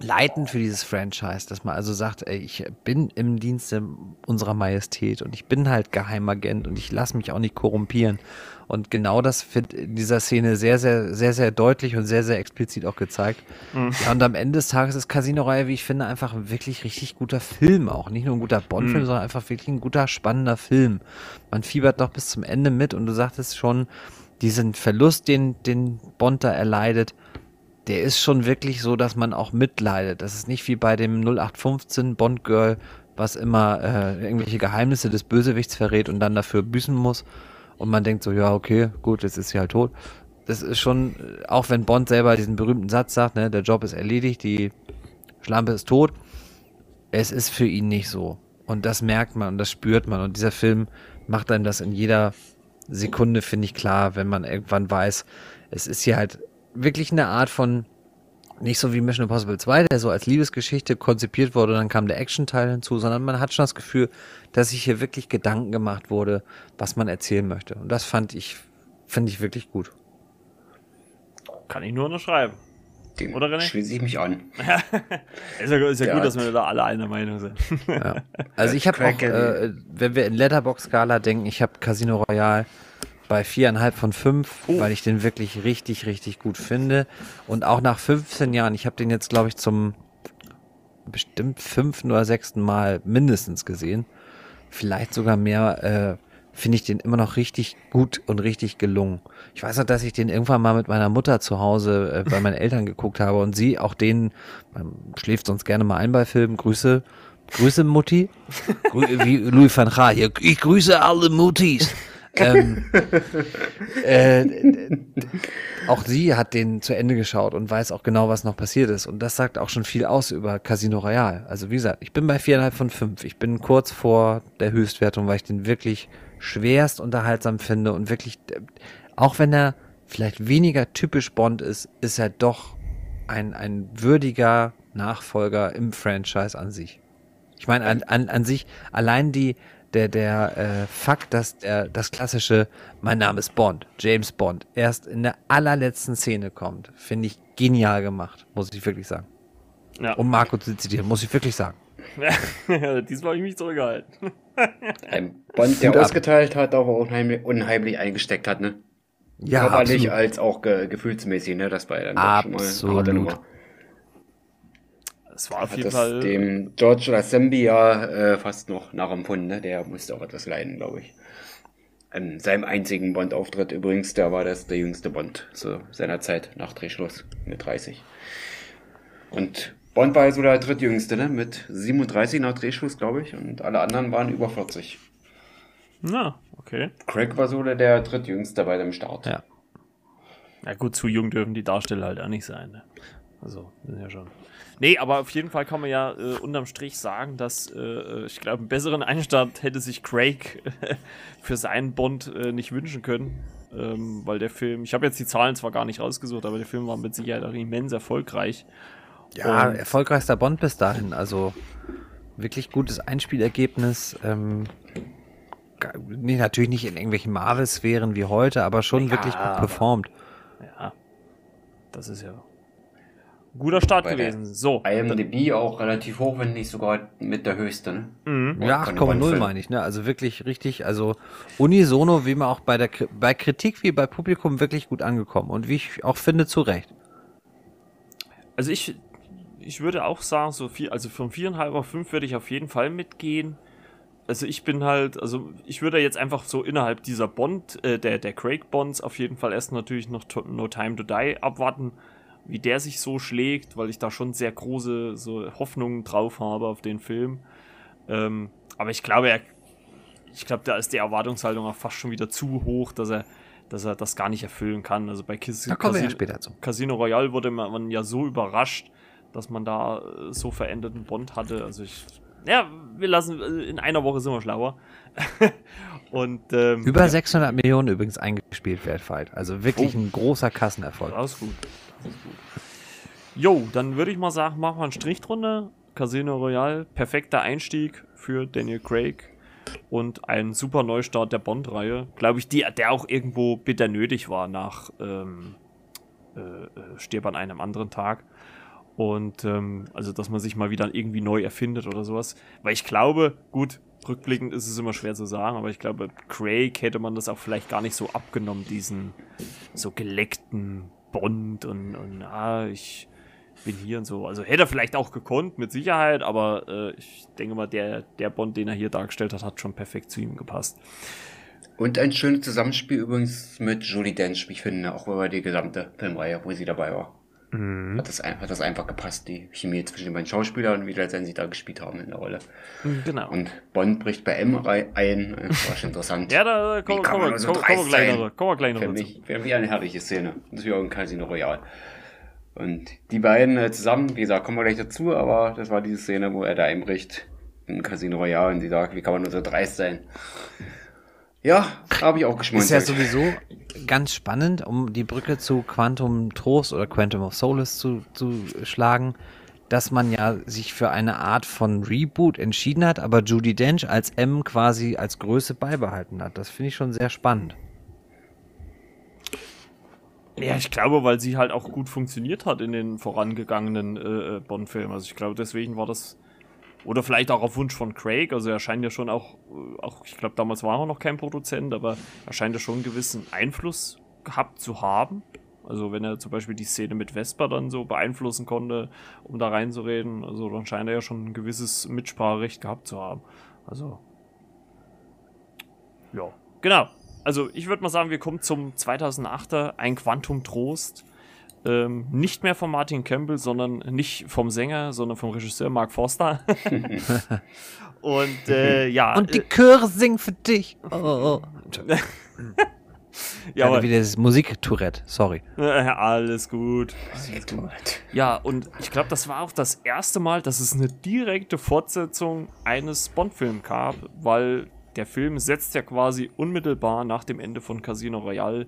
leitend für dieses Franchise, dass man also sagt, ey, ich bin im Dienste unserer Majestät und ich bin halt Geheimagent und ich lasse mich auch nicht korrumpieren. Und genau das wird in dieser Szene sehr, sehr, sehr, sehr deutlich und sehr, sehr explizit auch gezeigt. Mhm. Ja, und am Ende des Tages ist Casino-Reihe, wie ich finde, einfach ein wirklich richtig guter Film auch. Nicht nur ein guter Bond-Film, mhm. sondern einfach wirklich ein guter, spannender Film. Man fiebert noch bis zum Ende mit und du sagtest schon, diesen Verlust, den, den Bond da erleidet, der ist schon wirklich so, dass man auch mitleidet. Das ist nicht wie bei dem 0815 Bond Girl, was immer äh, irgendwelche Geheimnisse des Bösewichts verrät und dann dafür büßen muss. Und man denkt so, ja, okay, gut, jetzt ist sie halt tot. Das ist schon, auch wenn Bond selber diesen berühmten Satz sagt, ne, der Job ist erledigt, die Schlampe ist tot. Es ist für ihn nicht so. Und das merkt man und das spürt man. Und dieser Film macht einem das in jeder Sekunde, finde ich, klar, wenn man irgendwann weiß, es ist hier halt wirklich eine Art von, nicht so wie Mission Impossible 2, der so als Liebesgeschichte konzipiert wurde und dann kam der Action-Teil hinzu, sondern man hat schon das Gefühl, dass sich hier wirklich Gedanken gemacht wurde, was man erzählen möchte. Und das fand ich, finde ich wirklich gut. Kann ich nur unterschreiben. Dem Oder René? Schließe ich mich an. ist ja, ist ja gut, dass wir da alle einer Meinung sind. ja. Also ich habe auch, äh, wenn wir in Letterbox-Skala denken, ich habe Casino Royale bei viereinhalb von fünf, oh. weil ich den wirklich richtig, richtig gut finde. Und auch nach 15 Jahren, ich habe den jetzt, glaube ich, zum bestimmt fünften oder sechsten Mal mindestens gesehen. Vielleicht sogar mehr, äh, finde ich den immer noch richtig gut und richtig gelungen. Ich weiß noch, dass ich den irgendwann mal mit meiner Mutter zu Hause äh, bei meinen Eltern geguckt habe und sie auch den, man schläft sonst gerne mal ein bei Filmen, Grüße, Grüße Mutti, Grü wie Louis van Gaal, ich grüße alle Muttis ähm, äh, auch sie hat den zu Ende geschaut und weiß auch genau, was noch passiert ist. Und das sagt auch schon viel aus über Casino Royale. Also wie gesagt, ich bin bei viereinhalb von fünf. Ich bin kurz vor der Höchstwertung, weil ich den wirklich schwerst unterhaltsam finde und wirklich, auch wenn er vielleicht weniger typisch Bond ist, ist er doch ein, ein würdiger Nachfolger im Franchise an sich. Ich meine, an, an, an sich, allein die, der, der äh, Fakt, dass der, das klassische, mein Name ist Bond, James Bond, erst in der allerletzten Szene kommt, finde ich genial gemacht, muss ich wirklich sagen. Ja. Um Marco zu zitieren, muss ich wirklich sagen. Diesmal habe ich mich zurückgehalten. Ein Bond, der ausgeteilt hat, aber unheimlich, unheimlich eingesteckt hat, ne? Ja, Körperlich als auch ge gefühlsmäßig, ne? Das war ja dann absolut. schon mal es war auf jeden Fall. dem George Lazenby ja äh, fast noch nachempfunden, ne? Der musste auch etwas leiden, glaube ich. An seinem einzigen Bond-Auftritt übrigens, da war das der jüngste Bond zu seiner Zeit nach Drehschluss mit 30. Und Bond war ja so der drittjüngste, ne? Mit 37 nach Drehschluss, glaube ich. Und alle anderen waren über 40. Na, okay. Craig war so der, der drittjüngste bei dem Start. Ja. Na gut, zu jung dürfen die Darsteller halt auch nicht sein. Ne? Also, sind ja schon. Nee, aber auf jeden Fall kann man ja äh, unterm Strich sagen, dass äh, ich glaube, einen besseren Einstand hätte sich Craig für seinen Bond äh, nicht wünschen können. Ähm, weil der Film, ich habe jetzt die Zahlen zwar gar nicht rausgesucht, aber der Film war mit Sicherheit auch immens erfolgreich. Ja, Und erfolgreichster Bond bis dahin. Also wirklich gutes Einspielergebnis. Ähm, nee, natürlich nicht in irgendwelchen Marvel-Sphären wie heute, aber schon ja, wirklich gut performt. Ja, das ist ja Guter Start Bei gewesen. So. IMDb auch relativ hoch, wenn nicht sogar mit der höchste. Ne? Mhm. Ja, 8,0 meine ich. Ne? Also wirklich richtig, also unisono, wie man auch bei der bei Kritik wie bei Publikum wirklich gut angekommen und wie ich auch finde, zu Recht. Also ich, ich würde auch sagen, so viel, also von 4,5 auf 5 würde ich auf jeden Fall mitgehen. Also ich bin halt, also ich würde jetzt einfach so innerhalb dieser Bond, äh, der, der Craig Bonds auf jeden Fall erst natürlich noch No Time to Die abwarten wie der sich so schlägt, weil ich da schon sehr große so Hoffnungen drauf habe auf den Film. Ähm, aber ich glaube, er, ich glaube, da ist die Erwartungshaltung auch fast schon wieder zu hoch, dass er, dass er das gar nicht erfüllen kann. Also bei Kiss Da kommen wir ja Casino, später zu. Casino Royale wurde man, ja so überrascht, dass man da äh, so veränderten Bond hatte. Also ich, ja, wir lassen, äh, in einer Woche sind wir schlauer. Und ähm, Über 600 Millionen übrigens eingespielt weltweit. Also wirklich Oh. ein großer Kassenerfolg. Das ist gut. Jo, dann würde ich mal sagen, machen wir einen Strich drunter. Casino Royale, perfekter Einstieg für Daniel Craig und ein super Neustart der Bond-Reihe. Glaube ich, die, der auch irgendwo bitter nötig war nach ähm, äh, äh, Stirb an einem anderen Tag. Und ähm, also, dass man sich mal wieder irgendwie neu erfindet oder sowas. Weil ich glaube, gut, rückblickend ist es immer schwer zu sagen, aber ich glaube, Craig hätte man das auch vielleicht gar nicht so abgenommen, diesen so geleckten Bond und, und ah, ich bin hier und so. Also hätte er vielleicht auch gekonnt, mit Sicherheit, aber äh, ich denke mal, der, der Bond, den er hier dargestellt hat, hat schon perfekt zu ihm gepasst. Und ein schönes Zusammenspiel übrigens mit Julie Dench, ich finde, auch über die gesamte Filmreihe, wo sie dabei war. Hat, das, hat das einfach gepasst, die Chemie zwischen den beiden Schauspielern, wie letztendlich da gespielt haben in der Rolle. Genau. Und Bond bricht bei M ein, äh, war schon interessant. ja, da kommen Wie komm, komm, so komm, komm, dreist gleich sein? noch- kommen wir gleich noch Für mich, für mich eine herrliche Szene. Das ist wie auch ein Casino Royale. Und die beiden äh, zusammen, wie gesagt, kommen wir gleich dazu, aber das war diese Szene, wo er da einbricht in Casino Royale und sie sagt, wie kann man nur so dreist sein? Ja, habe ich auch Ist ja sowieso ganz spannend, um die Brücke zu Quantum Trost oder Quantum of Solace zu, zu schlagen, dass man ja sich für eine Art von Reboot entschieden hat, aber Judy Dench als M quasi als Größe beibehalten hat. Das finde ich schon sehr spannend. Ja, ich glaube, weil sie halt auch gut funktioniert hat in den vorangegangenen äh, äh, Bond-Filmen. Also ich glaube, deswegen war das. Oder vielleicht auch auf Wunsch von Craig. Also er scheint ja schon auch, äh, auch ich glaube, damals war er noch kein Produzent, aber er scheint ja schon einen gewissen Einfluss gehabt zu haben. Also wenn er zum Beispiel die Szene mit Vesper dann so beeinflussen konnte, um da reinzureden, also dann scheint er ja schon ein gewisses Mitspracherecht gehabt zu haben. Also. Ja, genau. Also ich würde mal sagen, wir kommen zum 2008er, ein Quantum Trost. Ähm, nicht mehr von Martin Campbell, sondern nicht vom Sänger, sondern vom Regisseur Mark Forster. Und äh, ja, Und die äh, Chöre singen für dich. Oh, oh. ja, Ja, aber, wieder das Musiktourette, sorry. alles gut. Gut. Ja, und ich glaube, das war auch das erste Mal, dass es eine direkte Fortsetzung eines Bond-Films gab, weil der Film setzt ja quasi unmittelbar nach dem Ende von Casino Royale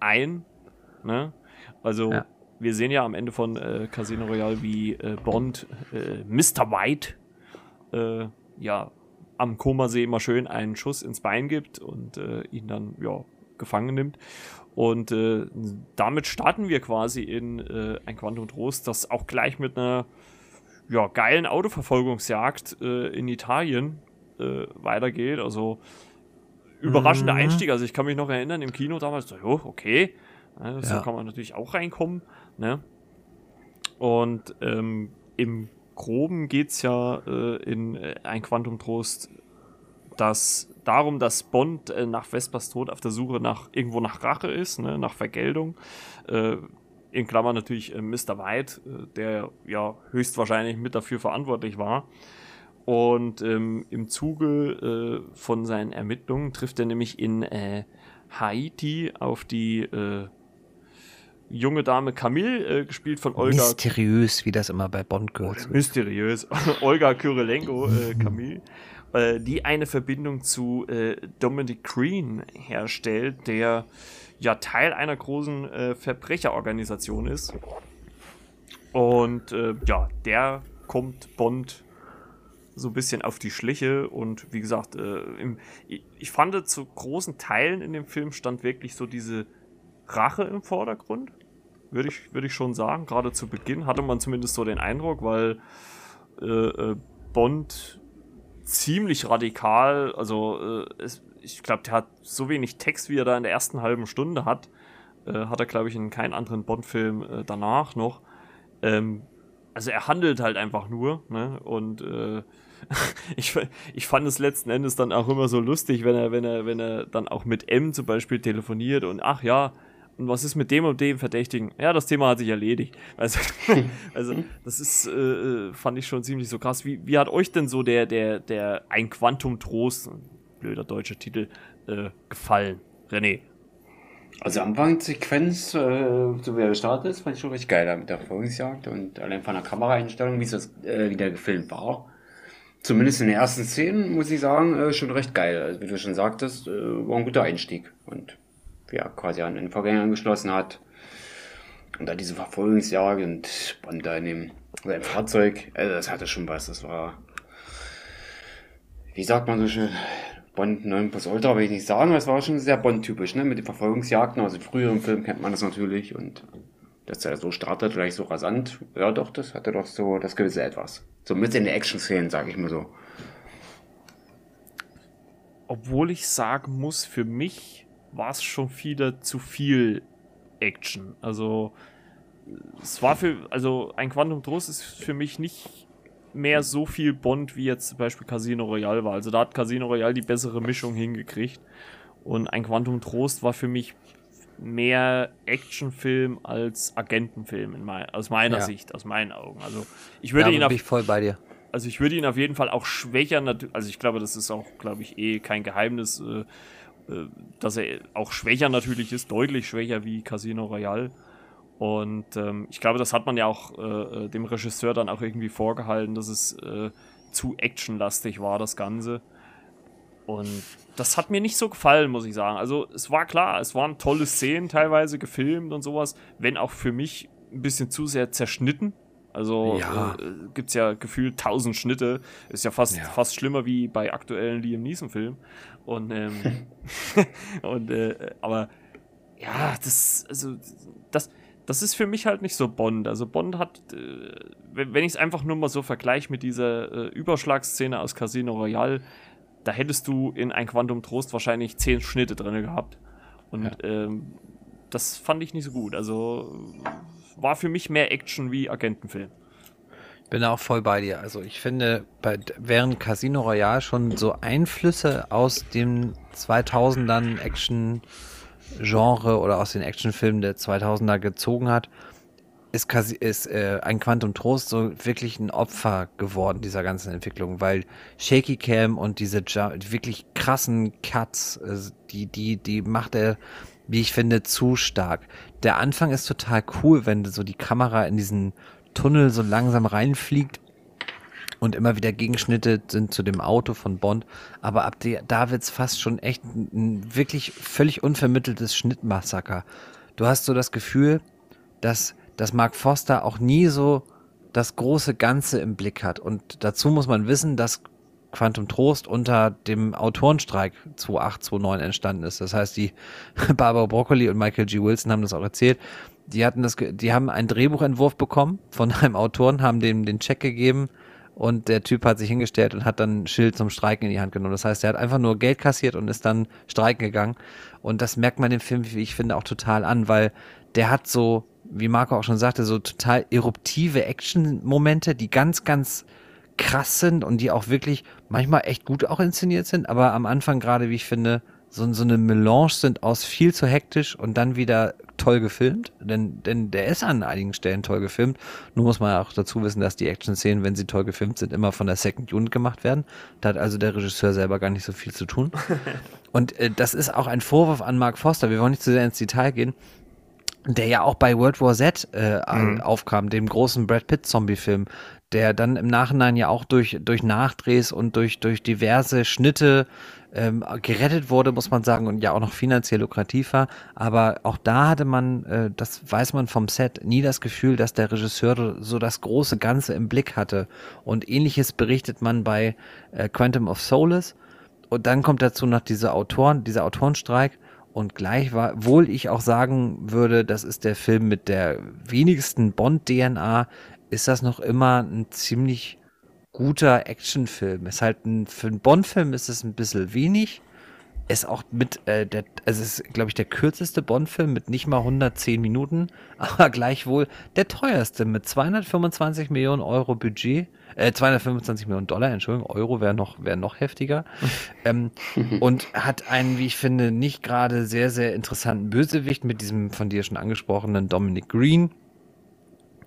ein. Ne? Also, Ja. wir sehen ja am Ende von äh, Casino Royale, wie äh, Bond äh, Mr. White äh, ja am Komasee immer schön einen Schuss ins Bein gibt und äh, ihn dann ja gefangen nimmt. Und äh, damit starten wir quasi in ein Quantum Trost, das auch gleich mit einer ja, geilen Autoverfolgungsjagd in Italien weitergeht. Also überraschender Mhm. Einstieg. Also ich kann mich noch erinnern, im Kino damals, so, jo, okay, ja, so Ja. kann man natürlich auch reinkommen. Ne? Und ähm, im Groben geht es ja äh, in äh, ein Quantum Trost dass darum, dass Bond äh, nach Vespers Tod auf der Suche nach irgendwo nach Rache ist, ne, nach Vergeltung. Äh, in Klammern natürlich äh, Mr. White, äh, der ja höchstwahrscheinlich mit dafür verantwortlich war. Und ähm, im Zuge von seinen Ermittlungen trifft er nämlich in Haiti auf die junge Dame Camille, äh, gespielt von Olga Mysteriös, wie das immer bei Bond gehört. Mysteriös. Olga Kyrilenko, äh, Camille, äh, die eine Verbindung zu äh, Dominic Green herstellt, der ja Teil einer großen äh, Verbrecherorganisation ist. Und äh, ja, der kommt Bond so ein bisschen auf die Schliche und wie gesagt, im, ich, ich fand zu großen Teilen in dem Film stand wirklich so diese Rache im Vordergrund. Würde ich, würde ich schon sagen. Gerade zu Beginn hatte man zumindest so den Eindruck, weil äh, äh, Bond ziemlich radikal, also äh, es, ich glaube, der hat so wenig Text, wie er da in der ersten halben Stunde hat, äh, hat er, glaube ich, in keinem anderen Bond-Film äh, danach noch. Ähm, also er handelt halt einfach nur, ne? Und äh, ich, ich fand es letzten Endes dann auch immer so lustig, wenn er, wenn er, wenn er dann auch mit M zum Beispiel telefoniert und ach ja, und was ist mit dem und dem Verdächtigen? Ja, das Thema hat sich erledigt. Also, also das ist, äh, äh, fand ich schon ziemlich so krass. Wie, wie hat euch denn so der, der, der Ein Quantum Trost, blöder deutscher Titel, äh, gefallen? René. Also Anfangssequenz, äh, so wie er gestartet ist, fand ich schon richtig geil mit der Verfolgungsjagd und allein von der Kameraeinstellung, wie es äh, wieder gefilmt war. Zumindest in den ersten Szenen, muss ich sagen, äh, schon recht geil. Also wie du schon sagtest, äh, war ein guter Einstieg. Und ja, quasi an den Vorgänger angeschlossen hat. Und dann diese Verfolgungsjagd und Bond da in dem seinem Fahrzeug, also das hatte schon was. Das war, wie sagt man so schön, Bond 9 plus Ultra will ich nicht sagen, aber es war schon sehr Bond-typisch, ne? Mit den Verfolgungsjagden. Also früher im Film kennt man das natürlich und dass er so startet, vielleicht so rasant. Ja, doch, das hatte doch so das gewisse Etwas. So mit in der Action-Szenen, sag ich mal so. Obwohl ich sagen muss, für mich war es schon wieder zu viel Action. Also es war für, also ein Quantum Trost ist für mich nicht mehr so viel Bond wie jetzt zum Beispiel Casino Royale war. Also da hat Casino Royale die bessere Mischung hingekriegt. Und ein Quantum Trost war für mich mehr Actionfilm als Agentenfilm mein, aus meiner ja. Sicht, aus meinen Augen. Also ich würde ja, ihn auf, ich voll bei dir. Also ich würde ihn auf jeden Fall auch schwächer, also ich glaube, das ist auch, glaube ich, eh kein Geheimnis, äh, dass er auch schwächer natürlich ist, deutlich schwächer wie Casino Royale. Und ähm, ich glaube, das hat man ja auch äh, äh, dem Regisseur dann auch irgendwie vorgehalten, dass es äh, zu actionlastig war, das Ganze. Und das hat mir nicht so gefallen, muss ich sagen. Also es war klar, es waren tolle Szenen teilweise gefilmt und sowas, wenn auch für mich ein bisschen zu sehr zerschnitten. Also ja. äh, gibt es ja gefühlt tausend Schnitte. Ist ja fast, ja. fast schlimmer wie bei aktuellen Liam Neeson-Filmen. Und, ähm, und äh, aber ja, das, also, das, das ist für mich halt nicht so Bond. Also Bond hat, äh, wenn ich es einfach nur mal so vergleiche mit dieser äh, Überschlagsszene aus Casino Royale, da hättest du in ein Quantum Trost wahrscheinlich zehn Schnitte drin gehabt. Und ja. ähm, das fand ich nicht so gut. Also war für mich mehr Action wie Agentenfilm. Bin auch voll bei dir. Also ich finde, bei, während Casino Royale schon so Einflüsse aus dem 2000ern Action Genre oder aus den Actionfilmen der 2000er gezogen hat, ist, ist äh, ein Quantum Trost so wirklich ein Opfer geworden dieser ganzen Entwicklung, weil Shaky Cam und diese wirklich krassen Cuts, äh, die, die, die macht er, wie ich finde, zu stark. Der Anfang ist total cool, wenn so die Kamera in diesen Tunnel so langsam reinfliegt und immer wieder Gegenschnitte sind zu dem Auto von Bond. Aber ab der, da wird's fast schon echt ein, ein wirklich völlig unvermitteltes Schnittmassaker. Du hast so das Gefühl, dass, dass Mark Foster auch nie so das große Ganze im Blick hat. Und dazu muss man wissen, dass Quantum Trost unter dem Autorenstreik 2829 entstanden ist. Das heißt, die Barbara Broccoli und Michael G. Wilson haben das auch erzählt. Die hatten das, die haben einen Drehbuchentwurf bekommen von einem Autoren, haben dem den Check gegeben und der Typ hat sich hingestellt und hat dann ein Schild zum Streiken in die Hand genommen. Das heißt, er hat einfach nur Geld kassiert und ist dann streiken gegangen. Und das merkt man dem Film, wie ich finde, auch total an, weil der hat so, wie Marco auch schon sagte, so total eruptive Action-Momente, die ganz, ganz krass sind und die auch wirklich manchmal echt gut auch inszeniert sind, aber am Anfang gerade, wie ich finde, so, so eine Melange sind aus viel zu hektisch und dann wieder toll gefilmt, denn, denn der ist an einigen Stellen toll gefilmt. Nur muss man auch dazu wissen, dass die Action-Szenen, wenn sie toll gefilmt sind, immer von der Second Unit gemacht werden. Da hat also der Regisseur selber gar nicht so viel zu tun. Und äh, das ist auch ein Vorwurf an Mark Foster. Wir wollen nicht zu sehr ins Detail gehen der ja auch bei World War Z äh, mhm. aufkam, dem großen Brad Pitt Zombie-Film, der dann im Nachhinein ja auch durch, durch Nachdrehs und durch, durch diverse Schnitte ähm, gerettet wurde, muss man sagen, und ja auch noch finanziell lukrativ war. Aber auch da hatte man, äh, das weiß man vom Set, nie das Gefühl, dass der Regisseur so das große Ganze im Blick hatte. Und ähnliches berichtet man bei äh, Quantum of Solace. Und dann kommt dazu noch diese Autoren, dieser Autorenstreik. Und gleich war, wohl ich auch sagen würde, das ist der Film mit der wenigsten Bond-DNA, ist das noch immer ein ziemlich guter Actionfilm. Ist halt ein, für einen Bond-Film ist es ein bisschen wenig, ist auch mit, äh, der, also es ist, glaube ich, der kürzeste Bond-Film mit nicht mal 110 Minuten, aber gleichwohl der teuerste mit 225 Millionen Euro Budget, äh, 225 Millionen Dollar, Entschuldigung, Euro wäre noch, wäre noch heftiger, ähm, und hat einen, wie ich finde, nicht gerade sehr, sehr interessanten Bösewicht mit diesem von dir schon angesprochenen Dominic Green.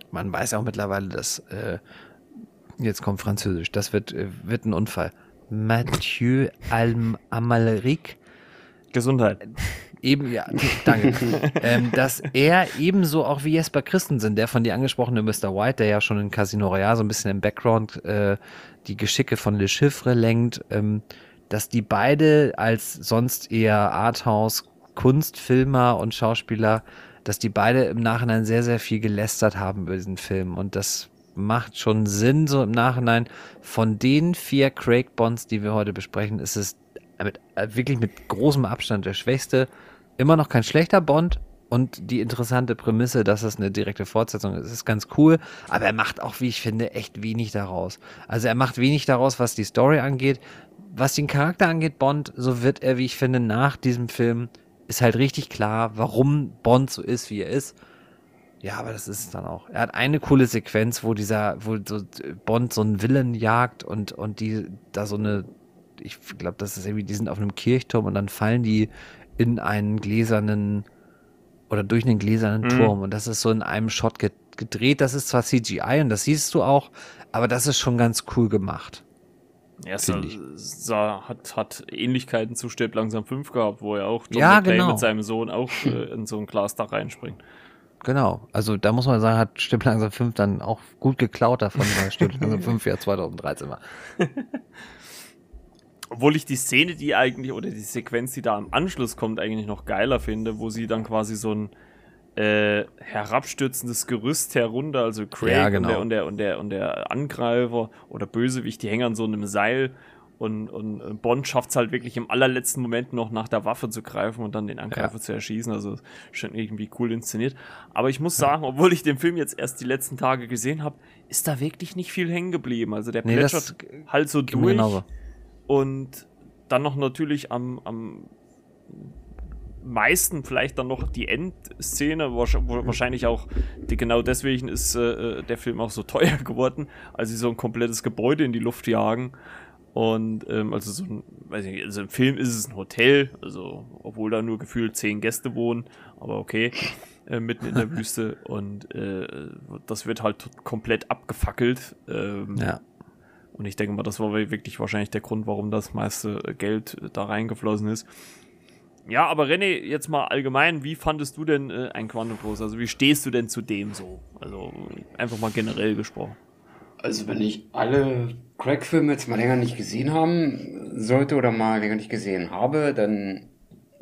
Man weiß auch mittlerweile, dass, äh, jetzt kommt Französisch, das wird, äh, wird ein Unfall. Mathieu Alm Amalric. Gesundheit. Eben, ja, danke. ähm, dass er ebenso auch wie Jesper Christensen, der von dir angesprochene Mr. White, der ja schon in Casino Royale so ein bisschen im Background äh, die Geschicke von Le Chiffre lenkt, ähm, dass die beide als sonst eher Arthouse Kunstfilmer und Schauspieler, dass die beide im Nachhinein sehr, sehr viel gelästert haben über diesen Film. Und das macht schon Sinn, so im Nachhinein. Von den vier Craig Bonds, die wir heute besprechen, ist es mit, äh, wirklich mit großem Abstand der schwächste. Immer noch kein schlechter Bond. Und die interessante Prämisse, dass es eine direkte Fortsetzung ist, ist ganz cool. Aber er macht auch, wie ich finde, echt wenig daraus. Also er macht wenig daraus, was die Story angeht. Was den Charakter angeht, Bond, so wird er, wie ich finde, nach diesem Film ist halt richtig klar, warum Bond so ist, wie er ist. Ja, aber das ist es dann auch. Er hat eine coole Sequenz, wo dieser, wo so Bond so einen Villen jagt und, und die da so eine, ich glaube, das ist irgendwie, die sind auf einem Kirchturm und dann fallen die in einen gläsernen oder durch einen gläsernen mhm. Turm und das ist so in einem Shot gedreht. Das ist zwar CGI und das siehst du auch, aber das ist schon ganz cool gemacht. Ja, es sah, hat, hat Ähnlichkeiten zu Stirb langsam 5 gehabt, wo er auch John ja, genau. mit seinem Sohn auch äh, in so ein Glasdach reinspringt. Genau. Also da muss man sagen, hat Stirb langsam 5 dann auch gut geklaut davon, weil Stirb langsam 5 ja 2013 war. Obwohl ich die Szene, die eigentlich, oder die Sequenz, die da am Anschluss kommt, eigentlich noch geiler finde, wo sie dann quasi so ein äh, herabstürzendes Gerüst herunter, also Craig ja, genau. und, der, und, der, und, der, und der Angreifer oder Bösewicht, die hängen an so einem Seil und, und Bond schafft es halt wirklich im allerletzten Moment noch nach der Waffe zu greifen und dann den Angreifer ja. zu erschießen. Also schon irgendwie cool inszeniert. Aber ich muss sagen, obwohl ich den Film jetzt erst die letzten Tage gesehen habe, ist da wirklich nicht viel hängen geblieben. Also der nee, plätschert halt so durch. Genauso. Und dann noch natürlich am, am meisten vielleicht dann noch die Endszene, wahrscheinlich auch die, genau deswegen ist äh, der Film auch so teuer geworden, als sie so ein komplettes Gebäude in die Luft jagen. Und ähm, also so ein, weiß nicht, also im Film ist es ein Hotel, also obwohl da nur gefühlt zehn Gäste wohnen, aber okay, äh, mitten in der Wüste und äh, das wird halt komplett abgefackelt. Ähm, ja. Und ich denke mal, das war wirklich wahrscheinlich der Grund, warum das meiste Geld da reingeflossen ist. Ja, aber René, jetzt mal allgemein, wie fandest du denn äh, ein Quantum Trost? Also wie stehst du denn zu dem so? Also einfach mal generell gesprochen. Also wenn ich alle Crack-Filme jetzt mal länger nicht gesehen haben sollte oder mal länger nicht gesehen habe, dann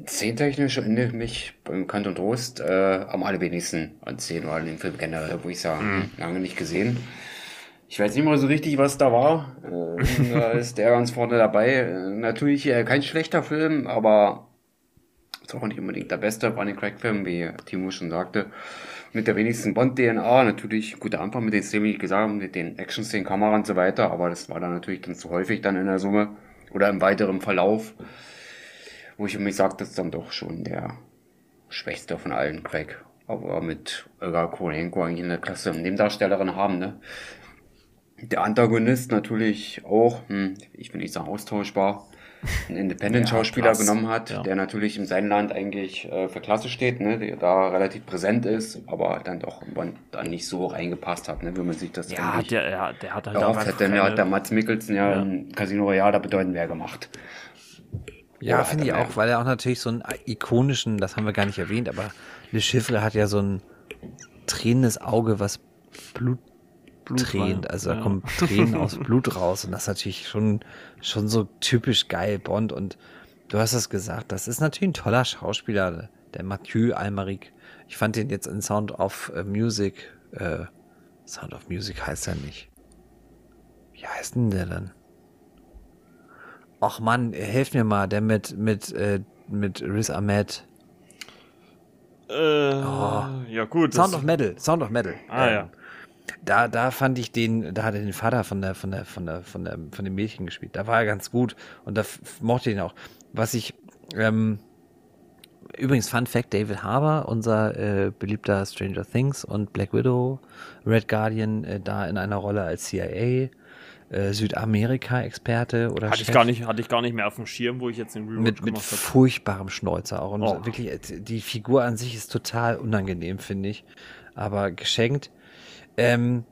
zehntechnisch erinnere ich mich beim Kant und Trost äh, am allerwenigsten an zehn oder an den Film generell, wo ich sage, mhm. lange nicht gesehen. Ich weiß nicht mal so richtig, was da war. Äh, da ist der ganz vorne dabei. Äh, natürlich äh, kein schlechter Film, aber ist auch nicht unbedingt der beste bei den Crack-Filmen, wie Timo schon sagte. Mit der wenigsten Bond-DNA, natürlich guter Anfang mit den Szenen, wie ich gesagt habe, mit den Action-Szenen, Kamera und so weiter, aber das war dann natürlich dann zu häufig dann in der Summe oder im weiteren Verlauf, wo ich mich sage, das ist dann doch schon der schwächste von allen Craig. Aber mit Olga Korenko eigentlich eine klasse Nebendarstellerin haben, ne? Der Antagonist natürlich auch, hm, ich will nicht sagen austauschbar, einen Independent-Schauspieler ja, genommen hat, ja. der natürlich in seinem Land eigentlich äh, für Klasse steht, ne, der da relativ präsent ist, aber dann doch dann nicht so reingepasst hat, ne, wenn man sich das ja, der, ja, der hat halt auch hätte keine... hat der Mats Mikkelsen ja, ja. im Casino Royale da bedeutend mehr gemacht. Ja, finde ich auch, weil er auch natürlich so einen ikonischen, das haben wir gar nicht erwähnt, aber Le Chiffre hat ja so ein tränendes Auge, was Blut Blut Tränen, also da ja. kommen Tränen aus Blut raus und das ist natürlich schon, schon so typisch geil Bond und du hast es gesagt, das ist natürlich ein toller Schauspieler, der Mathieu Almaric. Ich fand den jetzt in Sound of äh, Music, äh, Sound of Music heißt er nicht. Wie heißt denn der dann? Ach Mann, helf mir mal, der mit, mit, äh, mit Riz Ahmed. Äh, oh. Ja, gut. Sound of Metal, Sound of Metal. Ah, ähm, ja da, da fand ich den, da hat er den Vater von der, von der, von der, von der, von dem Mädchen gespielt. Da war er ganz gut und da mochte ich ihn auch. Was ich, Ähm, übrigens, Fun Fact: David Harbour, unser äh, beliebter Stranger Things und Black Widow, Red Guardian, äh, da in einer Rolle als CIA. Äh, Südamerika-Experte oder hatte ich gar nicht hatte ich gar nicht mehr auf dem Schirm, wo ich jetzt den Rewatch mit, mit furchtbarem Schnäuzer auch und oh. wirklich äh, die Figur an sich ist total unangenehm finde ich, aber geschenkt. Ähm,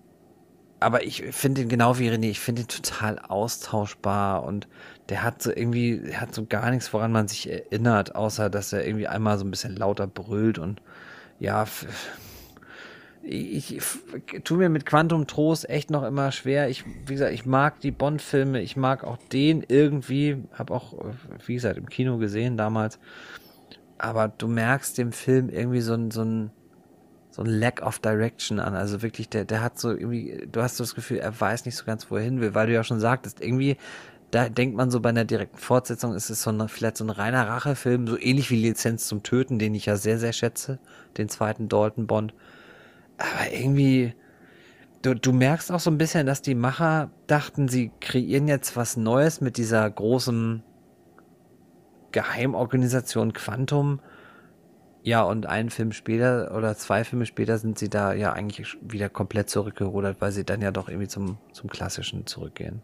aber ich finde ihn genau wie René, ich finde ihn total austauschbar und der hat so irgendwie, der hat so gar nichts, woran man sich erinnert, außer dass er irgendwie einmal so ein bisschen lauter brüllt und ja, ich, ich tue mir mit Quantum Trost echt noch immer schwer. Ich, wie gesagt, ich mag die Bond-Filme, ich mag auch den irgendwie, habe auch, wie gesagt, im Kino gesehen damals. Aber du merkst dem Film irgendwie so ein, so ein, so ein Lack of Direction an. Also wirklich, der, der hat so irgendwie, du hast so das Gefühl, er weiß nicht so ganz, wo er hin will, weil du ja schon sagtest, irgendwie, da denkt man so bei einer direkten Fortsetzung, ist es so eine, vielleicht so ein reiner Rachefilm, so ähnlich wie Lizenz zum Töten, den ich ja sehr, sehr schätze, den zweiten Dalton Bond. Aber irgendwie, du, du merkst auch so ein bisschen, dass die Macher dachten, sie kreieren jetzt was Neues mit dieser großen Geheimorganisation Quantum ja, und einen Film später oder zwei Filme später sind sie da ja eigentlich wieder komplett zurückgerudert, weil sie dann ja doch irgendwie zum, zum Klassischen zurückgehen.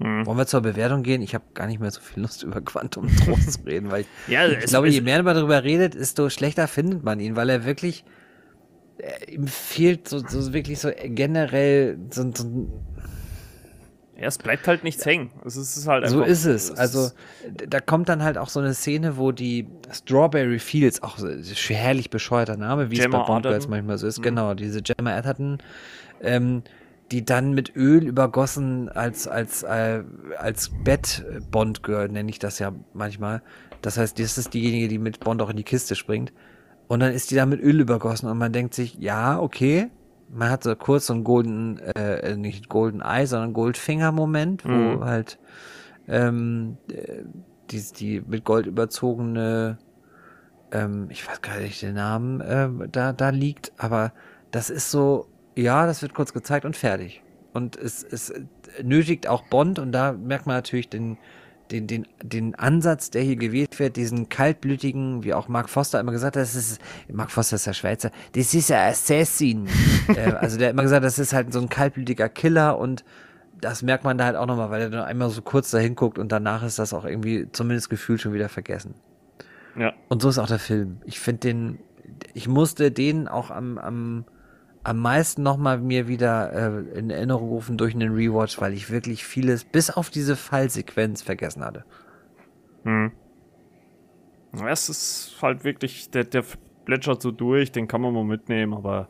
Hm. Wollen wir zur Bewertung gehen? Ich habe gar nicht mehr so viel Lust über Quantum Trost zu reden, weil ich, ja, ich glaube, je mehr man darüber redet, desto schlechter findet man ihn, weil er wirklich, äh, ihm fehlt so, so wirklich so generell so, so ja, es bleibt halt nichts hängen. Es ist halt einfach, so ist es. Also da kommt dann halt auch so eine Szene, wo die Strawberry Fields, auch so herrlich bescheuerter Name, wie Gemma es bei Bond Girls manchmal so ist, mhm. genau, diese Gemma Atherton, ähm, die dann mit Öl übergossen als als äh, als Bett Bond Girl nenne ich das ja manchmal. Das heißt, das ist diejenige, die mit Bond auch in die Kiste springt. Und dann ist die da mit Öl übergossen und man denkt sich, ja, okay, man hat so kurz so einen Golden, äh, nicht Golden Eye, sondern Goldfinger-Moment, wo mhm. halt ähm, die, die mit Gold überzogene, ähm, ich weiß gar nicht den Namen, äh, da, da liegt, aber das ist so, ja, das wird kurz gezeigt und fertig. Und es, es nötigt auch Bond und da merkt man natürlich den, den, den, den Ansatz, der hier gewählt wird, diesen kaltblütigen, wie auch Mark Foster immer gesagt hat, das ist, Mark Foster ist der Schweizer, das ist ein Assassin. äh, also der hat immer gesagt, das ist halt so ein kaltblütiger Killer und das merkt man da halt auch nochmal, weil er dann einmal so kurz da hinguckt und danach ist das auch irgendwie zumindest gefühlt schon wieder vergessen. Ja. Und so ist auch der Film. Ich finde den, ich musste den auch am, am, am meisten nochmal mir wieder äh, in Erinnerung rufen durch einen Rewatch, weil ich wirklich vieles bis auf diese Fallsequenz vergessen hatte. Hm. Es ist halt wirklich, der, der plätschert so durch, den kann man mal mitnehmen, aber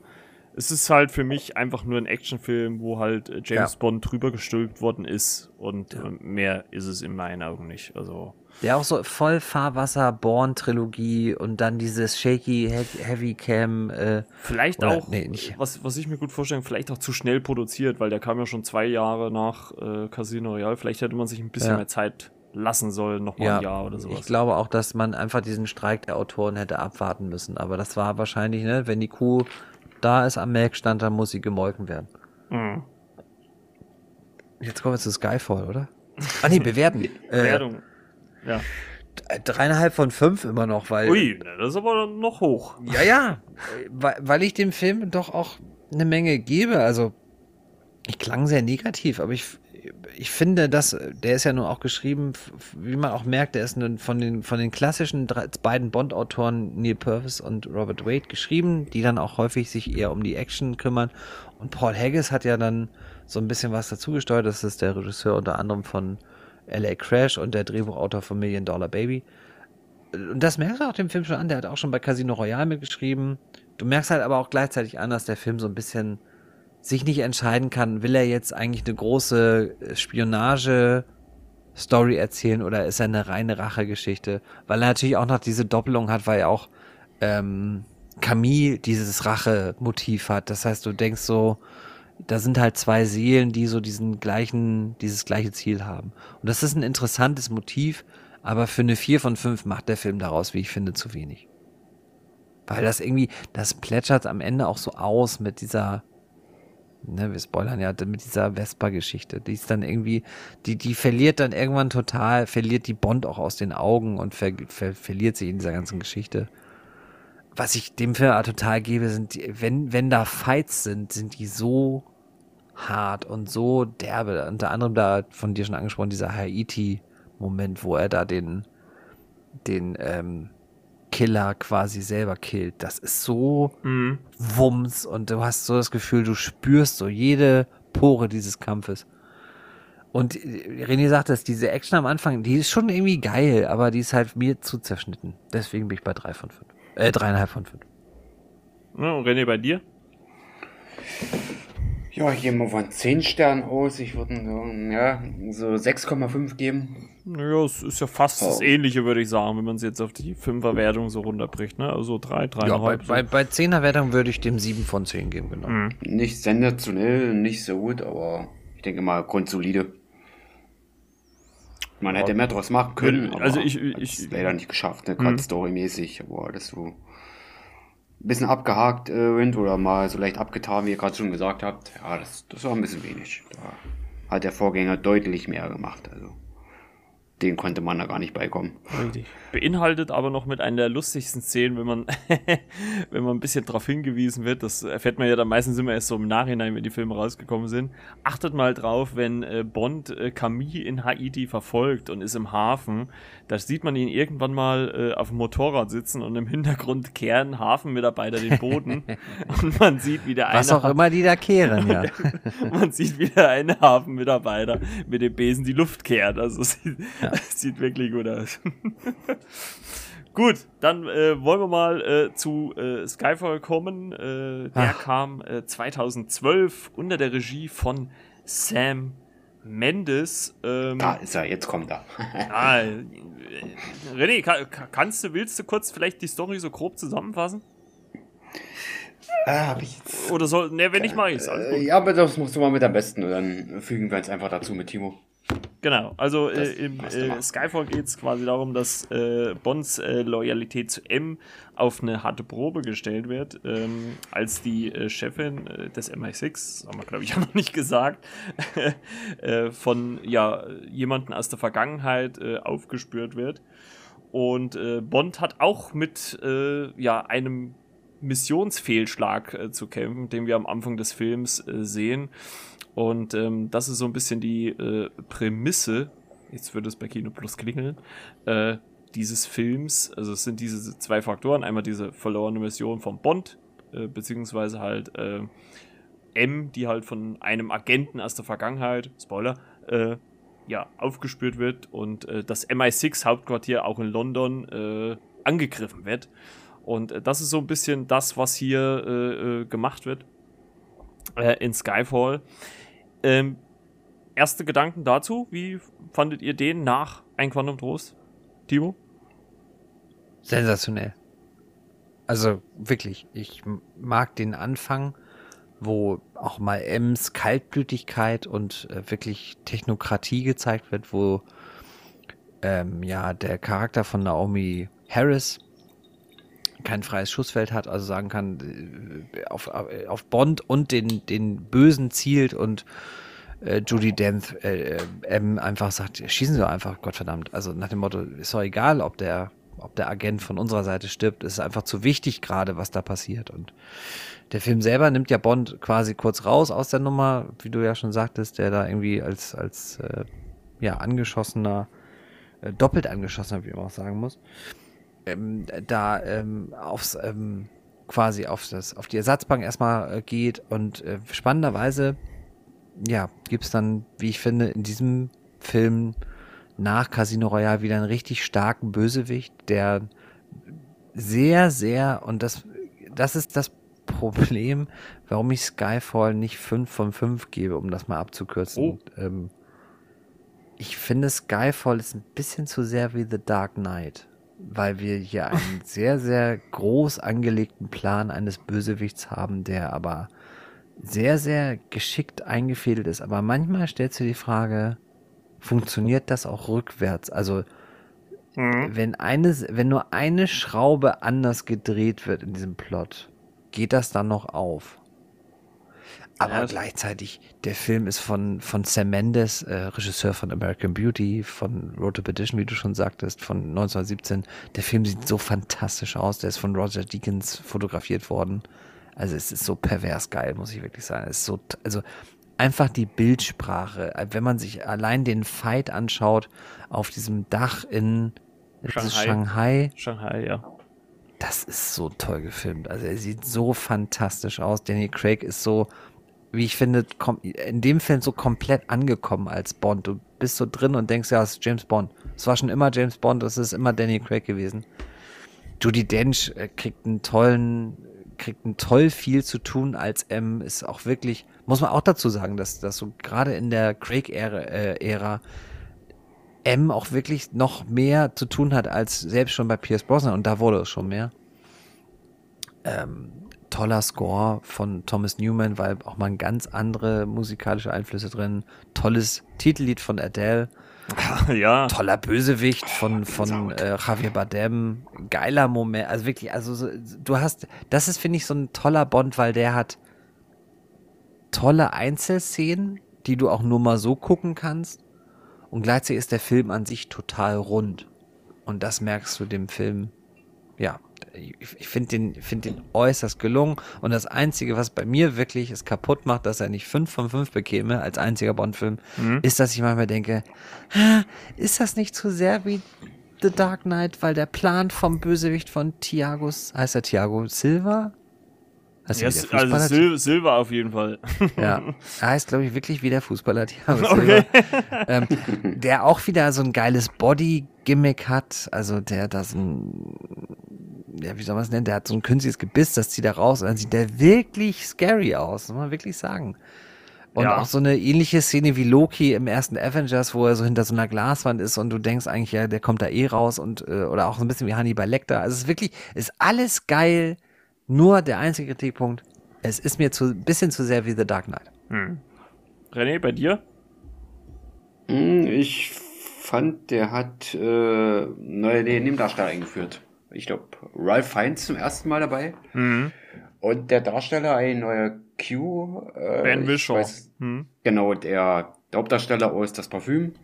es ist halt für mich einfach nur ein Actionfilm, wo halt äh, James ja. Bond drüber gestülpt worden ist und ja. mehr ist es in meinen Augen nicht. Also der auch so voll Fahrwasser, Born-Trilogie und dann dieses Shaky Heavy Cam. Äh, vielleicht oder, auch, nee, was, was ich mir gut vorstellen, vielleicht auch zu schnell produziert, weil der kam ja schon zwei Jahre nach äh, Casino Royale. Vielleicht hätte man sich ein bisschen ja. mehr Zeit lassen sollen, nochmal ja, ein Jahr oder sowas. Ich glaube auch, dass man einfach diesen Streik der Autoren hätte abwarten müssen. Aber das war wahrscheinlich, ne, wenn die Kuh da ist am Melkstand, dann muss sie gemolken werden. Mhm. Jetzt kommen wir zu Skyfall, oder? Ah nee, bewerten. Bewertung. Äh, ja. Dreieinhalb von fünf immer noch, weil. Ui, das ist aber noch hoch. Ja, ja. Weil, ich dem Film doch auch eine Menge gebe. Also, ich klang sehr negativ, aber ich, ich finde, dass der ist ja nun auch geschrieben, wie man auch merkt, der ist von den, von den klassischen drei, beiden Bond-Autoren Neil Purvis und Robert Wade geschrieben, die dann auch häufig sich eher um die Action kümmern. Und Paul Haggis hat ja dann so ein bisschen was dazugesteuert. Das ist der Regisseur unter anderem von LA Crash und der Drehbuchautor von Million Dollar Baby. Und das merkst du auch dem Film schon an, der hat auch schon bei Casino Royale mitgeschrieben. Du merkst halt aber auch gleichzeitig an, dass der Film so ein bisschen sich nicht entscheiden kann, will er jetzt eigentlich eine große Spionage-Story erzählen oder ist er eine reine Rachegeschichte? Weil er natürlich auch noch diese Doppelung hat, weil er auch ähm, Camille dieses Rache-Motiv hat. Das heißt, du denkst so, da sind halt zwei Seelen, die so diesen gleichen, dieses gleiche Ziel haben. Und das ist ein interessantes Motiv, aber für eine vier von fünf macht der Film daraus, wie ich finde, zu wenig. Weil das irgendwie, das plätschert am Ende auch so aus mit dieser, ne, wir spoilern ja mit dieser Vespa-Geschichte. Die ist dann irgendwie, die, die verliert dann irgendwann total, verliert die Bond auch aus den Augen und ver, ver, verliert sich in dieser ganzen Geschichte. Was ich dem Film total gebe, sind die, wenn, wenn da Fights sind, sind die so hart und so derbe. Unter anderem da von dir schon angesprochen, dieser Haiti-Moment, wo er da den, den, ähm, Killer quasi selber killt. Das ist so mhm. Wumms und du hast so das Gefühl, du spürst so jede Pore dieses Kampfes. Und René sagt es, diese Action am Anfang, die ist schon irgendwie geil, aber die ist halt mir zu zerschnitten. Deswegen bin ich bei drei von fünf. Äh, dreieinhalb von fünf. Ja, und René, bei dir? Ja, ich gehe mal von 10 Sternen aus. Ich würde so, ja, so 6,5 geben. Naja, es ist ja fast oh. das Ähnliche, würde ich sagen, wenn man es jetzt auf die 5er-Wertung so runterbricht. Ne? Also 3, 3,5. Ja, bei, bei, bei 10er-Wertung würde ich dem 7 von 10 geben, genau. Mhm. Nicht sensationell, nicht so gut, aber ich denke mal grundsolide. Man hätte mehr draus machen können, aber also ich, ich, leider nicht geschafft, ne? gerade mhm. storymäßig, aber das so ein bisschen abgehakt äh, sind oder mal so leicht abgetan, wie ihr gerade schon gesagt habt, ja, das, das war ein bisschen wenig. Da hat der Vorgänger deutlich mehr gemacht. Also den konnte man da gar nicht beikommen. Richtig. Beinhaltet aber noch mit einer der lustigsten Szenen, wenn man, wenn man ein bisschen darauf hingewiesen wird, das erfährt man ja dann meistens immer erst so im Nachhinein, wenn die Filme rausgekommen sind. Achtet mal drauf, wenn äh, Bond äh, Camille in Haiti verfolgt und ist im Hafen, da sieht man ihn irgendwann mal äh, auf dem Motorrad sitzen und im Hintergrund kehren Hafenmitarbeiter den Boden und man sieht wieder eine. Was auch immer die da kehren, ja. man sieht wieder einen Hafenmitarbeiter mit dem Besen die Luft kehren. Also sieht, ja. sieht wirklich gut aus. Gut, dann äh, wollen wir mal äh, zu äh, Skyfall kommen. Äh, der Ach. kam 2012 äh, unter der Regie von Sam Mendes. Ähm, da ist er, jetzt kommt er. ah, René, kann, kannst du, willst du kurz vielleicht die Story so grob zusammenfassen? Ah, hab ich jetzt. Oder soll, ne, wenn ich mal ist. Äh, ja, aber das musst du mal mit am besten. Und dann fügen wir uns einfach dazu mit Timo. Genau, also äh, im äh, Skyfall geht es quasi darum, dass äh, Bonds äh, Loyalität zu M auf eine harte Probe gestellt wird, ähm, als die äh, Chefin äh, des MI6, haben wir glaube ich auch noch nicht gesagt, von ja, jemanden aus der Vergangenheit aufgespürt wird. Und Bond hat auch mit ja, einem Missionsfehlschlag zu kämpfen, den wir am Anfang des Films sehen. Und ähm, das ist so ein bisschen die äh, Prämisse, jetzt wird es bei Kino Plus klingeln, äh, dieses Films. Also es sind diese zwei Faktoren. Einmal diese verlorene Mission von Bond, äh, beziehungsweise halt äh, M, die halt von einem Agenten aus der Vergangenheit, Spoiler, äh, ja, aufgespürt wird und äh, das MI6-Hauptquartier auch in London angegriffen wird. Und das ist so ein bisschen das, was hier gemacht wird in Skyfall. Ähm, erste Gedanken dazu, wie fandet ihr den nach Ein Quantum Trost? Timo? Sensationell. Also wirklich, ich mag den Anfang, wo auch mal Ems Kaltblütigkeit und äh, wirklich Technokratie gezeigt wird, wo ähm, ja der Charakter von Naomi Harris kein freies Schussfeld hat, also sagen kann, äh, auf, auf Bond und den, den Bösen zielt und äh, Judy Denth äh, M einfach sagt, schießen Sie doch einfach, Gottverdammt. Also nach dem Motto, ist doch egal, ob der, ob der Agent von unserer Seite stirbt, es ist einfach zu wichtig gerade, was da passiert. Und der Film selber nimmt ja Bond quasi kurz raus aus der Nummer, wie du ja schon sagtest, der da irgendwie als, als äh, ja, angeschossener, äh, doppelt angeschossener, wie man auch sagen muss ähm, da ähm, aufs ähm, quasi auf das auf die Ersatzbank erstmal äh, geht und äh, spannenderweise ja gibt es dann wie ich finde in diesem Film nach Casino Royale wieder einen richtig starken Bösewicht der sehr sehr und das das ist das Problem warum ich Skyfall nicht 5 von 5 gebe um das mal abzukürzen oh. Ähm, ich finde Skyfall ist ein bisschen zu sehr wie The Dark Knight weil wir hier einen sehr, sehr groß angelegten Plan eines Bösewichts haben, der aber sehr, sehr geschickt eingefädelt ist. Aber manchmal stellst du die Frage, funktioniert das auch rückwärts? Also, mhm. wenn, eine, wenn nur eine Schraube anders gedreht wird in diesem Plot, geht das dann noch auf? Aber Ja. gleichzeitig, der Film ist von, von Sam Mendes, äh, Regisseur von American Beauty, von Road to Perdition, wie du schon sagtest, von 1917. Der Film sieht so fantastisch aus. Der ist von Roger Deakins fotografiert worden. Also es ist so pervers geil, muss ich wirklich sagen. Es ist so, also einfach die Bildsprache. Äh, Wenn man sich allein den Fight anschaut auf diesem Dach in Shanghai. Shanghai Shanghai, ja. das ist so toll gefilmt. Also er sieht so fantastisch aus. Daniel Craig ist so, wie ich finde, in dem Film so komplett angekommen als Bond. Du bist so drin und denkst, ja, es ist James Bond. Es war schon immer James Bond, es ist immer Daniel Craig gewesen. Judy Dench äh, kriegt einen tollen, kriegt ein toll viel zu tun als M, ist auch wirklich, muss man auch dazu sagen, dass, dass so gerade in der Craig-Ära äh, Ära M auch wirklich noch mehr zu tun hat als selbst schon bei Pierce Brosnan und da wurde es schon mehr. Ähm, toller Score von Thomas Newman, weil auch mal ganz andere musikalische Einflüsse drin. Tolles Titellied von Adele. ja. Toller Bösewicht von, von äh, Javier Bardem. Geiler Moment. Also wirklich, also so, du hast, das ist, finde ich, so ein toller Bond, weil der hat tolle Einzelszenen, die du auch nur mal so gucken kannst. Und gleichzeitig ist der Film an sich total rund. Und das merkst du dem Film, ja, ich, finde den, find den äußerst gelungen. Und das Einzige, was bei mir wirklich es kaputt macht, dass er nicht 5 von 5 bekäme als einziger Bond-Film, ist, dass ich manchmal denke, "Ah, ist das nicht zu sehr wie The Dark Knight, weil der Plan vom Bösewicht von Thiago, heißt er Thiago Silva? Heißt Ja, er wie der s- also? Sil Silber auf jeden Fall. Ja, er heißt, glaube ich, wirklich wie der Fußballer Thiago Okay. Silva. Ähm, der auch wieder so ein geiles Body-Gimmick hat. Also der da so ein, ja, wie soll man es nennen? Der hat so ein künstliches Gebiss, das zieht er raus und dann sieht der wirklich scary aus, muss man wirklich sagen. Und Ja. auch so eine ähnliche Szene wie Loki im ersten Avengers, wo er so hinter so einer Glaswand ist und du denkst eigentlich, ja, der kommt da eh raus und, äh, oder auch so ein bisschen wie Hannibal Lecter. Also es ist wirklich, ist alles geil. Nur der einzige Kritikpunkt, es ist mir zu, ein bisschen zu sehr wie The Dark Knight. René, bei dir? Hm, Ich fand, der hat äh, neue Nebendarsteller eingeführt. Ich glaube, Ralph Fiennes zum ersten Mal dabei. Und der Darsteller, ein neuer Q. Äh, Ben Wishaw. weiß- Hm. Genau, der, der Hauptdarsteller aus Das Parfüm.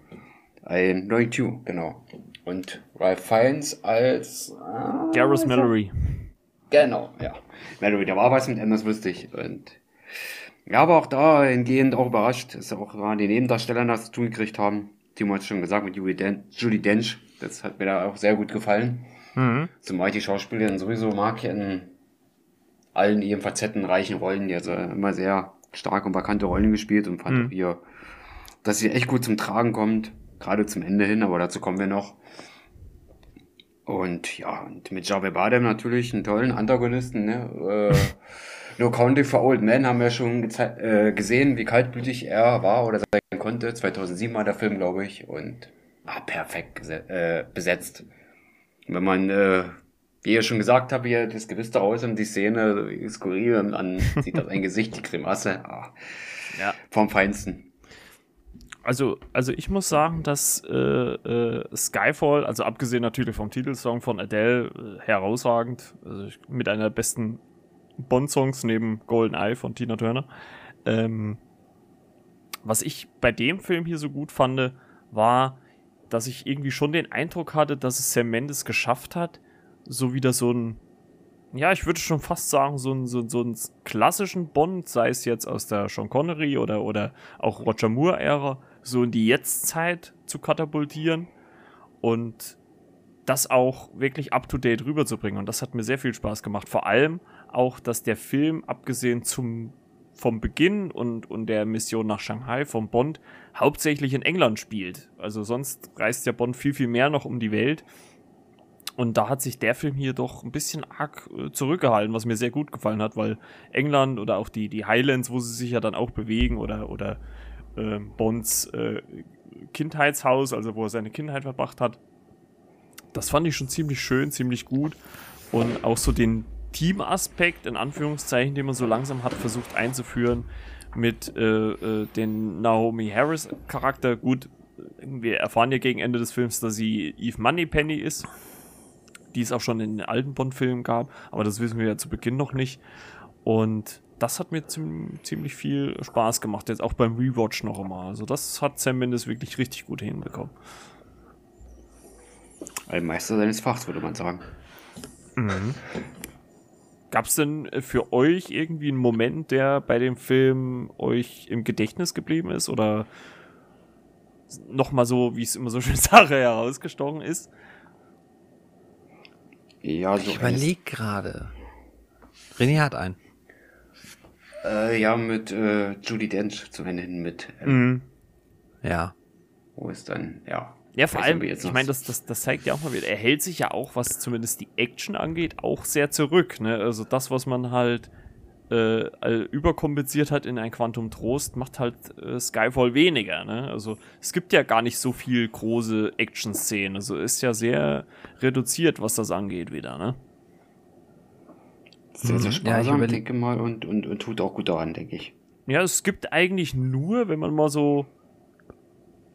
Ein neuer Q, genau. Und Ralph Fiennes als. Äh, Gareth Mallory. Genau, ja. Mallory, da war was mit wusste ich. Und ja, aber auch da hingehend auch überrascht, dass auch mal die Nebendarsteller das zu tun gekriegt haben. Timo hat schon gesagt mit Julie, Den Julie Dench. Das hat mir da auch sehr gut gefallen. Mhm. Zumal ich die Schauspielerin sowieso mag in allen ihren facettenreichen Rollen. Die hat so immer sehr starke und markante Rollen gespielt und fand Mhm. auch ihr, dass sie echt gut zum Tragen kommt. Gerade zum Ende hin, aber dazu kommen wir noch. Und ja, und mit Javier Bardem natürlich einen tollen Antagonisten. Ne? Äh, no Country for Old Men haben wir schon äh, gesehen, wie kaltblütig er war oder sein konnte. 2007 war der Film, glaube ich. Und war perfekt äh, besetzt. Wenn man, äh, wie ihr schon gesagt habt, hier das aus und die Szene skurril und dann sieht das ein Gesicht, die Grimasse. Ah, Ja. vom Feinsten. Also, also ich muss sagen, dass äh, äh, Skyfall, also abgesehen natürlich vom Titelsong von Adele, äh, herausragend, also ich, mit einer der besten Bond-Songs neben Golden Eye von Tina Turner. Ähm, was ich bei dem Film hier so gut fand, war, dass ich irgendwie schon den Eindruck hatte, dass es Sam Mendes geschafft hat, so wieder so ein, ja, ich würde schon fast sagen, so einen so, so einen klassischen Bond, sei es jetzt aus der Sean Connery oder, oder auch Roger Moore-Ära, so in die Jetztzeit zu katapultieren und das auch wirklich up-to-date rüberzubringen. Und das hat mir sehr viel Spaß gemacht. Vor allem auch, dass der Film, abgesehen zum, vom Beginn und, und der Mission nach Shanghai vom Bond, hauptsächlich in England spielt. Also sonst reist der Bond viel, viel mehr noch um die Welt. Und da hat sich der Film hier doch ein bisschen arg äh, zurückgehalten, was mir sehr gut gefallen hat, weil England oder auch die, die Highlands, wo sie sich ja dann auch bewegen, oder, oder äh, Bonds äh, Kindheitshaus, also wo er seine Kindheit verbracht hat, das fand ich schon ziemlich schön, ziemlich gut. Und auch so den Teamaspekt, in Anführungszeichen, den man so langsam hat versucht einzuführen, mit äh, äh, den Naomi Harris Charakter. Gut, wir erfahren ja gegen Ende des Films, dass sie Eve Moneypenny ist, die es auch schon in den alten Bond-Filmen gab, aber das wissen wir ja zu Beginn noch nicht. Und das hat mir ziemlich viel Spaß gemacht, jetzt auch beim Rewatch noch einmal. Also das hat Sam Mendes wirklich richtig gut hinbekommen. Ein Meister seines Fachs, würde man sagen. Mhm. Gab es denn für euch irgendwie einen Moment, der bei dem Film euch im Gedächtnis geblieben ist? Oder nochmal so, wie es immer so schön sage, herausgestochen ist? Ja, so ich überlege gerade. René hat einen. Äh, ja, mit äh, Judy Dench zu nennen, mit. Ähm, mhm. Ja. Wo ist dann, ja. Ja, vor allem, ich meine, das, das, das zeigt ja auch mal wieder, er hält sich ja auch, was zumindest die Action angeht, auch sehr zurück. Ne? Also das, was man halt äh, überkompensiert hat in ein Quantum Trost, macht halt äh, Skyfall weniger. Ne? Also es gibt ja gar nicht so viel große Action-Szenen. Also ist ja sehr reduziert, was das angeht wieder. Ne? Sehr, sehr sparsam, ja, ich denke mal, und, und, und tut auch gut daran, denke ich. Ja, es gibt eigentlich nur, wenn man mal so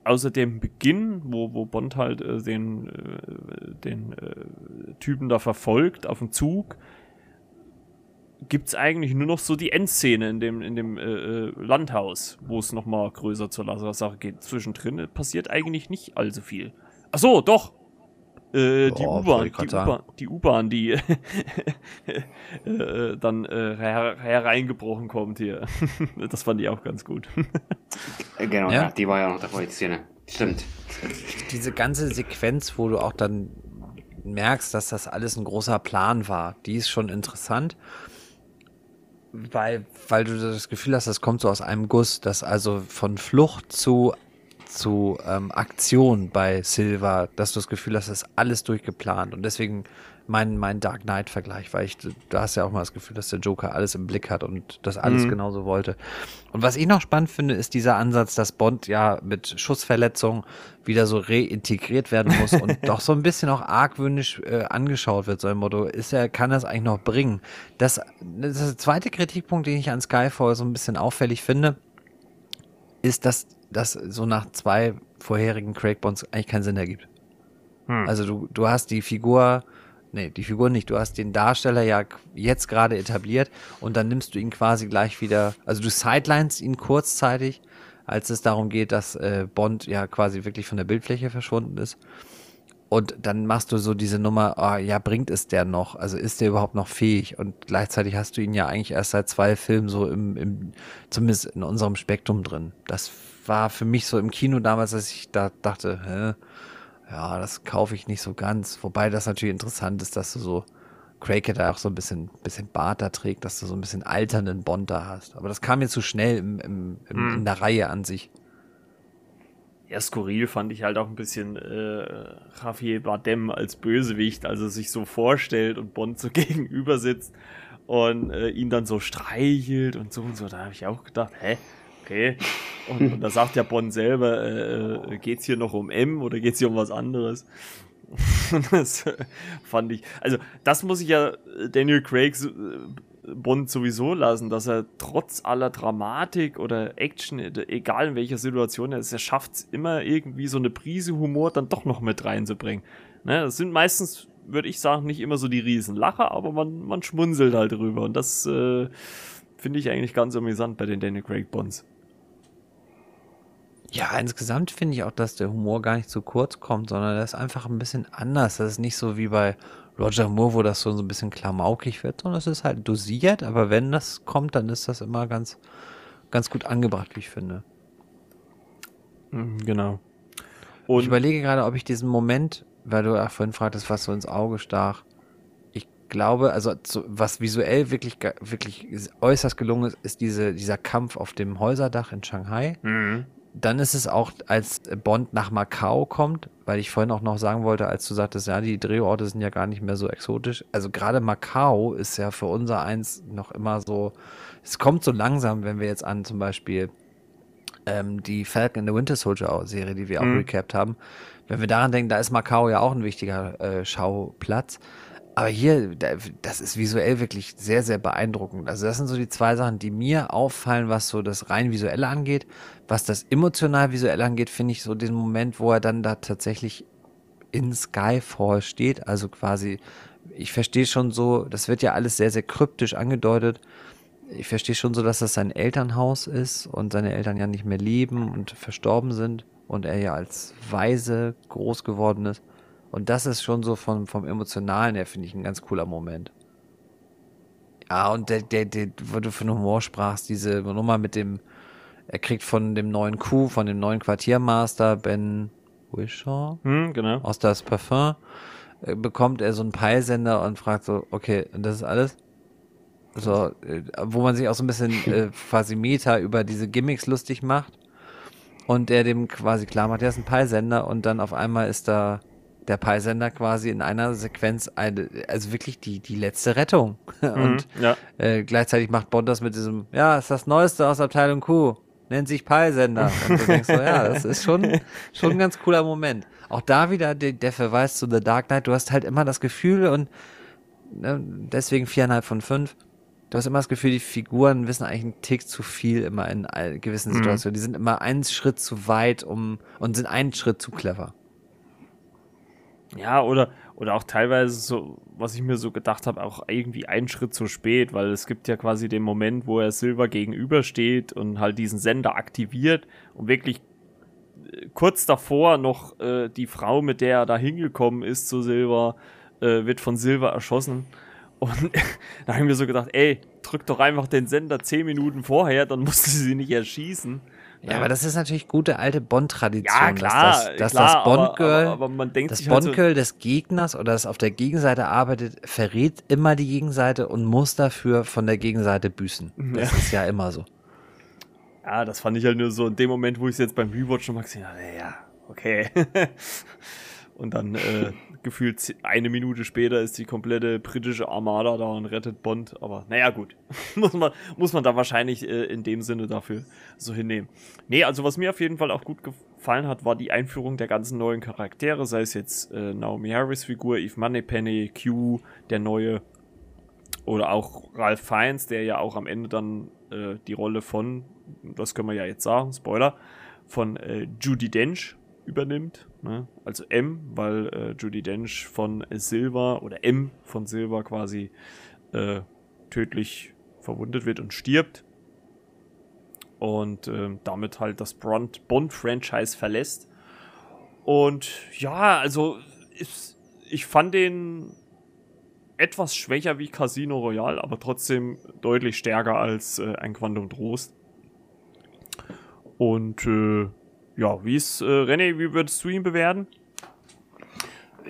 außer dem Beginn, wo, wo Bond halt äh, den, äh, den äh, Typen da verfolgt auf dem Zug, gibt es eigentlich nur noch so die Endszene in dem, in dem äh, äh Landhaus, wo es nochmal größer zur Sache geht. Zwischendrin passiert eigentlich nicht allzu viel. Ach so, doch. Äh, die U-Bahn, die U-Bahn, die, äh, äh, dann äh, her hereingebrochen kommt hier. das fand ich auch ganz gut. genau, ja. die war ja noch dabei, die Szene. Stimmt. Diese ganze Sequenz, wo du auch dann merkst, dass das alles ein großer Plan war, die ist schon interessant. Weil, weil du das Gefühl hast, das kommt so aus einem Guss, dass also von Flucht zu zu ähm, Aktion bei Silver, dass du das Gefühl hast, das ist alles durchgeplant. Und deswegen mein, mein Dark Knight-Vergleich, weil ich, du hast ja auch mal das Gefühl, dass der Joker alles im Blick hat und das alles mhm. genauso wollte. Und was ich noch spannend finde, ist dieser Ansatz, dass Bond ja mit Schussverletzung wieder so reintegriert werden muss und doch so ein bisschen auch argwöhnisch äh, angeschaut wird, so ein Motto, ist er, kann das eigentlich noch bringen? Das, das ist der zweite Kritikpunkt, den ich an Skyfall so ein bisschen auffällig finde, ist, dass das so nach zwei vorherigen Craig Bonds eigentlich keinen Sinn ergibt. Hm. Also du, du hast die Figur, nee, die Figur nicht, du hast den Darsteller ja jetzt gerade etabliert und dann nimmst du ihn quasi gleich wieder, also du sidelines ihn kurzzeitig, als es darum geht, dass äh, Bond ja quasi wirklich von der Bildfläche verschwunden ist. Und dann machst du so diese Nummer, oh, ja, bringt es der noch? Also ist der überhaupt noch fähig? Und gleichzeitig hast du ihn ja eigentlich erst seit zwei Filmen so im, im zumindest in unserem Spektrum drin. Das war für mich so im Kino damals, dass ich da dachte, hä, ja, das kaufe ich nicht so ganz. Wobei das natürlich interessant ist, dass du so Craig da auch so ein bisschen, bisschen Bart da trägt, dass du so ein bisschen alternden Bond da hast. Aber das kam mir zu schnell im, im, im hm. in der Reihe an sich. Ja, skurril fand ich halt auch ein bisschen äh, Javier Bardem als Bösewicht, als er sich so vorstellt und Bond so gegenüber sitzt und äh, ihn dann so streichelt und so und so. Da habe ich auch gedacht, hä? Okay. Und, und da sagt ja Bonn selber, äh, äh geht's hier noch um M oder geht's hier um was anderes? das fand ich, also das muss ich ja Daniel Craig äh, Bond sowieso lassen, dass er trotz aller Dramatik oder Action, egal in welcher Situation er ist, er schafft es immer irgendwie so eine Prise Humor dann doch noch mit reinzubringen. Ne, das sind meistens, würde ich sagen, nicht immer so die Riesenlacher, aber man, man schmunzelt halt drüber und das äh, finde ich eigentlich ganz amüsant bei den Daniel Craig Bonds. Ja, insgesamt finde ich auch, dass der Humor gar nicht zu kurz kommt, sondern er ist einfach ein bisschen anders. Das ist nicht so wie bei Roger Moore, wo das so ein bisschen klamaukig wird, sondern es ist halt dosiert, aber wenn das kommt, dann ist das immer ganz, ganz gut angebracht, wie ich finde. Mhm, genau. Und ich überlege gerade, ob ich diesen Moment, weil du auch vorhin fragtest, was so ins Auge stach, ich glaube, also was visuell wirklich, wirklich äußerst gelungen ist, ist diese, dieser Kampf auf dem Häuserdach in Shanghai. Mhm dann ist es auch, als Bond nach Macau kommt, weil ich vorhin auch noch sagen wollte, als du sagtest, ja, die Drehorte sind ja gar nicht mehr so exotisch. Also gerade Macau ist ja für unser eins noch immer so, es kommt so langsam, wenn wir jetzt an zum Beispiel ähm, die Falcon in the Winter Soldier Serie, die wir auch mhm. recapped haben, wenn wir daran denken, da ist Macau ja auch ein wichtiger äh, Schauplatz. Aber hier, das ist visuell wirklich sehr, sehr beeindruckend. Also das sind so die zwei Sachen, die mir auffallen, was so das rein visuelle angeht. Was das emotional visuell angeht, finde ich so den Moment, wo er dann da tatsächlich in Skyfall steht. Also quasi, ich verstehe schon so, das wird ja alles sehr, sehr kryptisch angedeutet. ich verstehe schon so, dass das sein Elternhaus ist und seine Eltern ja nicht mehr leben und verstorben sind und er ja als Weise groß geworden ist. Und das ist schon so vom, vom Emotionalen her, finde ich, ein ganz cooler Moment. Ja, und der, der, der, wo du von Humor sprachst, diese Nummer mit dem, er kriegt von dem neuen Coup, von dem neuen Quartiermaster Ben Wishaw Hm, genau. aus das Parfum, äh, bekommt er so einen Peilsender und fragt so, okay, und das ist alles? So, äh, wo man sich auch so ein bisschen äh, quasi Meta über diese Gimmicks lustig macht und der dem quasi klar macht, der ist ein Peilsender und dann auf einmal ist da der Peilsender quasi in einer Sequenz eine, also wirklich die, die letzte Rettung. Und Mhm, ja. äh, gleichzeitig macht Bond das mit diesem, ja, ist das Neueste aus Abteilung Q, nennt sich Peilsender. Und du denkst so, ja, das ist schon, schon ein ganz cooler Moment. Auch da wieder der, der Verweis zu The Dark Knight, du hast halt immer das Gefühl und ne, deswegen viereinhalb von fünf. Du hast immer das Gefühl, die Figuren wissen eigentlich einen Tick zu viel immer in gewissen Situationen. Die sind immer einen Schritt zu weit um und sind einen Schritt zu clever. Ja, oder, oder auch teilweise so, was ich mir so gedacht habe, auch irgendwie einen Schritt zu spät, weil es gibt ja quasi den Moment, wo er Silver gegenübersteht und halt diesen Sender aktiviert und wirklich äh, kurz davor noch äh, die Frau, mit der er da hingekommen ist zu Silver, äh, wird von Silver erschossen. Und da habe ich mir so gedacht, ey, drück doch einfach den Sender zehn Minuten vorher, dann musst du sie nicht erschießen. Ja, aber das ist natürlich gute alte Bond-Tradition. Ja, klar, dass das, dass klar, das aber- Bond-Girl, aber- aber das halt so- Bond-Girl des Gegners oder das auf der Gegenseite arbeitet, verrät immer die Gegenseite und muss dafür von der Gegenseite büßen. Das ist ja immer so. Ja, das fand ich halt nur so in dem Moment, wo ich es jetzt beim Rewatch nochmal gesehen habe, ja, okay. und dann äh, gefühlt eine Minute später ist die komplette britische Armada da und rettet Bond. Aber naja, gut. muss, man, muss man da wahrscheinlich äh, in dem Sinne dafür so hinnehmen. Nee, also was mir auf jeden Fall auch gut gefallen hat, war die Einführung der ganzen neuen Charaktere, sei es jetzt äh, Naomi Harris Figur, Eve Moneypenny, Q, der neue oder auch Ralph Fiennes, der ja auch am Ende dann äh, die Rolle von, das können wir ja jetzt sagen, Spoiler, von äh, Judy Dench übernimmt. Ne? Also M, weil äh, Judy Dench von Silver oder M von Silver quasi äh, tödlich verwundet wird und stirbt. Und ähm, damit halt das Bond- Bond-Franchise verlässt. Und ja, also ist, ich fand den etwas schwächer wie Casino Royale, aber trotzdem deutlich stärker als äh, ein Quantum Trost. Und äh, ja, wie ist äh, René, wie würdest du ihn bewerten?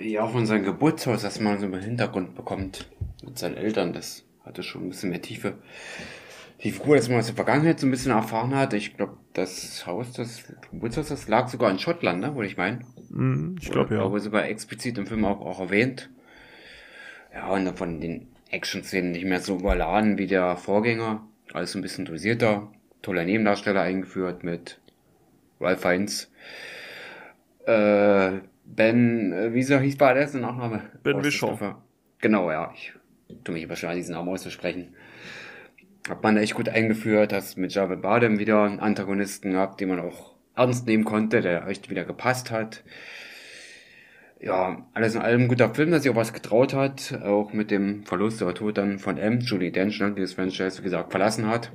Ja, auch von seinem Geburtshaus, dass man so im Hintergrund bekommt mit seinen Eltern, das hatte schon ein bisschen mehr Tiefe. Die Figur, dass man aus der Vergangenheit so ein bisschen erfahren hat, ich glaube, das Haus, das Geburtshaus, das lag sogar in Schottland, ne, würde ich meinen. Hm, ich glaube ja. glaube sogar explizit im Film auch, auch erwähnt. Ja, und von den Action-Szenen nicht mehr so überladen wie der Vorgänger. Alles ein bisschen dosierter. Toller Nebendarsteller eingeführt mit Ralph Fiennes. Äh, Ben, äh, wie so hieß bei der erste Nachname? Ben. Christopher. Genau, ja. Ich tue mich wahrscheinlich diesen Namen auszusprechen. Hat man echt gut eingeführt, hast mit Javed Bardem wieder einen Antagonisten gehabt, den man auch ernst nehmen konnte, der echt wieder gepasst hat. Ja, alles in allem ein guter Film, der sich auch was getraut hat, auch mit dem Verlust oder Tod dann von M, Julie Dench, die das Franchise, wie gesagt, verlassen hat.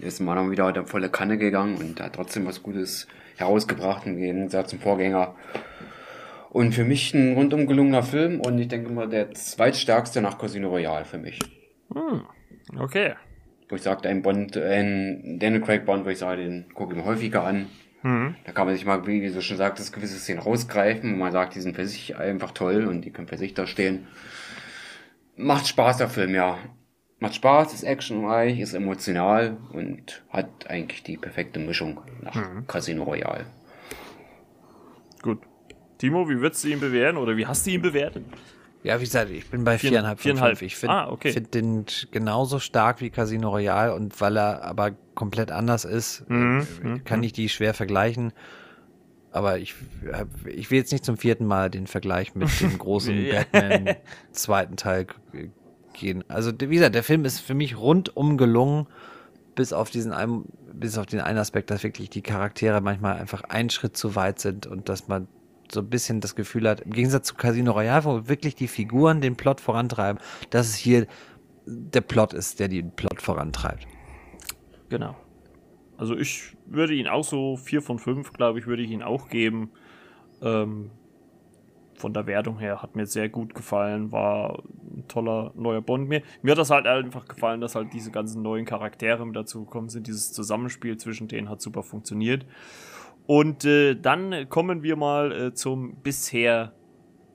Ist mal dann wieder der volle Kanne gegangen und hat trotzdem was Gutes herausgebracht im Gegensatz zum Vorgänger. Und für mich ein rundum gelungener Film und ich denke mal der zweitstärkste nach Casino Royale für mich. Hm, okay. Wo ich sagte, ein Bond, ein Daniel Craig Bond, wo ich sage, den gucke ich mir häufiger an. Hm. Da kann man sich mal, wie du schon sagtest, gewisse Szenen rausgreifen, wo man sagt, die sind für sich einfach toll und die können für sich da stehen. Macht Spaß, der Film, ja. Macht Spaß, ist actionreich, ist emotional und hat eigentlich die perfekte Mischung nach Casino Royale. Gut. Timo, wie würdest du ihn bewerten oder wie hast du ihn bewertet? Ja, wie gesagt, ich bin bei Vier- viereinhalb von viereinhalb. fünf. Ich finde Ah, okay. find den genauso stark wie Casino Royale und weil er aber komplett anders ist, Mhm, äh, mhm, kann ich die schwer vergleichen. Aber ich, ich will jetzt nicht zum vierten Mal den Vergleich mit dem großen Ja. Batman zweiten Teil g- gehen. Also wie gesagt, der Film ist für mich rundum gelungen, bis auf diesen einen, bis auf den einen Aspekt, dass wirklich die Charaktere manchmal einfach einen Schritt zu weit sind und dass man so ein bisschen das Gefühl hat, im Gegensatz zu Casino Royale, wo wirklich die Figuren den Plot vorantreiben, dass es hier der Plot ist, der den Plot vorantreibt. Genau. Also ich würde ihn auch so 4 von 5, glaube ich, würde ich ihn auch geben. Ähm, von der Wertung her hat mir sehr gut gefallen, war ein toller neuer Bond. Mir, mir hat das halt einfach gefallen, dass halt diese ganzen neuen Charaktere mit dazu gekommen sind. Dieses Zusammenspiel zwischen denen hat super funktioniert. Und äh, dann kommen wir mal äh, zum bisher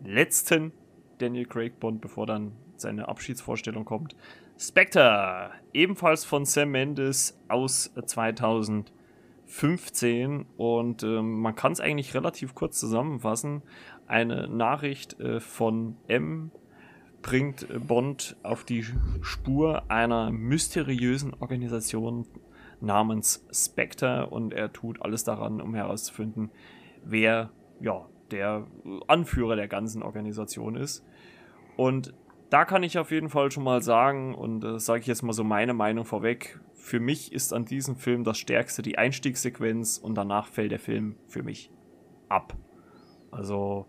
letzten Daniel Craig Bond, bevor dann seine Abschiedsvorstellung kommt. Spectre, ebenfalls von Sam Mendes aus 2015 und ähm, man kann es eigentlich relativ kurz zusammenfassen. Eine Nachricht äh, von M bringt Bond auf die Spur einer mysteriösen Organisation namens Spectre und er tut alles daran, um herauszufinden, wer ja der Anführer der ganzen Organisation ist. Und da kann ich auf jeden Fall schon mal sagen, und äh, sage ich jetzt mal so meine Meinung vorweg, für mich ist an diesem Film das Stärkste die Einstiegssequenz und danach fällt der Film für mich ab. Also,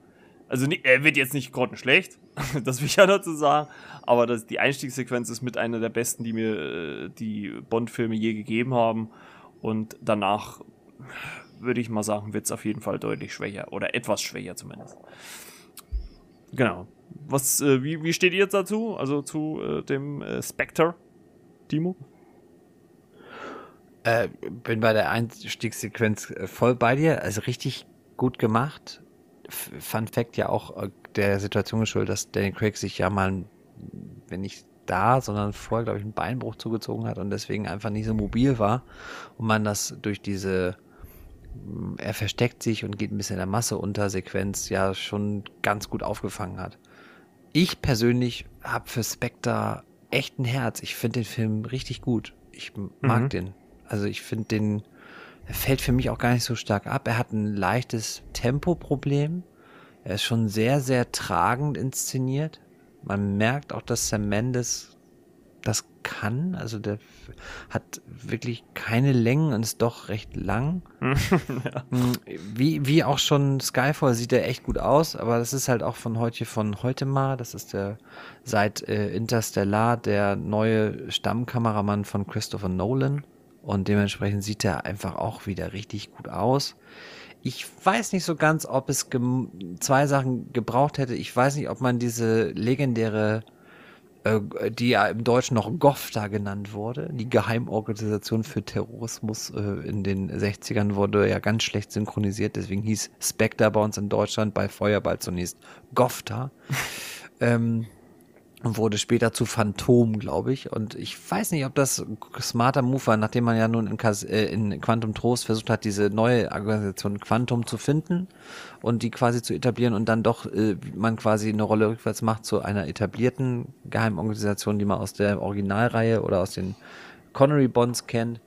also er wird jetzt nicht grottenschlecht, das will ich ja dazu sagen, aber das, die Einstiegssequenz ist mit einer der besten, die mir äh, die Bond-Filme je gegeben haben. Und danach würde ich mal sagen, wird es auf jeden Fall deutlich schwächer oder etwas schwächer zumindest. Genau. Was, äh, wie, wie steht ihr jetzt dazu? Also zu äh, dem äh, Spectre, Timo? Äh, bin bei der Einstiegssequenz äh, voll bei dir. Also richtig gut gemacht. Fun Fact ja auch äh, der Situation geschuldet, dass Danny Craig sich ja mal, wenn nicht da, sondern vorher, glaube ich, einen Beinbruch zugezogen hat und deswegen einfach nicht so mobil war und man das durch diese er versteckt sich und geht ein bisschen in der Masse unter Sequenz ja schon ganz gut aufgefangen hat. Ich persönlich habe für Spectre echt ein Herz. Ich finde den Film richtig gut. Ich mag mhm. den. Also ich finde den, er fällt für mich auch gar nicht so stark ab. Er hat ein leichtes Tempoproblem. Er ist schon sehr, sehr tragend inszeniert. Man merkt auch, dass Sam Mendes das kann. Also der hat wirklich keine Längen und ist doch recht lang. ja. Mm, wie, wie auch schon Skyfall sieht er echt gut aus, aber das ist halt auch von heute von heute mal. Das ist der seit äh, Interstellar der neue Stammkameramann von Christopher Nolan. Und dementsprechend sieht er einfach auch wieder richtig gut aus. Ich weiß nicht so ganz, ob es zwei Sachen gebraucht hätte. Ich weiß nicht, ob man diese legendäre äh, die ja im Deutschen noch GOFTA genannt wurde. Die Geheimorganisation für Terrorismus äh, in den 60ern wurde ja ganz schlecht synchronisiert, deswegen hieß Spectre bei uns in Deutschland bei Feuerball zunächst GOFTA. ähm, und wurde später zu Phantom, glaube ich. Und ich weiß nicht, ob das smarter Move war, nachdem man ja nun in, Kas äh, in Quantum Trost versucht hat, diese neue Organisation Quantum zu finden und die quasi zu etablieren und dann doch äh, man quasi eine Rolle rückwärts macht zu einer etablierten Geheimorganisation, die man aus der Originalreihe oder aus den Connery Bonds kennt.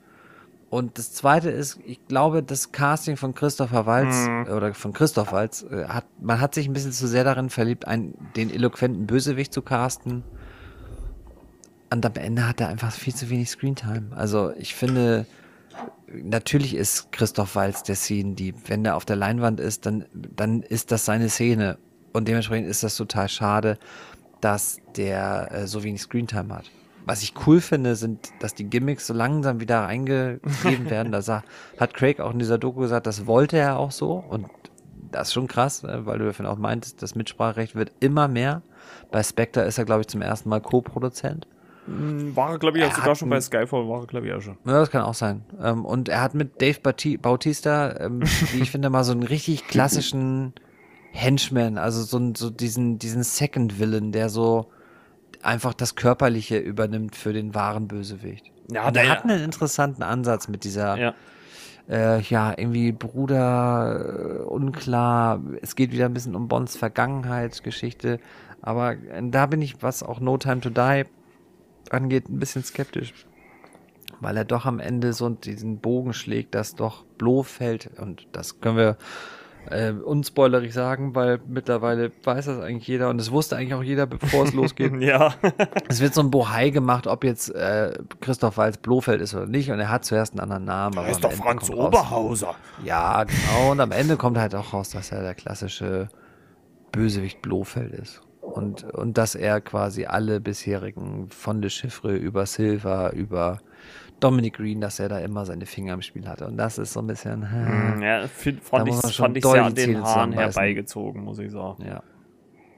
Und das zweite ist, ich glaube, das Casting von Christopher Walz mhm. oder von Christoph Walz äh, hat, man hat sich ein bisschen zu sehr darin verliebt, einen, den eloquenten Bösewicht zu casten. Und am Ende hat er einfach viel zu wenig Screentime. Also ich finde, natürlich ist Christoph Walz der Scene, die, wenn er auf der Leinwand ist, dann, dann ist das seine Szene. Und dementsprechend ist das total schade, dass der äh, so wenig Screentime hat. Was ich cool finde, sind, dass die Gimmicks so langsam wieder reingegeben werden. Da hat Craig auch in dieser Doku gesagt, das wollte er auch so. Und das ist schon krass, ne, weil du davon auch meintest, das Mitspracherecht wird immer mehr. Bei Spectre ist er, glaube ich, zum ersten Mal Co-Produzent. Hm, war er, glaube ich, auch sogar schon bei Skyfall, war er, glaube ich, auch schon. Ja, das kann auch sein. Ähm, und er hat mit Dave Bautista, ähm, wie ich finde, mal so einen richtig klassischen Henchman, also so, so diesen, diesen Second Villain, der so einfach das Körperliche übernimmt für den wahren Bösewicht. Ja, der, hat einen interessanten Ansatz mit dieser, ja, äh, ja irgendwie Bruder, äh, unklar. Es geht wieder ein bisschen um Bonds Vergangenheitsgeschichte. Aber äh, da bin ich, was auch No Time to Die angeht, ein bisschen skeptisch. Weil er doch am Ende so diesen Bogen schlägt, dass doch Blofeld, und das können wir äh, unspoilerig sagen, weil mittlerweile weiß das eigentlich jeder und es wusste eigentlich auch jeder, bevor es losgeht. ja. es wird so ein Bohai gemacht, ob jetzt äh, Christoph Walz Blofeld ist oder nicht und er hat zuerst einen anderen Namen. Er ist doch Franz Oberhauser. Raus, ja, genau. Und am Ende kommt halt auch raus, dass er der klassische Bösewicht Blofeld ist. Und, und dass er quasi alle bisherigen von Le Chiffre über Silva, über Dominic Green, dass er da immer seine Finger im Spiel hatte. Und das ist so ein bisschen. Hm, ja, find, fand ich, fand ich sehr an den Haaren herbeigezogen, muss ich sagen. Ja.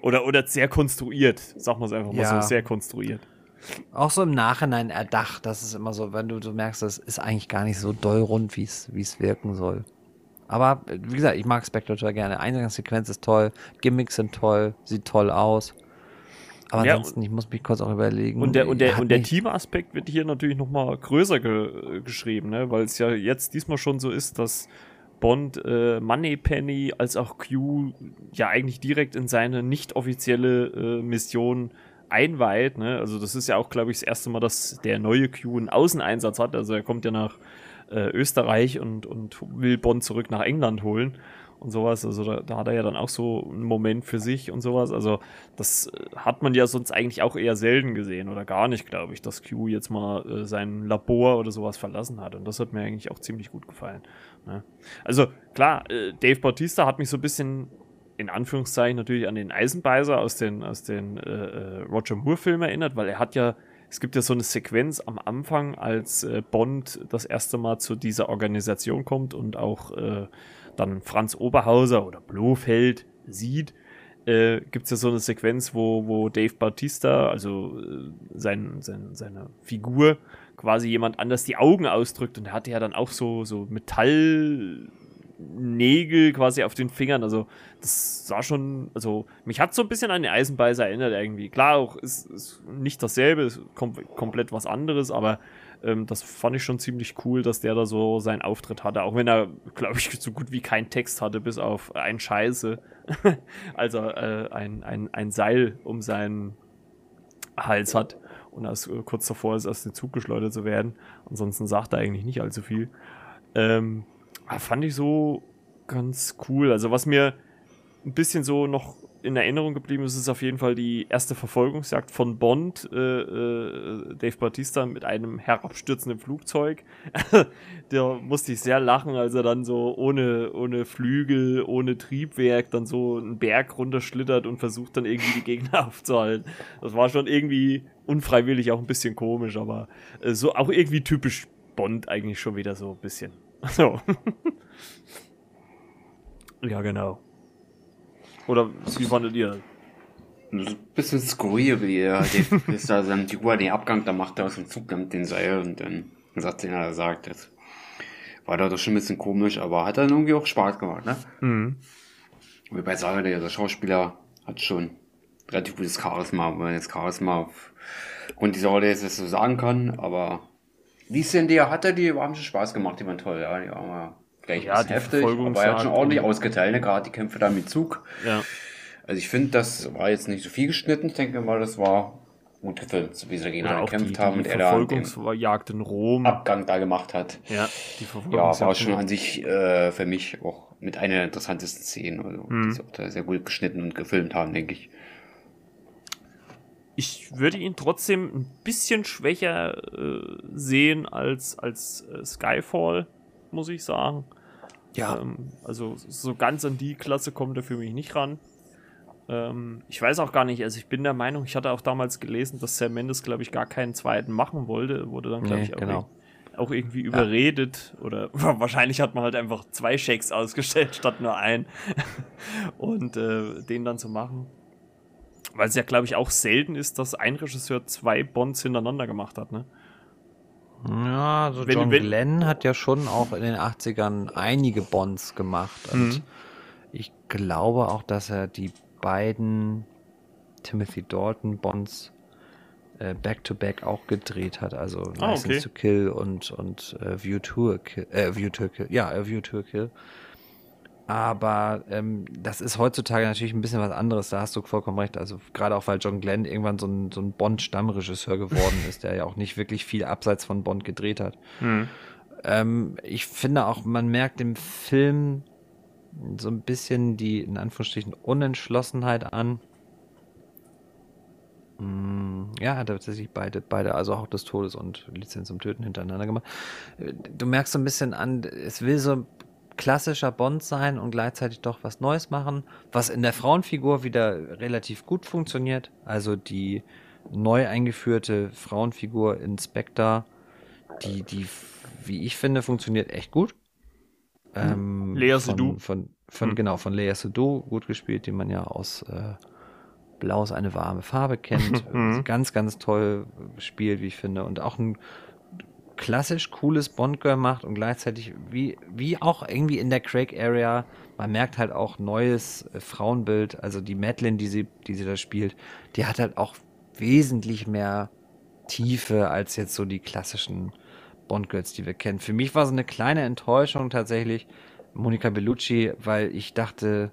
Oder, oder sehr konstruiert, sagen wir es einfach mal ja. so, sehr konstruiert. Auch so im Nachhinein erdacht, das ist immer so, wenn du, du merkst, das ist eigentlich gar nicht so doll rund, wie es wirken soll. Aber wie gesagt, ich mag Spectre gerne. Eingangssequenz ist toll, Gimmicks sind toll, sieht toll aus. Aber ja, ansonsten, ich muss mich kurz auch überlegen. Und der, und der, und der Teamaspekt wird hier natürlich nochmal größer ge geschrieben, ne? weil es ja jetzt diesmal schon so ist, dass Bond äh, Moneypenny als auch Q ja eigentlich direkt in seine nicht offizielle äh, Mission einweiht. Ne? Also das ist ja auch, glaube ich, das erste Mal, dass der neue Q einen Außeneinsatz hat. Also er kommt ja nach äh, Österreich und, und will Bond zurück nach England holen und sowas. Also da, da, hat er ja dann auch so einen Moment für sich und sowas. Also das äh, hat man ja sonst eigentlich auch eher selten gesehen oder gar nicht, glaube ich, dass Q jetzt mal äh, sein Labor oder sowas verlassen hat. Und das hat mir eigentlich auch ziemlich gut gefallen. Ne? Also klar, äh, Dave Bautista hat mich so ein bisschen in Anführungszeichen natürlich an den Eisenbeißer aus den, aus den äh, äh Roger Moore-Filmen erinnert, weil er hat ja es gibt ja so eine Sequenz am Anfang, als äh, Bond das erste Mal zu dieser Organisation kommt und auch äh, dann Franz Oberhauser oder Blofeld sieht, äh, gibt es ja so eine Sequenz, wo, wo Dave Bautista, also äh, sein, sein, seine Figur, quasi jemand anders die Augen ausdrückt und er hatte ja dann auch so, so Metall Nägel quasi auf den Fingern. Also das sah schon, also mich hat so ein bisschen an den Eisenbeißer erinnert irgendwie. Klar, auch ist, ist nicht dasselbe, ist kom komplett was anderes, aber ähm, das fand ich schon ziemlich cool, dass der da so seinen Auftritt hatte. Auch wenn er, glaube ich, so gut wie keinen Text hatte, bis auf ein Scheiße. also äh, ein, ein, ein Seil um seinen Hals hat und als äh, kurz davor ist, aus dem Zug geschleudert zu werden. Ansonsten sagt er eigentlich nicht allzu viel. Ähm, fand ich so ganz cool. Also was mir ein bisschen so noch in Erinnerung geblieben ist, ist auf jeden Fall die erste Verfolgungsjagd von Bond, äh, äh, Dave Bautista mit einem herabstürzenden Flugzeug. da musste ich sehr lachen, als er dann so ohne, ohne Flügel, ohne Triebwerk dann so einen Berg runterschlittert und versucht dann irgendwie die Gegner aufzuhalten. Das war schon irgendwie unfreiwillig auch ein bisschen komisch, aber äh, so auch irgendwie typisch Bond eigentlich schon wieder so ein bisschen. So. ja, genau. Oder wie fandet ihr das? Ein bisschen skurril, wie er ist da seine Figur den Abgang da macht, er aus dem Zug nimmt den Seil und dann sagt den er sagt. Das war da doch schon ein bisschen komisch, aber hat dann irgendwie auch Spaß gemacht, ne? Mhm. Wie bei Sarah, der, der Schauspieler hat schon relativ gutes Charisma, wenn man jetzt Charisma aufgrund dieser Rolle jetzt so sagen kann, aber die Szenen, die er hatte, die haben schon Spaß gemacht, die waren toll, ja. Die waren mal vielleicht ja, heftig, aber er hat schon ordentlich ausgeteilt, ne? gerade die Kämpfe da mit Zug. Ja. Also ich finde, das war jetzt nicht so viel geschnitten. Ich denke mal, das war gut gefilmt, so wie sie dagegen gekämpft haben und da Verfolgungsjagd in Rom Abgang da gemacht hat. Ja, die Ja, war schon an sich äh, für mich auch mit einer der interessantesten Szenen, also, mhm. die sie auch da sehr gut geschnitten und gefilmt haben, denke ich ich würde ihn trotzdem ein bisschen schwächer äh, sehen als, als äh, Skyfall, muss ich sagen. Ja. Ähm, also so ganz an die Klasse kommt er für mich nicht ran. Ähm, ich weiß auch gar nicht, also ich bin der Meinung, ich hatte auch damals gelesen, dass Sam Mendes, glaube ich, gar keinen zweiten machen wollte. Wurde dann, glaube nee, ich, auch, genau. auch, irgendwie überredet. Ja. Oder wahrscheinlich hat man halt einfach zwei Shakes ausgestellt statt nur einen. Und äh, den dann zu machen. Weil es ja, glaube ich, auch selten ist, dass ein Regisseur zwei Bonds hintereinander gemacht hat, ne? Ja, also wenn, John wenn, Glenn hat ja schon auch in den 80ern einige Bonds gemacht. Und mhm. ich glaube auch, dass er die beiden Timothy Dalton Bonds äh, Back-to-Back auch gedreht hat. Also ah, License okay. to Kill und, und äh, View to a Kill. Äh, View to a Kill. Ja, äh, View to a Kill. Aber ähm, das ist heutzutage natürlich ein bisschen was anderes, da hast du vollkommen recht. Also gerade auch, weil John Glenn irgendwann so ein, so ein Bond-Stammregisseur geworden ist, der ja auch nicht wirklich viel abseits von Bond gedreht hat. Mhm. Ähm, ich finde auch, man merkt im Film so ein bisschen die, in Anführungsstrichen, Unentschlossenheit an. Mm, ja, hat tatsächlich beide, beide, also auch des Todes und Lizenz zum Töten hintereinander gemacht. Du merkst so ein bisschen an, es will so klassischer Bond sein und gleichzeitig doch was Neues machen, was in der Frauenfigur wieder relativ gut funktioniert. Also die neu eingeführte Frauenfigur in Spectre, die, die, wie ich finde, funktioniert echt gut. Ähm, Lea Seydoux. Von, von, von hm. genau, von Lea Seydoux gut gespielt, die man ja aus äh, Blau ist eine warme Farbe kennt. Mhm. ganz, ganz toll spielt, wie ich finde. Und auch ein klassisch cooles Bond-Girl macht und gleichzeitig wie, wie auch irgendwie in der Craig-Area, man merkt halt auch neues äh, Frauenbild, also die Madeline, die sie, die sie da spielt, die hat halt auch wesentlich mehr Tiefe als jetzt so die klassischen Bond-Girls, die wir kennen. Für mich war es eine kleine Enttäuschung tatsächlich, Monica Bellucci, weil ich dachte,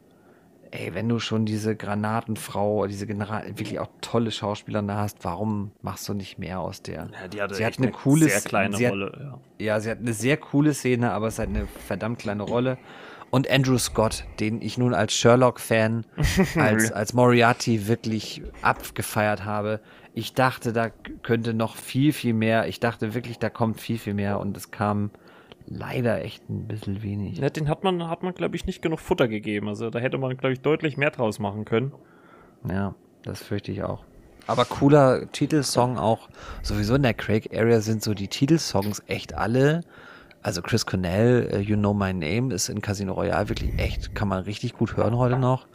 ey, wenn du schon diese Granatenfrau, diese General wirklich auch tolle Schauspieler da hast, warum machst du nicht mehr aus der? Ja, die hatte sie hat eine, eine coole, sehr kleine hat, Rolle. Ja. ja, sie hat eine sehr coole Szene, aber es hat eine verdammt kleine Rolle. Und Andrew Scott, den ich nun als Sherlock-Fan, als, als Moriarty wirklich abgefeiert habe. Ich dachte, da könnte noch viel, viel mehr. Ich dachte wirklich, da kommt viel, viel mehr. Und es kam leider echt ein bisschen wenig. Ja, den hat man, hat man glaube ich, nicht genug Futter gegeben. Also da hätte man, glaube ich, deutlich mehr draus machen können. Ja, das fürchte ich auch. Aber cooler Titelsong auch. Sowieso in der Craig-Area sind so die Titelsongs echt alle also Chris Cornell, uh, You Know My Name, ist in Casino Royale wirklich echt, kann man richtig gut hören heute noch.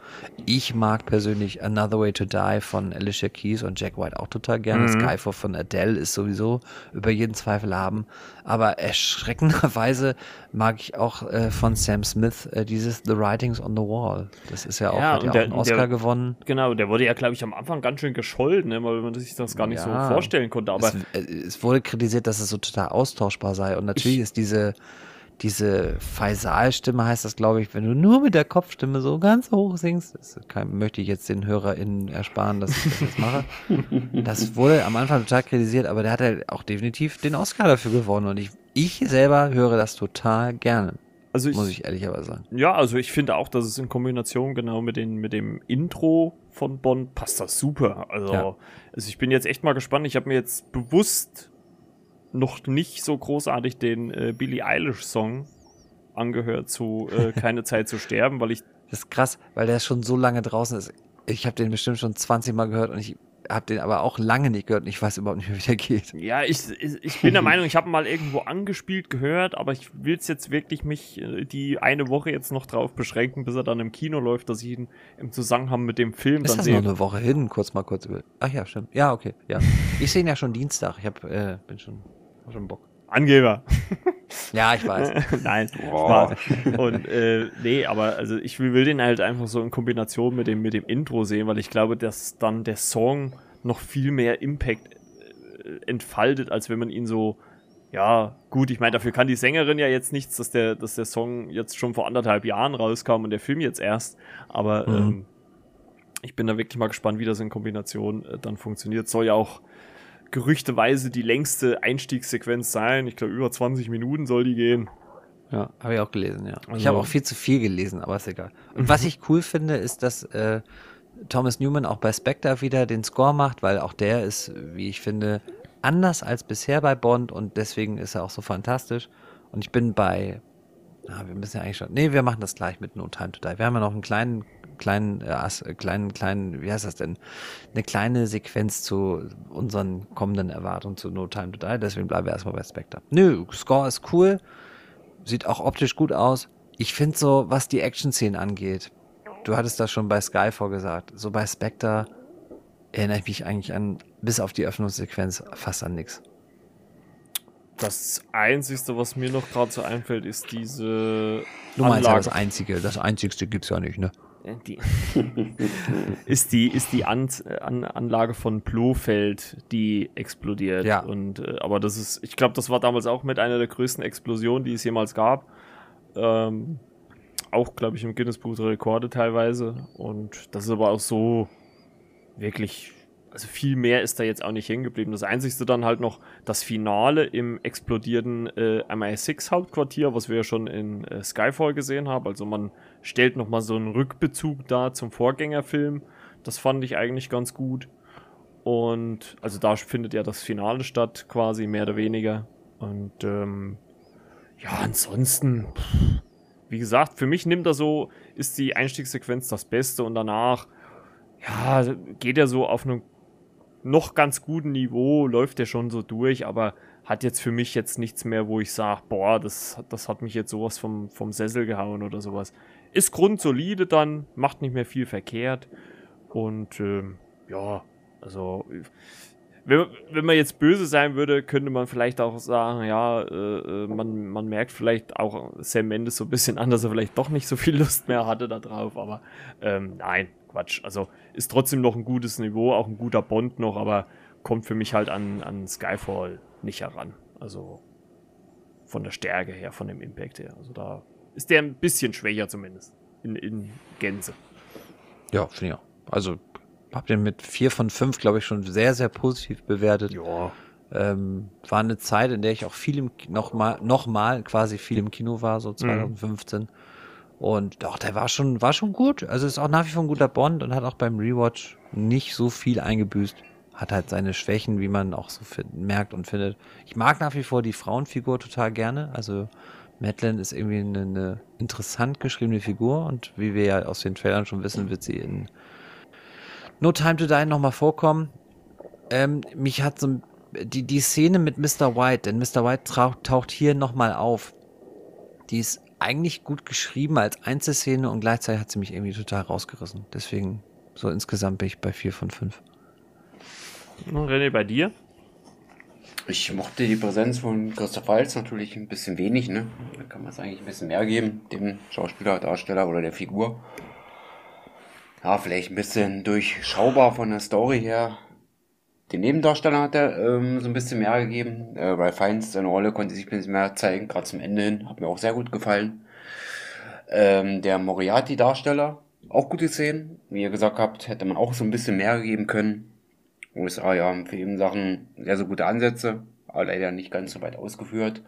Ich mag persönlich Another Way to Die von Alicia Keys und Jack White auch total gerne. Mhm. Skyfall von Adele ist sowieso über jeden Zweifel haben. Aber erschreckenderweise mag ich auch äh, von Sam Smith äh, dieses The Writings on the Wall. Das ist ja auch, ja, hat ja der, auch einen Oscar der, gewonnen. Genau, der wurde ja, glaube ich, am Anfang ganz schön gescholten, ne, weil man sich das gar nicht ja, so vorstellen konnte. Aber es, äh, es, wurde kritisiert, dass es so total austauschbar sei. Und natürlich ich, ist diese diese Faisal-Stimme heißt das, glaube ich, wenn du nur mit der Kopfstimme so ganz hoch singst. Das kann, möchte ich jetzt den HörerInnen ersparen, dass ich das jetzt mache. Das wurde am Anfang total kritisiert, aber der hat halt auch definitiv den Oscar dafür gewonnen und ich, ich selber höre das total gerne. Also ich, muss ich ehrlicherweise sagen. Ja, also ich finde auch, dass es in Kombination genau mit, den, mit dem Intro von Bond passt das super. Also, ja. also ich bin jetzt echt mal gespannt. Ich habe mir jetzt bewusst noch nicht so großartig den äh, Billie Eilish-Song angehört zu äh, Keine Zeit zu sterben, weil ich. Das ist krass, weil der schon so lange draußen ist. Ich habe den bestimmt schon 20 Mal gehört und ich habe den aber auch lange nicht gehört und ich weiß überhaupt nicht mehr, wie der geht. Ja, ich, ich bin der Meinung, ich habe mal irgendwo angespielt gehört, aber ich will es jetzt wirklich mich äh, die eine Woche jetzt noch drauf beschränken, bis er dann im Kino läuft, dass ich ihn im Zusammenhang mit dem Film ist dann das sehe. noch eine Woche hin, kurz mal kurz über. Ach ja, stimmt. Ja, okay, ja. Ich sehe ihn ja schon Dienstag. Ich hab, äh, bin schon hab schon Bock. Angeber. Ja, ich weiß. Nein, Spaß. Und äh, nee, aber also ich will, will den halt einfach so in Kombination mit dem, mit dem Intro sehen, weil ich glaube, dass dann der Song noch viel mehr Impact äh, entfaltet, als wenn man ihn so, ja, gut, ich meine, dafür kann die Sängerin ja jetzt nichts, dass der, dass der Song jetzt schon vor anderthalb Jahren rauskam und der Film jetzt erst. Aber mhm. ähm, ich bin da wirklich mal gespannt, wie das in Kombination äh, dann funktioniert. Soll ja auch gerüchteweise die längste Einstiegssequenz sein. Ich glaube, über 20 Minuten soll die gehen. Ja, habe ich auch gelesen, ja. Also. Ich habe auch viel zu viel gelesen, aber ist egal. Und was ich cool finde, ist, dass äh, Thomas Newman auch bei Spectre wieder den Score macht, weil auch der ist, wie ich finde, anders als bisher bei Bond und deswegen ist er auch so fantastisch. Und ich bin bei, na, wir müssen ja eigentlich schon, nee, wir machen das gleich mit No Time to Die. Wir haben ja noch einen kleinen kleinen, äh, kleinen, kleinen, wie heißt das denn? Eine kleine Sequenz zu unseren kommenden Erwartungen zu No Time to Die. Deswegen bleiben wir erstmal bei Spectre. Nö, Score ist cool. Sieht auch optisch gut aus. Ich finde so, was die Action-Szenen angeht, du hattest das schon bei Skyfall gesagt, so bei Spectre erinnere ich mich eigentlich an, bis auf die Öffnungssequenz, fast an nichts. Das Einzige, was mir noch gerade so einfällt, ist diese. Du meinst ja das Einzige, das Einzigste gibt's ja nicht, ne? Die, ist die, ist die An An Anlage von Blofeld, die explodiert. Ja. Und, äh, aber das ist, ich glaube, das war damals auch mit einer der größten Explosionen, die es jemals gab. Ähm, auch, glaube ich, im Guinness Buch der Rekorde teilweise. Und das ist aber auch so wirklich also viel mehr ist da jetzt auch nicht hängen geblieben. Das Einzige dann halt noch das Finale im explodierten äh, MI6 Hauptquartier, was wir ja schon in äh, Skyfall gesehen haben. Also man stellt nochmal so einen Rückbezug da zum Vorgängerfilm. Das fand ich eigentlich ganz gut. Und also da findet ja das Finale statt, quasi mehr oder weniger. Und ähm, ja, ansonsten, wie gesagt, für mich nimmt er so, ist die Einstiegssequenz das Beste und danach, ja, geht er so auf einem noch ganz guten Niveau, läuft er schon so durch, aber hat jetzt für mich jetzt nichts mehr, wo ich sage, boah, das, das hat mich jetzt sowas vom, vom Sessel gehauen oder sowas. Ist grundsolide dann, macht nicht mehr viel verkehrt und ähm, ja, also wenn, wenn man jetzt böse sein würde, könnte man vielleicht auch sagen, ja, äh, äh, man, man merkt vielleicht auch Sam Mendes so ein bisschen an, dass er vielleicht doch nicht so viel Lust mehr hatte da drauf, aber ähm, nein, Quatsch. Also ist trotzdem noch ein gutes Niveau, auch ein guter Bond noch, aber kommt für mich halt an, an Skyfall nicht heran. Also von der Stärke her, von dem Impact her. Also da ist der ein bisschen schwächer zumindest. In, in Gänze. Ja, finde ich auch. Also hab den mit vier von fünf, glaube ich, schon sehr, sehr positiv bewertet. Ja. Ähm, war eine Zeit, in der ich auch viel im, noch mal, noch mal quasi viel im Kino war, so 2015. Mhm. Und doch, der war schon, war schon gut. Also ist auch nach wie vor ein guter Bond und hat auch beim Rewatch nicht so viel eingebüßt. Hat halt seine Schwächen, wie man auch so merkt und findet. Ich mag nach wie vor die Frauenfigur total gerne. Also Madeline ist irgendwie eine, eine interessant geschriebene Figur und wie wir ja aus den Trailern schon wissen, wird sie in No Time to Die nochmal vorkommen. Ähm, mich hat so die, die Szene mit Mr. White, denn Mr. White taucht, taucht hier nochmal auf. Die ist eigentlich gut geschrieben als Einzelszene und gleichzeitig hat sie mich irgendwie total rausgerissen. Deswegen, so insgesamt bin ich bei 4 von 5. René, bei dir? Ich mochte die Präsenz von Christoph Waltz natürlich ein bisschen wenig, ne? Da kann man es eigentlich ein bisschen mehr geben, dem Schauspieler, Darsteller oder der Figur ja, vielleicht ein bisschen durchschaubar von der Story her. Den Nebendarsteller hat er ähm, so ein bisschen mehr gegeben. Äh, Ralph Fiennes, seine Rolle konnte sich ein bisschen mehr zeigen, gerade zum Ende hin. Hat mir auch sehr gut gefallen. Ähm, der Moriarty-Darsteller, auch gute Szenen. Wie ihr gesagt habt, hätte man auch so ein bisschen mehr geben können. USA, ja, für eben Sachen sehr, sehr gute Ansätze, aber leider nicht ganz so weit ausgeführt.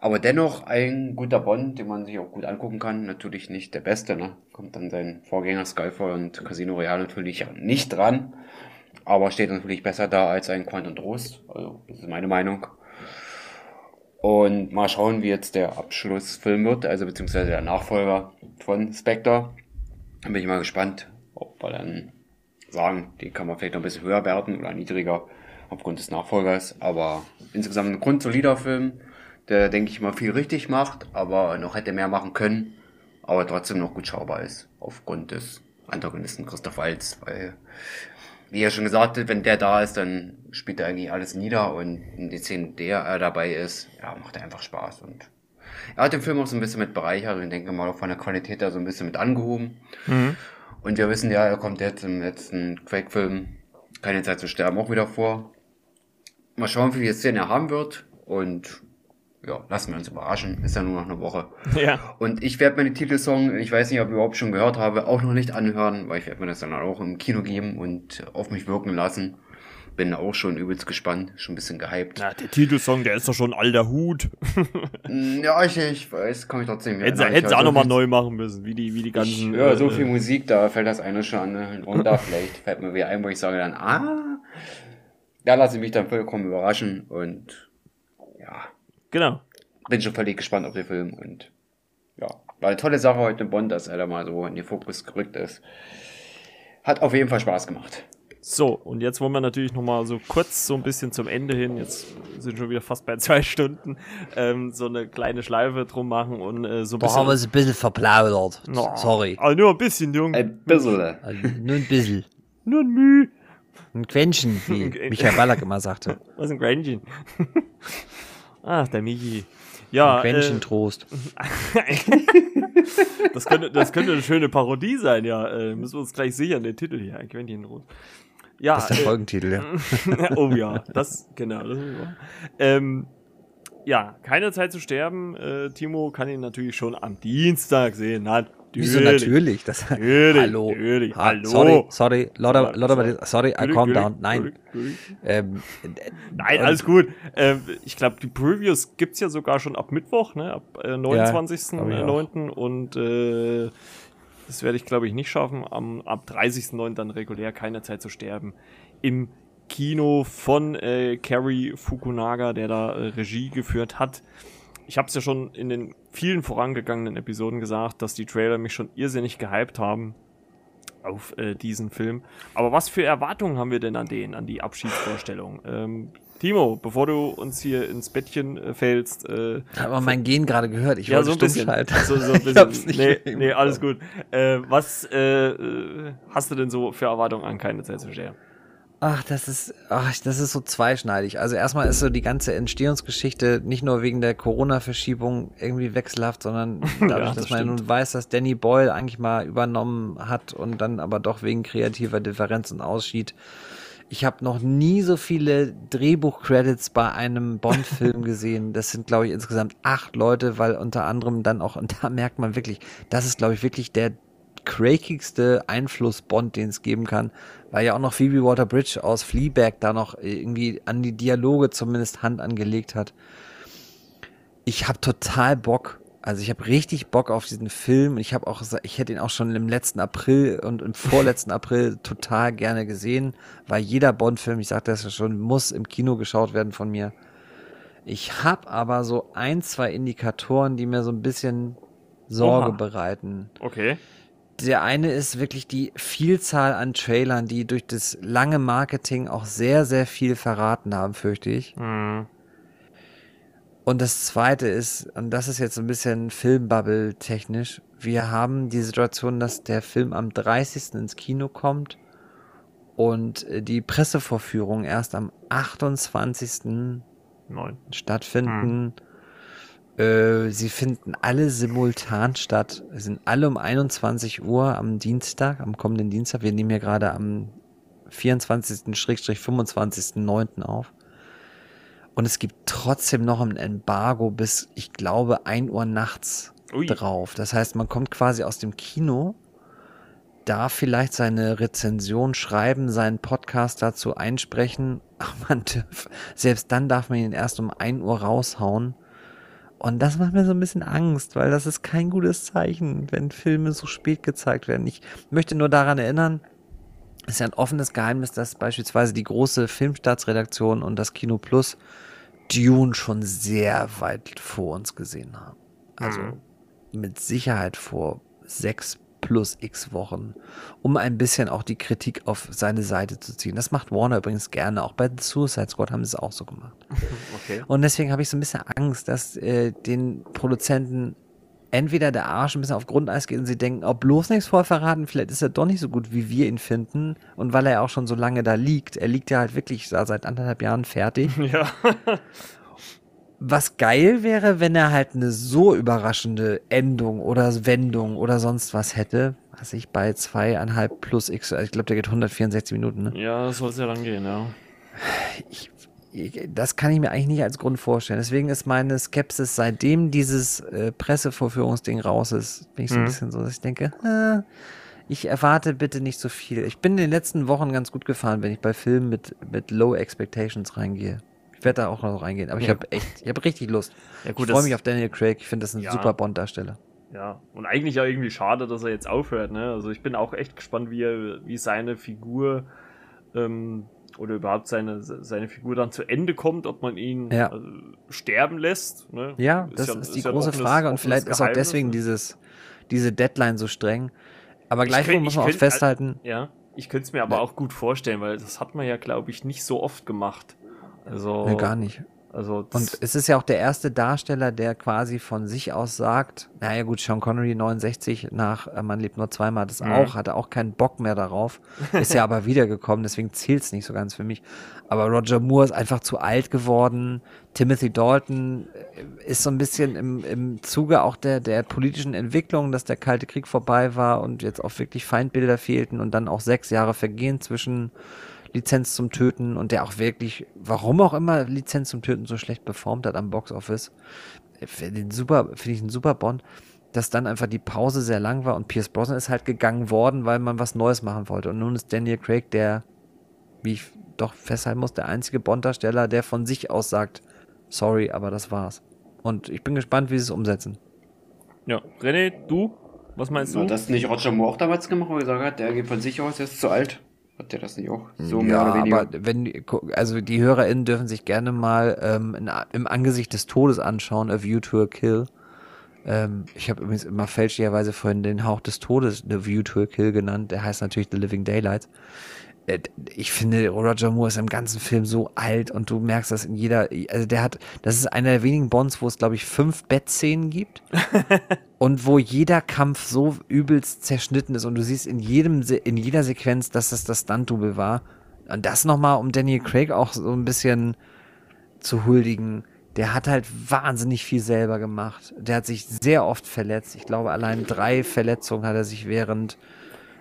Aber dennoch ein guter Bond, den man sich auch gut angucken kann. Natürlich nicht der beste, ne? Kommt dann sein Vorgänger Skyfall und Casino Royale natürlich nicht dran. Aber steht natürlich besser da als ein Quantum Trost. Also, das ist meine Meinung. Und mal schauen, wie jetzt der Abschlussfilm wird, also beziehungsweise der Nachfolger von Spectre. Da bin ich mal gespannt, ob wir dann sagen, den kann man vielleicht noch ein bisschen höher werten oder niedriger aufgrund des Nachfolgers. Aber insgesamt ein grundsolider Film der, denke ich mal, viel richtig macht, aber noch hätte mehr machen können, aber trotzdem noch gut schaubar ist, aufgrund des Antagonisten Christoph Waltz, weil, wie er schon gesagt hat, wenn der da ist, dann spielt er eigentlich alles nieder und in die Szene, der er dabei ist, ja, macht er einfach Spaß und er hat den Film auch so ein bisschen mit bereichert und denke mal auch von der Qualität da so ein bisschen mit angehoben. Mhm. Und wir wissen ja, er kommt jetzt im letzten Quake-Film keine Zeit zu sterben auch wieder vor. Mal schauen, wie viel Szene er haben wird. Und ja, lassen wir uns überraschen. Ist ja nur noch eine Woche. Ja. Und ich werde mir den Titelsong, ich weiß nicht, ob ich überhaupt schon gehört habe, auch noch nicht anhören, weil ich werde mir das dann auch im Kino geben und auf mich wirken lassen. Bin auch schon übelst gespannt, schon ein bisschen gehypt. Na, der Titelsong, der ist doch schon alter Hut. Mm, ja, ich, ich weiß, komme ich trotzdem Hätten sie, hätten sie auch nochmal neu machen müssen, wie die, wie die ganzen. Ja, so äh, viel Musik, da fällt das eine schon an. Und da vielleicht fällt mir wieder ein, wo ich sage dann, ah, da lasse ich mich dann vollkommen überraschen und ja, Genau. Bin schon völlig gespannt auf den Film und ja, war eine tolle Sache heute in Bonn, dass er da mal so in den Fokus gerückt ist. Hat auf jeden Fall Spaß gemacht. So, und jetzt wollen wir natürlich nochmal so kurz so ein bisschen zum Ende hin, jetzt sind schon wieder fast bei zwei Stunden, ähm, so eine kleine Schleife drum machen und äh, so ein bisschen. Da haben wir es ein bisschen verplaudert. No, Sorry. Aber nur ein bisschen, Junge. Ein bisschen. Also nur ein bisschen. nur ein Müh. Ein Quäntchen, wie Michael Ballack immer sagte. Was ist ein Quäntchen? Ach, der Michi. Ja, ein Quäntchen äh, Trost. das, könnte, das könnte eine schöne Parodie sein, ja. Äh, müssen wir uns gleich sichern, den Titel hier. Ein Quäntchen Trost. Ja, das ist der äh, Folgentitel, ja. oh ja, das, genau. Das ähm, ja, keine Zeit zu sterben. Äh, Timo kann ihn natürlich schon am Dienstag sehen. Natürlich. Wieso natürlich? Das, natürlich, hallo. Natürlich, ha, hallo. Sorry, sorry, Lotta, Lotta, sorry, I calm down. Nein. Ähm, Nein, alles gut. Ähm, ich glaube, die Previews gibt es ja sogar schon ab Mittwoch, ne? ab äh, 29.09. Ja, und äh, das werde ich, glaube ich, nicht schaffen. Am, ab 30.09. dann regulär keine Zeit zu sterben. Im Kino von äh, Kerry Fukunaga, der da äh, Regie geführt hat. Ich habe es ja schon in den vielen vorangegangenen Episoden gesagt, dass die Trailer mich schon irrsinnig gehypt haben auf äh, diesen Film. Aber was für Erwartungen haben wir denn an den, an die Abschiedsvorstellung? Ähm, Timo, bevor du uns hier ins Bettchen äh, fällst. Äh, Aber mein Gen gerade gehört. Ich ja, wollte so ein bisschen. So, so ein bisschen. Ich hab's nicht nee, nee, alles gut. Äh, was äh, äh, hast du denn so für Erwartungen an keine Zeit zu stellen? Ach, das ist, ach, das ist so zweischneidig. Also erstmal ist so die ganze Entstehungsgeschichte nicht nur wegen der Corona-Verschiebung irgendwie wechselhaft, sondern dadurch, Ja, das dass man stimmt. nun weiß, dass Danny Boyle eigentlich mal übernommen hat und dann aber doch wegen kreativer Differenzen ausschied. Ich habe noch nie so viele Drehbuch-Credits bei einem Bond-Film gesehen. Das sind, glaube ich, insgesamt acht Leute, weil unter anderem dann auch, und da merkt man wirklich, das ist, glaube ich, wirklich der crackigste Einfluss Bond, den es geben kann, weil ja auch noch Phoebe Water-Bridge aus Fleabag da noch irgendwie an die Dialoge zumindest Hand angelegt hat. Ich habe total Bock. Also ich habe richtig Bock auf diesen Film. Ich habe auch, ich hätte ihn auch schon im letzten April und im vorletzten April total gerne gesehen, weil jeder Bond-Film, ich sagte das ja schon, muss im Kino geschaut werden von mir. Ich habe aber so ein, zwei Indikatoren, die mir so ein bisschen Sorge Oha. bereiten. Okay. Der eine ist wirklich die Vielzahl an Trailern, die durch das lange Marketing auch sehr, sehr viel verraten haben, fürchte ich. Hm. Und das zweite ist, und das ist jetzt so ein bisschen Filmbubble technisch, wir haben die Situation, dass der Film am 30. ins Kino kommt und äh, die Pressevorführungen erst am 28. Neun. stattfinden. Äh, sie finden alle simultan statt. Es sind alle um 21 Uhr am Dienstag, am kommenden Dienstag. Wir nehmen hier gerade am 24.-25.9. auf. Und es gibt trotzdem noch ein Embargo bis, ich glaube, 1 Uhr nachts Ui. drauf. Das heißt, man kommt quasi aus dem Kino, darf vielleicht seine Rezension schreiben, seinen Podcast dazu einsprechen, aber man darf, selbst dann darf man ihn erst um 1 Uhr raushauen. Und das macht mir so ein bisschen Angst, weil das ist kein gutes Zeichen, wenn Filme so spät gezeigt werden. Ich möchte nur daran erinnern, es ist ja ein offenes Geheimnis, dass beispielsweise die große Filmstaatsredaktion und das Kino Plus Dune schon sehr weit vor uns gesehen haben. Also Mhm. mit Sicherheit vor sechs plus x Wochen, um ein bisschen auch die Kritik auf seine Seite zu ziehen. Das macht Warner übrigens gerne. Auch bei The Suicide Squad haben sie es auch so gemacht. Okay. Und deswegen habe ich so ein bisschen Angst, dass äh, den Produzenten entweder der Arsch ein bisschen auf Grundeis geht und sie denken, oh, bloß nichts vorher verraten, vielleicht ist er doch nicht so gut, wie wir ihn finden. Und weil er ja auch schon so lange da liegt, er liegt ja halt wirklich da seit anderthalb Jahren fertig. Ja. Was geil wäre, wenn er halt eine so überraschende Endung oder Wendung oder sonst was hätte, was ich bei zweieinhalb plus X, also ich glaube, der geht 164 Minuten, ne? ja, soll es ja dann gehen, ja. ich, ich, das kann ich mir eigentlich nicht als Grund vorstellen. Deswegen ist meine Skepsis, seitdem dieses äh, Pressevorführungsding raus ist, bin ich so ein Mhm. bisschen so, dass ich denke, äh, ich erwarte bitte nicht so viel. Ich bin in den letzten Wochen ganz gut gefahren, wenn ich bei Filmen mit, mit Low Expectations reingehe. Ich werde da auch noch reingehen, aber ich Ja. habe echt, ich habe richtig Lust. Ja, ich gut, freue das- mich auf Daniel Craig. Ich finde das ein Ja. super Bond-Darsteller. Ja, und eigentlich ja irgendwie schade, dass er jetzt aufhört, ne? Also ich bin auch echt gespannt, wie er, wie seine Figur ähm, oder überhaupt seine, seine Figur dann zu Ende kommt, ob man ihn Ja. äh, sterben lässt. Ne? Ja, das ist, die ja ein große offenes- Frage und vielleicht ist auch deswegen ne? dieses, diese Deadline so streng. Aber Ich gleichwohl muss ich man auch könnt- festhalten, Ja, ich könnte es mir aber Ne. auch gut vorstellen, weil das hat man ja, glaube ich, nicht so oft gemacht. Also, ne, gar nicht. Also das, Und es ist ja auch der erste Darsteller, der quasi von sich aus sagt, naja gut, Sean Connery 69 nach äh, Man lebt nur zweimal es Mhm. auch, hatte auch keinen Bock mehr darauf, ist ja aber wiedergekommen, deswegen zählt es nicht so ganz für mich. Aber Roger Moore ist einfach zu alt geworden. Timothy Dalton äh, ist so ein bisschen im, im Zuge auch der, der politischen Entwicklung, dass der Kalte Krieg vorbei war und jetzt auch wirklich Feindbilder fehlten und dann auch sechs Jahre vergehen zwischen Lizenz zum Töten und der auch wirklich, warum auch immer Lizenz zum Töten so schlecht performt hat am Boxoffice. Finde den super, finde ich einen super Bond, dass dann einfach die Pause sehr lang war und Pierce Brosnan ist halt gegangen worden, weil man was Neues machen wollte. Und nun ist Daniel Craig der, wie ich doch festhalten muss, der einzige Bond-Darsteller, der von sich aus sagt, sorry, aber das war's. Und ich bin gespannt, wie sie es umsetzen. ja. René, du? Was meinst du? Hat das nicht Roger Moore auch damals gemacht, wo er gesagt hat, der geht von sich aus, er ist zu alt? Hat der das nicht auch? So ja, aber wenn, also die HörerInnen dürfen sich gerne mal ähm, in, im Angesicht des Todes anschauen, A View to a Kill. Ähm, ich habe übrigens immer fälschlicherweise vorhin den Hauch des Todes The View to a Kill genannt. Der heißt natürlich The Living Daylights. Äh, ich finde, Roger Moore ist im ganzen Film so alt und du merkst das in jeder, also der hat, das ist einer der wenigen Bonds, wo es, glaube ich, fünf Bettszenen gibt und wo jeder Kampf so übelst zerschnitten ist und du siehst in jedem, in jeder Sequenz, dass das das Stunt-Double war. Und das nochmal, um Daniel Craig auch so ein bisschen zu huldigen der hat halt wahnsinnig viel selber gemacht. Der hat sich sehr oft verletzt. Ich glaube, allein drei Verletzungen hat er sich während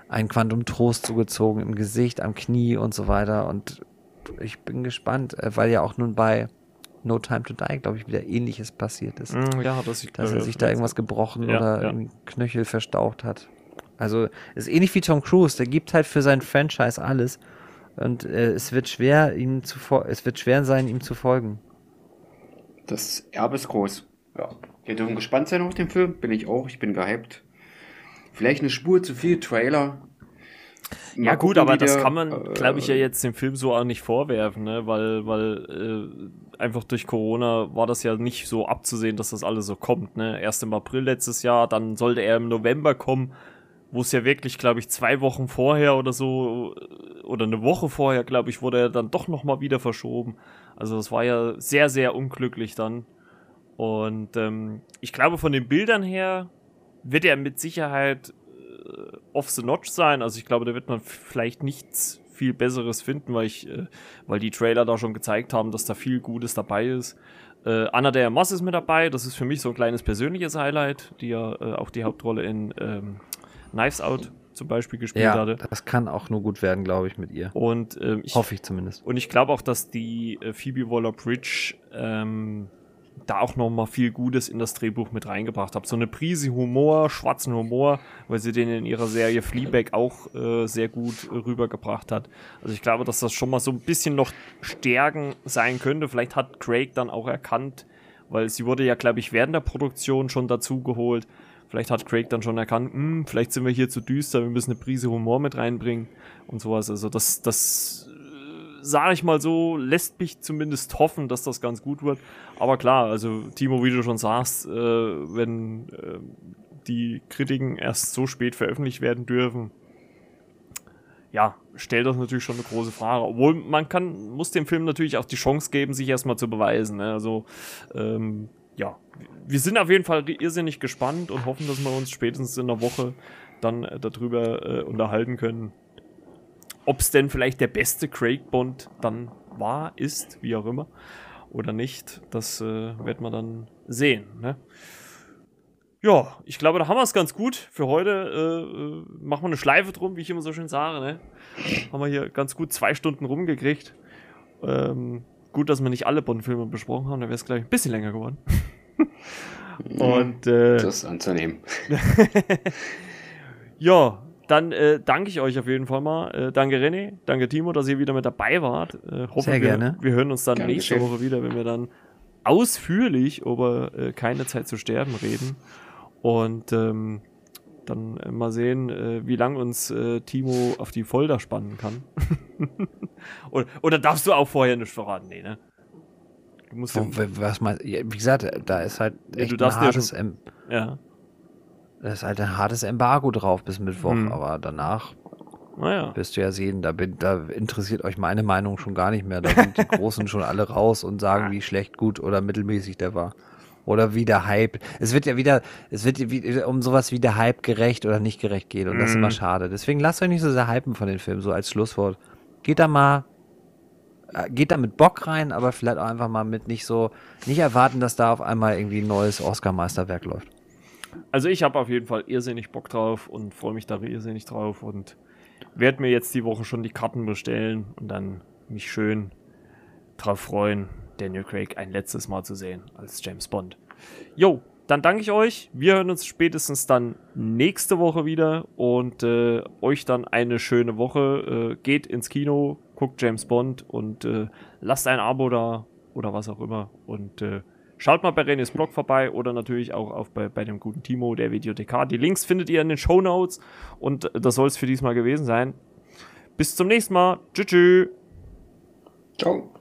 ein Quantum Trost zugezogen im Gesicht, am Knie und so weiter. Und ich bin gespannt, äh, weil ja auch nun bei No Time to Die, glaube ich, wieder ähnliches passiert ist. Mm, ja, das ich, dass er sich da irgendwas gebrochen ja, oder ja. Knöchel verstaucht hat. Also ist ähnlich wie Tom Cruise, der gibt halt für sein Franchise alles. Und äh, es wird schwer, ihm zu es wird schwer sein, ihm zu folgen. Das Erbe ist groß. Ja. Wir dürfen gespannt sein auf den Film. Bin ich auch. Ich bin gehypt. Vielleicht eine Spur zu viel Trailer. Mal ja gut, aber das kann man, äh, glaube ich, ja jetzt dem Film so auch nicht vorwerfen, ne? weil, weil äh, einfach durch Corona war das ja nicht so abzusehen, dass das alles so kommt. Ne? Erst im April letztes Jahr, dann sollte er im November kommen, wo es ja wirklich, glaube ich, zwei Wochen vorher oder so äh, oder eine Woche vorher, glaube ich, wurde er dann doch nochmal wieder verschoben. Also das war ja sehr, sehr unglücklich dann. Und ähm, ich glaube, von den Bildern her wird er mit Sicherheit äh, off the notch sein. Also ich glaube, da wird man vielleicht nichts viel Besseres finden, weil ich, äh, weil die Trailer da schon gezeigt haben, dass da viel Gutes dabei ist. Äh, Anna der Moss ist mit dabei. Das ist für mich so ein kleines persönliches Highlight, die ja äh, auch die Hauptrolle in ähm, Knives Out zum Beispiel gespielt ja, hatte. Das kann auch nur gut werden, glaube ich, mit ihr. Und ähm, ich, hoffe ich zumindest. Und ich glaube auch, dass die äh, Phoebe Waller-Bridge ähm, da auch noch mal viel Gutes in das Drehbuch mit reingebracht hat. So eine Prise Humor, schwarzen Humor, weil sie den in ihrer Serie Fleabag auch äh, sehr gut rübergebracht hat. Also ich glaube, dass das schon mal so ein bisschen noch Stärken sein könnte. Vielleicht hat Craig dann auch erkannt, weil sie wurde ja, glaube ich, während der Produktion schon dazu geholt, Vielleicht hat Craig dann schon erkannt, hm, vielleicht sind wir hier zu düster, wir müssen eine Prise Humor mit reinbringen und sowas. Also das, das sage ich mal so, lässt mich zumindest hoffen, dass das ganz gut wird. Aber klar, also Timo, wie du schon sagst, äh, wenn äh, die Kritiken erst so spät veröffentlicht werden dürfen, ja, stellt das natürlich schon eine große Frage. Obwohl man kann, muss dem Film natürlich auch die Chance geben, sich erstmal zu beweisen. Ne? Also ähm, ja, wir sind auf jeden Fall irrsinnig gespannt und hoffen, dass wir uns spätestens in der Woche dann äh, darüber äh, unterhalten können, ob es denn vielleicht der beste Craig Bond dann war, ist, wie auch immer, oder nicht. Das äh, wird man dann sehen. Ne? Ja, ich glaube, da haben wir es ganz gut für heute. Äh, äh, machen wir eine Schleife drum, wie ich immer so schön sage. Ne? Haben wir hier ganz gut zwei Stunden rumgekriegt. Ähm, gut, dass wir nicht alle Bond-Filme besprochen haben, dann wäre es gleich ein bisschen länger geworden. Und äh, das ist anzunehmen. ja, dann äh, danke ich euch auf jeden Fall mal. Äh, danke René, danke Timo, dass ihr wieder mit dabei wart. Äh, hoffe, Sehr gerne. Wir, wir hören uns dann Gern nächste Woche wieder, wenn wir dann ausführlich über äh, keine Zeit zu sterben reden. Und ähm, dann äh, mal sehen, äh, wie lang uns äh, Timo auf die Folter spannen kann. oder, oder darfst du auch vorher nicht verraten? Nee, ne? Du musst Wo, was mal, wie gesagt, da ist halt echt ja, du ein hartes, ja, schon, ja. Da ist halt ein hartes Embargo drauf bis Mittwoch, hm. aber danach naja. wirst du ja sehen, da, bin, da interessiert euch meine Meinung schon gar nicht mehr. Da sind die Großen schon alle raus und sagen, wie schlecht, gut oder mittelmäßig der war. Oder wie der Hype. Es wird ja wieder, es wird um sowas wie der Hype gerecht oder nicht gerecht gehen. Und das ist immer mhm. schade. Deswegen lasst euch nicht so sehr hypen von den Filmen, so als Schlusswort. Geht da mal, äh, geht da mit Bock rein, aber vielleicht auch einfach mal mit nicht so, nicht erwarten, dass da auf einmal irgendwie ein neues Oscar-Meisterwerk läuft. Also ich habe auf jeden Fall irrsinnig Bock drauf und freue mich da irrsinnig drauf und werde mir jetzt die Woche schon die Karten bestellen und dann mich schön drauf freuen, Daniel Craig ein letztes Mal zu sehen als James Bond. Jo, dann danke ich euch. Wir hören uns spätestens dann nächste Woche wieder und äh, euch dann eine schöne Woche. Äh, geht ins Kino, guckt James Bond und äh, lasst ein Abo da oder was auch immer. Und äh, schaut mal bei Renes Blog vorbei oder natürlich auch auf bei, bei dem guten Timo, der Videothekar. Die Links findet ihr in den Show Notes und das soll es für diesmal gewesen sein. bis zum nächsten Mal. Tschüss. tschüss. Ciao.